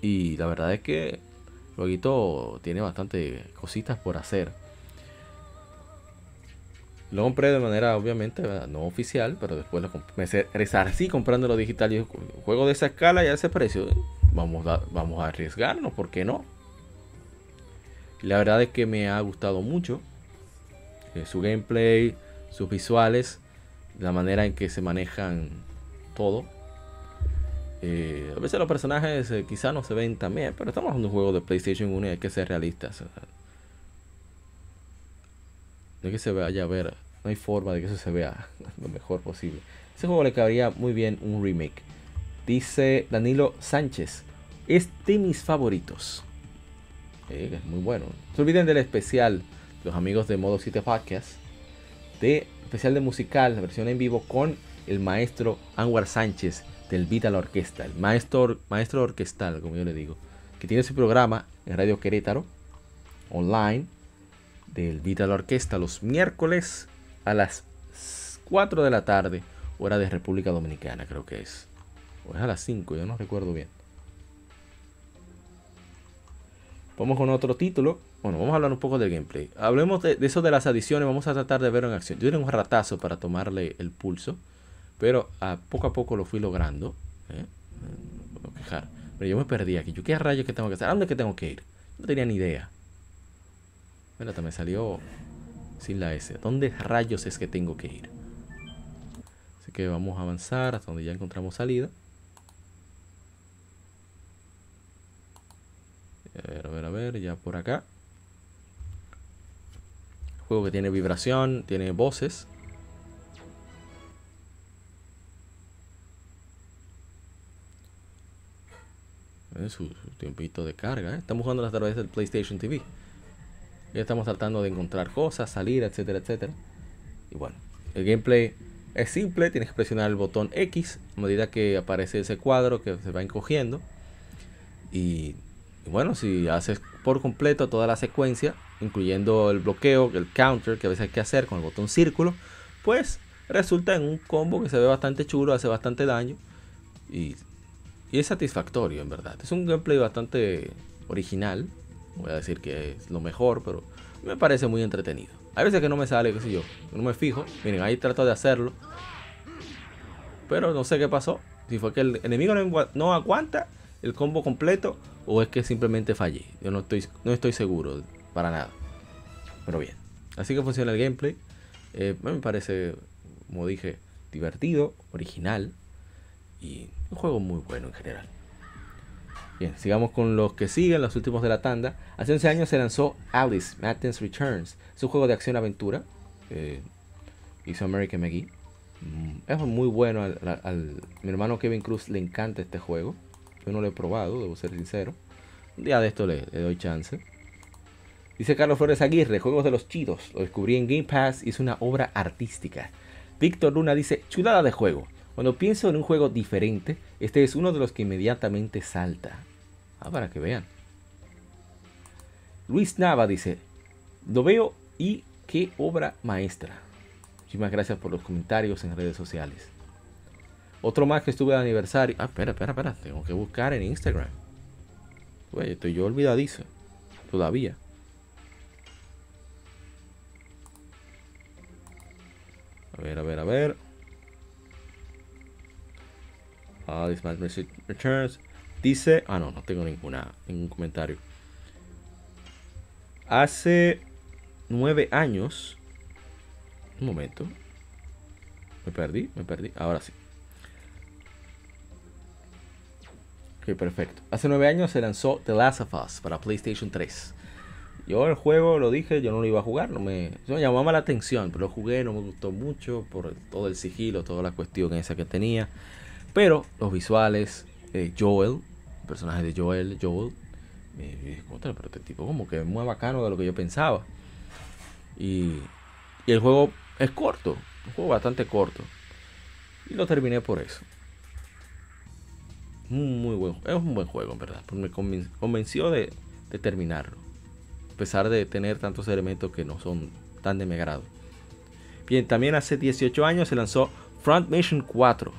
Y la verdad es que el jueguito tiene bastante cositas por hacer. Lo compré de manera obviamente no oficial, pero después lo me resarcí comprándolo digital. Y juego de esa escala y a ese precio vamos a, vamos a arriesgarnos, ¿por qué no? La verdad es que me ha gustado mucho eh, su gameplay, sus visuales, la manera en que se manejan todo. Eh, a veces los personajes eh, quizá no se ven tan bien, pero estamos en un juego de PlayStation 1 y hay que ser realistas. No es que se vaya a ver, no hay forma de que eso se vea lo mejor posible. Ese juego le cabría muy bien un remake. Dice Danilo Sánchez, es de mis favoritos. Eh, es muy bueno. No se olviden del especial, los amigos de Modo 7 Podcast, de especial de musical, la versión en vivo con el maestro Anwar Sánchez del Vital Orquesta, el maestro, maestro orquestal, como yo le digo, que tiene su programa en Radio Querétaro, online, del Vital Orquesta, los miércoles a las 4 de la tarde, hora de República Dominicana, creo que es. O es a las 5, yo no recuerdo bien. Vamos con otro título. Bueno, vamos a hablar un poco del gameplay. Hablemos de, eso de las adiciones. Vamos a tratar de verlo en acción. Yo tengo un ratazo para tomarle el pulso. Pero a poco a poco lo fui logrando. ¿eh? No quejar. Pero yo me perdí aquí. ¿Yo qué rayos que tengo que hacer? ¿A dónde que tengo que ir? No tenía ni idea. Espérate, me salió sin la S. ¿Dónde rayos es que tengo que ir? Así que vamos a avanzar hasta donde ya encontramos salida. A ver, a ver, a ver, ya por acá. Juego que tiene vibración, tiene voces. Su, su, tiempito de carga. ¿eh? Estamos jugando a través del PlayStation TV. Ya estamos tratando de encontrar cosas, salir, etcétera, etcétera. Y bueno, el gameplay es simple. Tienes que presionar el botón X a medida que aparece ese cuadro que se va encogiendo. Y bueno, si haces por completo toda la secuencia, incluyendo el bloqueo, el counter que a veces hay que hacer con el botón círculo, pues resulta en un combo que se ve bastante chulo, hace bastante daño y, es satisfactorio en verdad. Es un gameplay bastante original, voy a decir que es lo mejor, pero me parece muy entretenido. Hay veces que no me sale, qué sé yo, no me fijo. Miren, ahí trato de hacerlo. Pero no sé qué pasó. Si fue que el enemigo no aguanta el combo completo o es que simplemente fallé. Yo no estoy, no estoy seguro para nada. Pero bien, así que funciona el gameplay. Eh, me parece, como dije, divertido, original y un juego muy bueno en general. Bien, sigamos con los que siguen, los últimos de la tanda. Hace 11 años se lanzó Alice Madness Returns. Es un juego de acción-aventura. Eh, hizo American McGee. Mm, Es muy bueno. Al, al- mi hermano Kevin Cruz le encanta este juego. Yo no lo he probado, debo ser sincero. Un día de esto le, le doy chance. Dice Carlos Flores Aguirre, Juegos de los Chidos. Lo descubrí en Game Pass y es una obra artística. Víctor Luna dice, chulada de juego. Cuando pienso en un juego diferente, este es uno de los que inmediatamente salta. Ah, para que vean. Luis Nava dice, lo veo y qué obra maestra. Muchísimas gracias por los comentarios en redes sociales. Otro más que estuve de aniversario. Ah, espera, espera, espera. Tengo que buscar en Instagram. Güey, estoy yo olvidadizo. Todavía. A ver, a ver, a ver. Ah, this man returns. Dice. Ah, no, no tengo ninguna, ningún comentario. Hace nueve años. Un momento. Me perdí, me perdí. Ahora sí. Perfecto. Hace nueve años se lanzó The Last of Us para PlayStation 3. Yo el juego lo dije, yo no lo iba a jugar, no me, no me llamaba la atención, pero lo jugué, no me gustó mucho por todo el sigilo, toda la cuestión esa que tenía. Pero los visuales, eh, Joel, el personaje de Joel, Joel, me dije, "Contra, pero este tipo como que es muy bacano de lo que yo pensaba. Y, y el juego es corto, un juego bastante corto. Y lo terminé por eso. Muy buen, es un buen juego, en verdad. porque Me conven- convenció de, de terminarlo. A pesar de tener tantos elementos que no son tan de mi agrado. Bien, también hace 18 años se lanzó Front Mission 4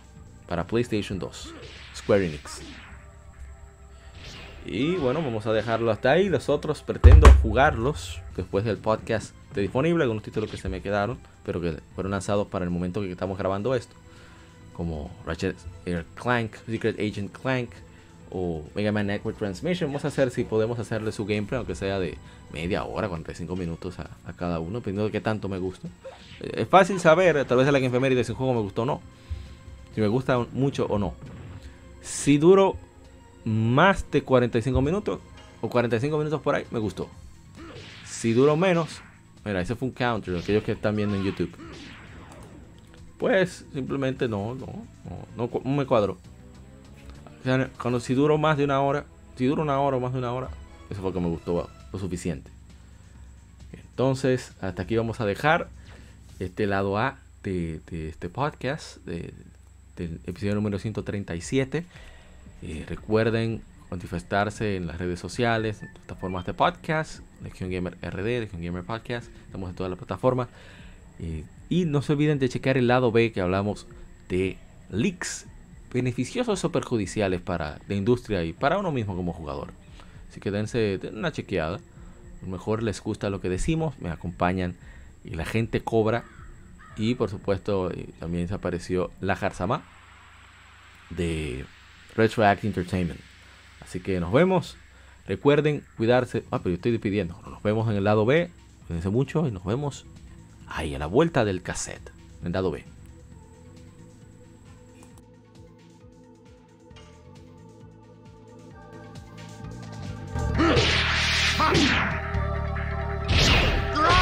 para PlayStation 2. Square Enix. Y bueno, vamos a dejarlo hasta ahí. Los otros pretendo jugarlos después del podcast esté disponible. Algunos títulos que se me quedaron, pero que fueron lanzados para el momento que estamos grabando esto. Como Ratchet Air Clank, Secret Agent Clank o Mega Man Network Transmission. Vamos a hacer si podemos hacerle su gameplay, aunque sea de media hora, 45 minutos a, a cada uno, dependiendo de qué tanto me gusta. Eh, Es fácil saber, tal vez en la efeméride si un juego me gustó o no. Si me gusta mucho o no. Si duro más de 45 minutos o 45 minutos por ahí, me gustó. Si duró menos, mira, ese fue un counter, aquellos que están viendo en YouTube. Pues simplemente no, no, no, no, me cuadró. Cuando si duró más de una hora, si dura una hora o más de una hora, eso fue lo que me gustó lo suficiente. Entonces, hasta aquí vamos a dejar este lado A de, de este podcast, de- del episodio número 137. Eh, recuerden manifestarse en las redes sociales, en plataformas de podcast, Legion Gamer RD, Legion Gamer Podcast, estamos en todas las plataformas. Eh, y no se olviden de checar el lado B que hablamos de leaks beneficiosos o perjudiciales para la industria y para uno mismo como jugador. Así que dense, den una chequeada. A lo mejor les gusta lo que decimos, me acompañan y la gente cobra. Y por supuesto eh, también se apareció la Jarzama de Retroact Entertainment. Así que nos vemos. Recuerden cuidarse. Ah, pero yo estoy despidiendo. Nos vemos en el lado B. Cuídense mucho y nos vemos ahí a la vuelta del cassette. En el lado B. Ha!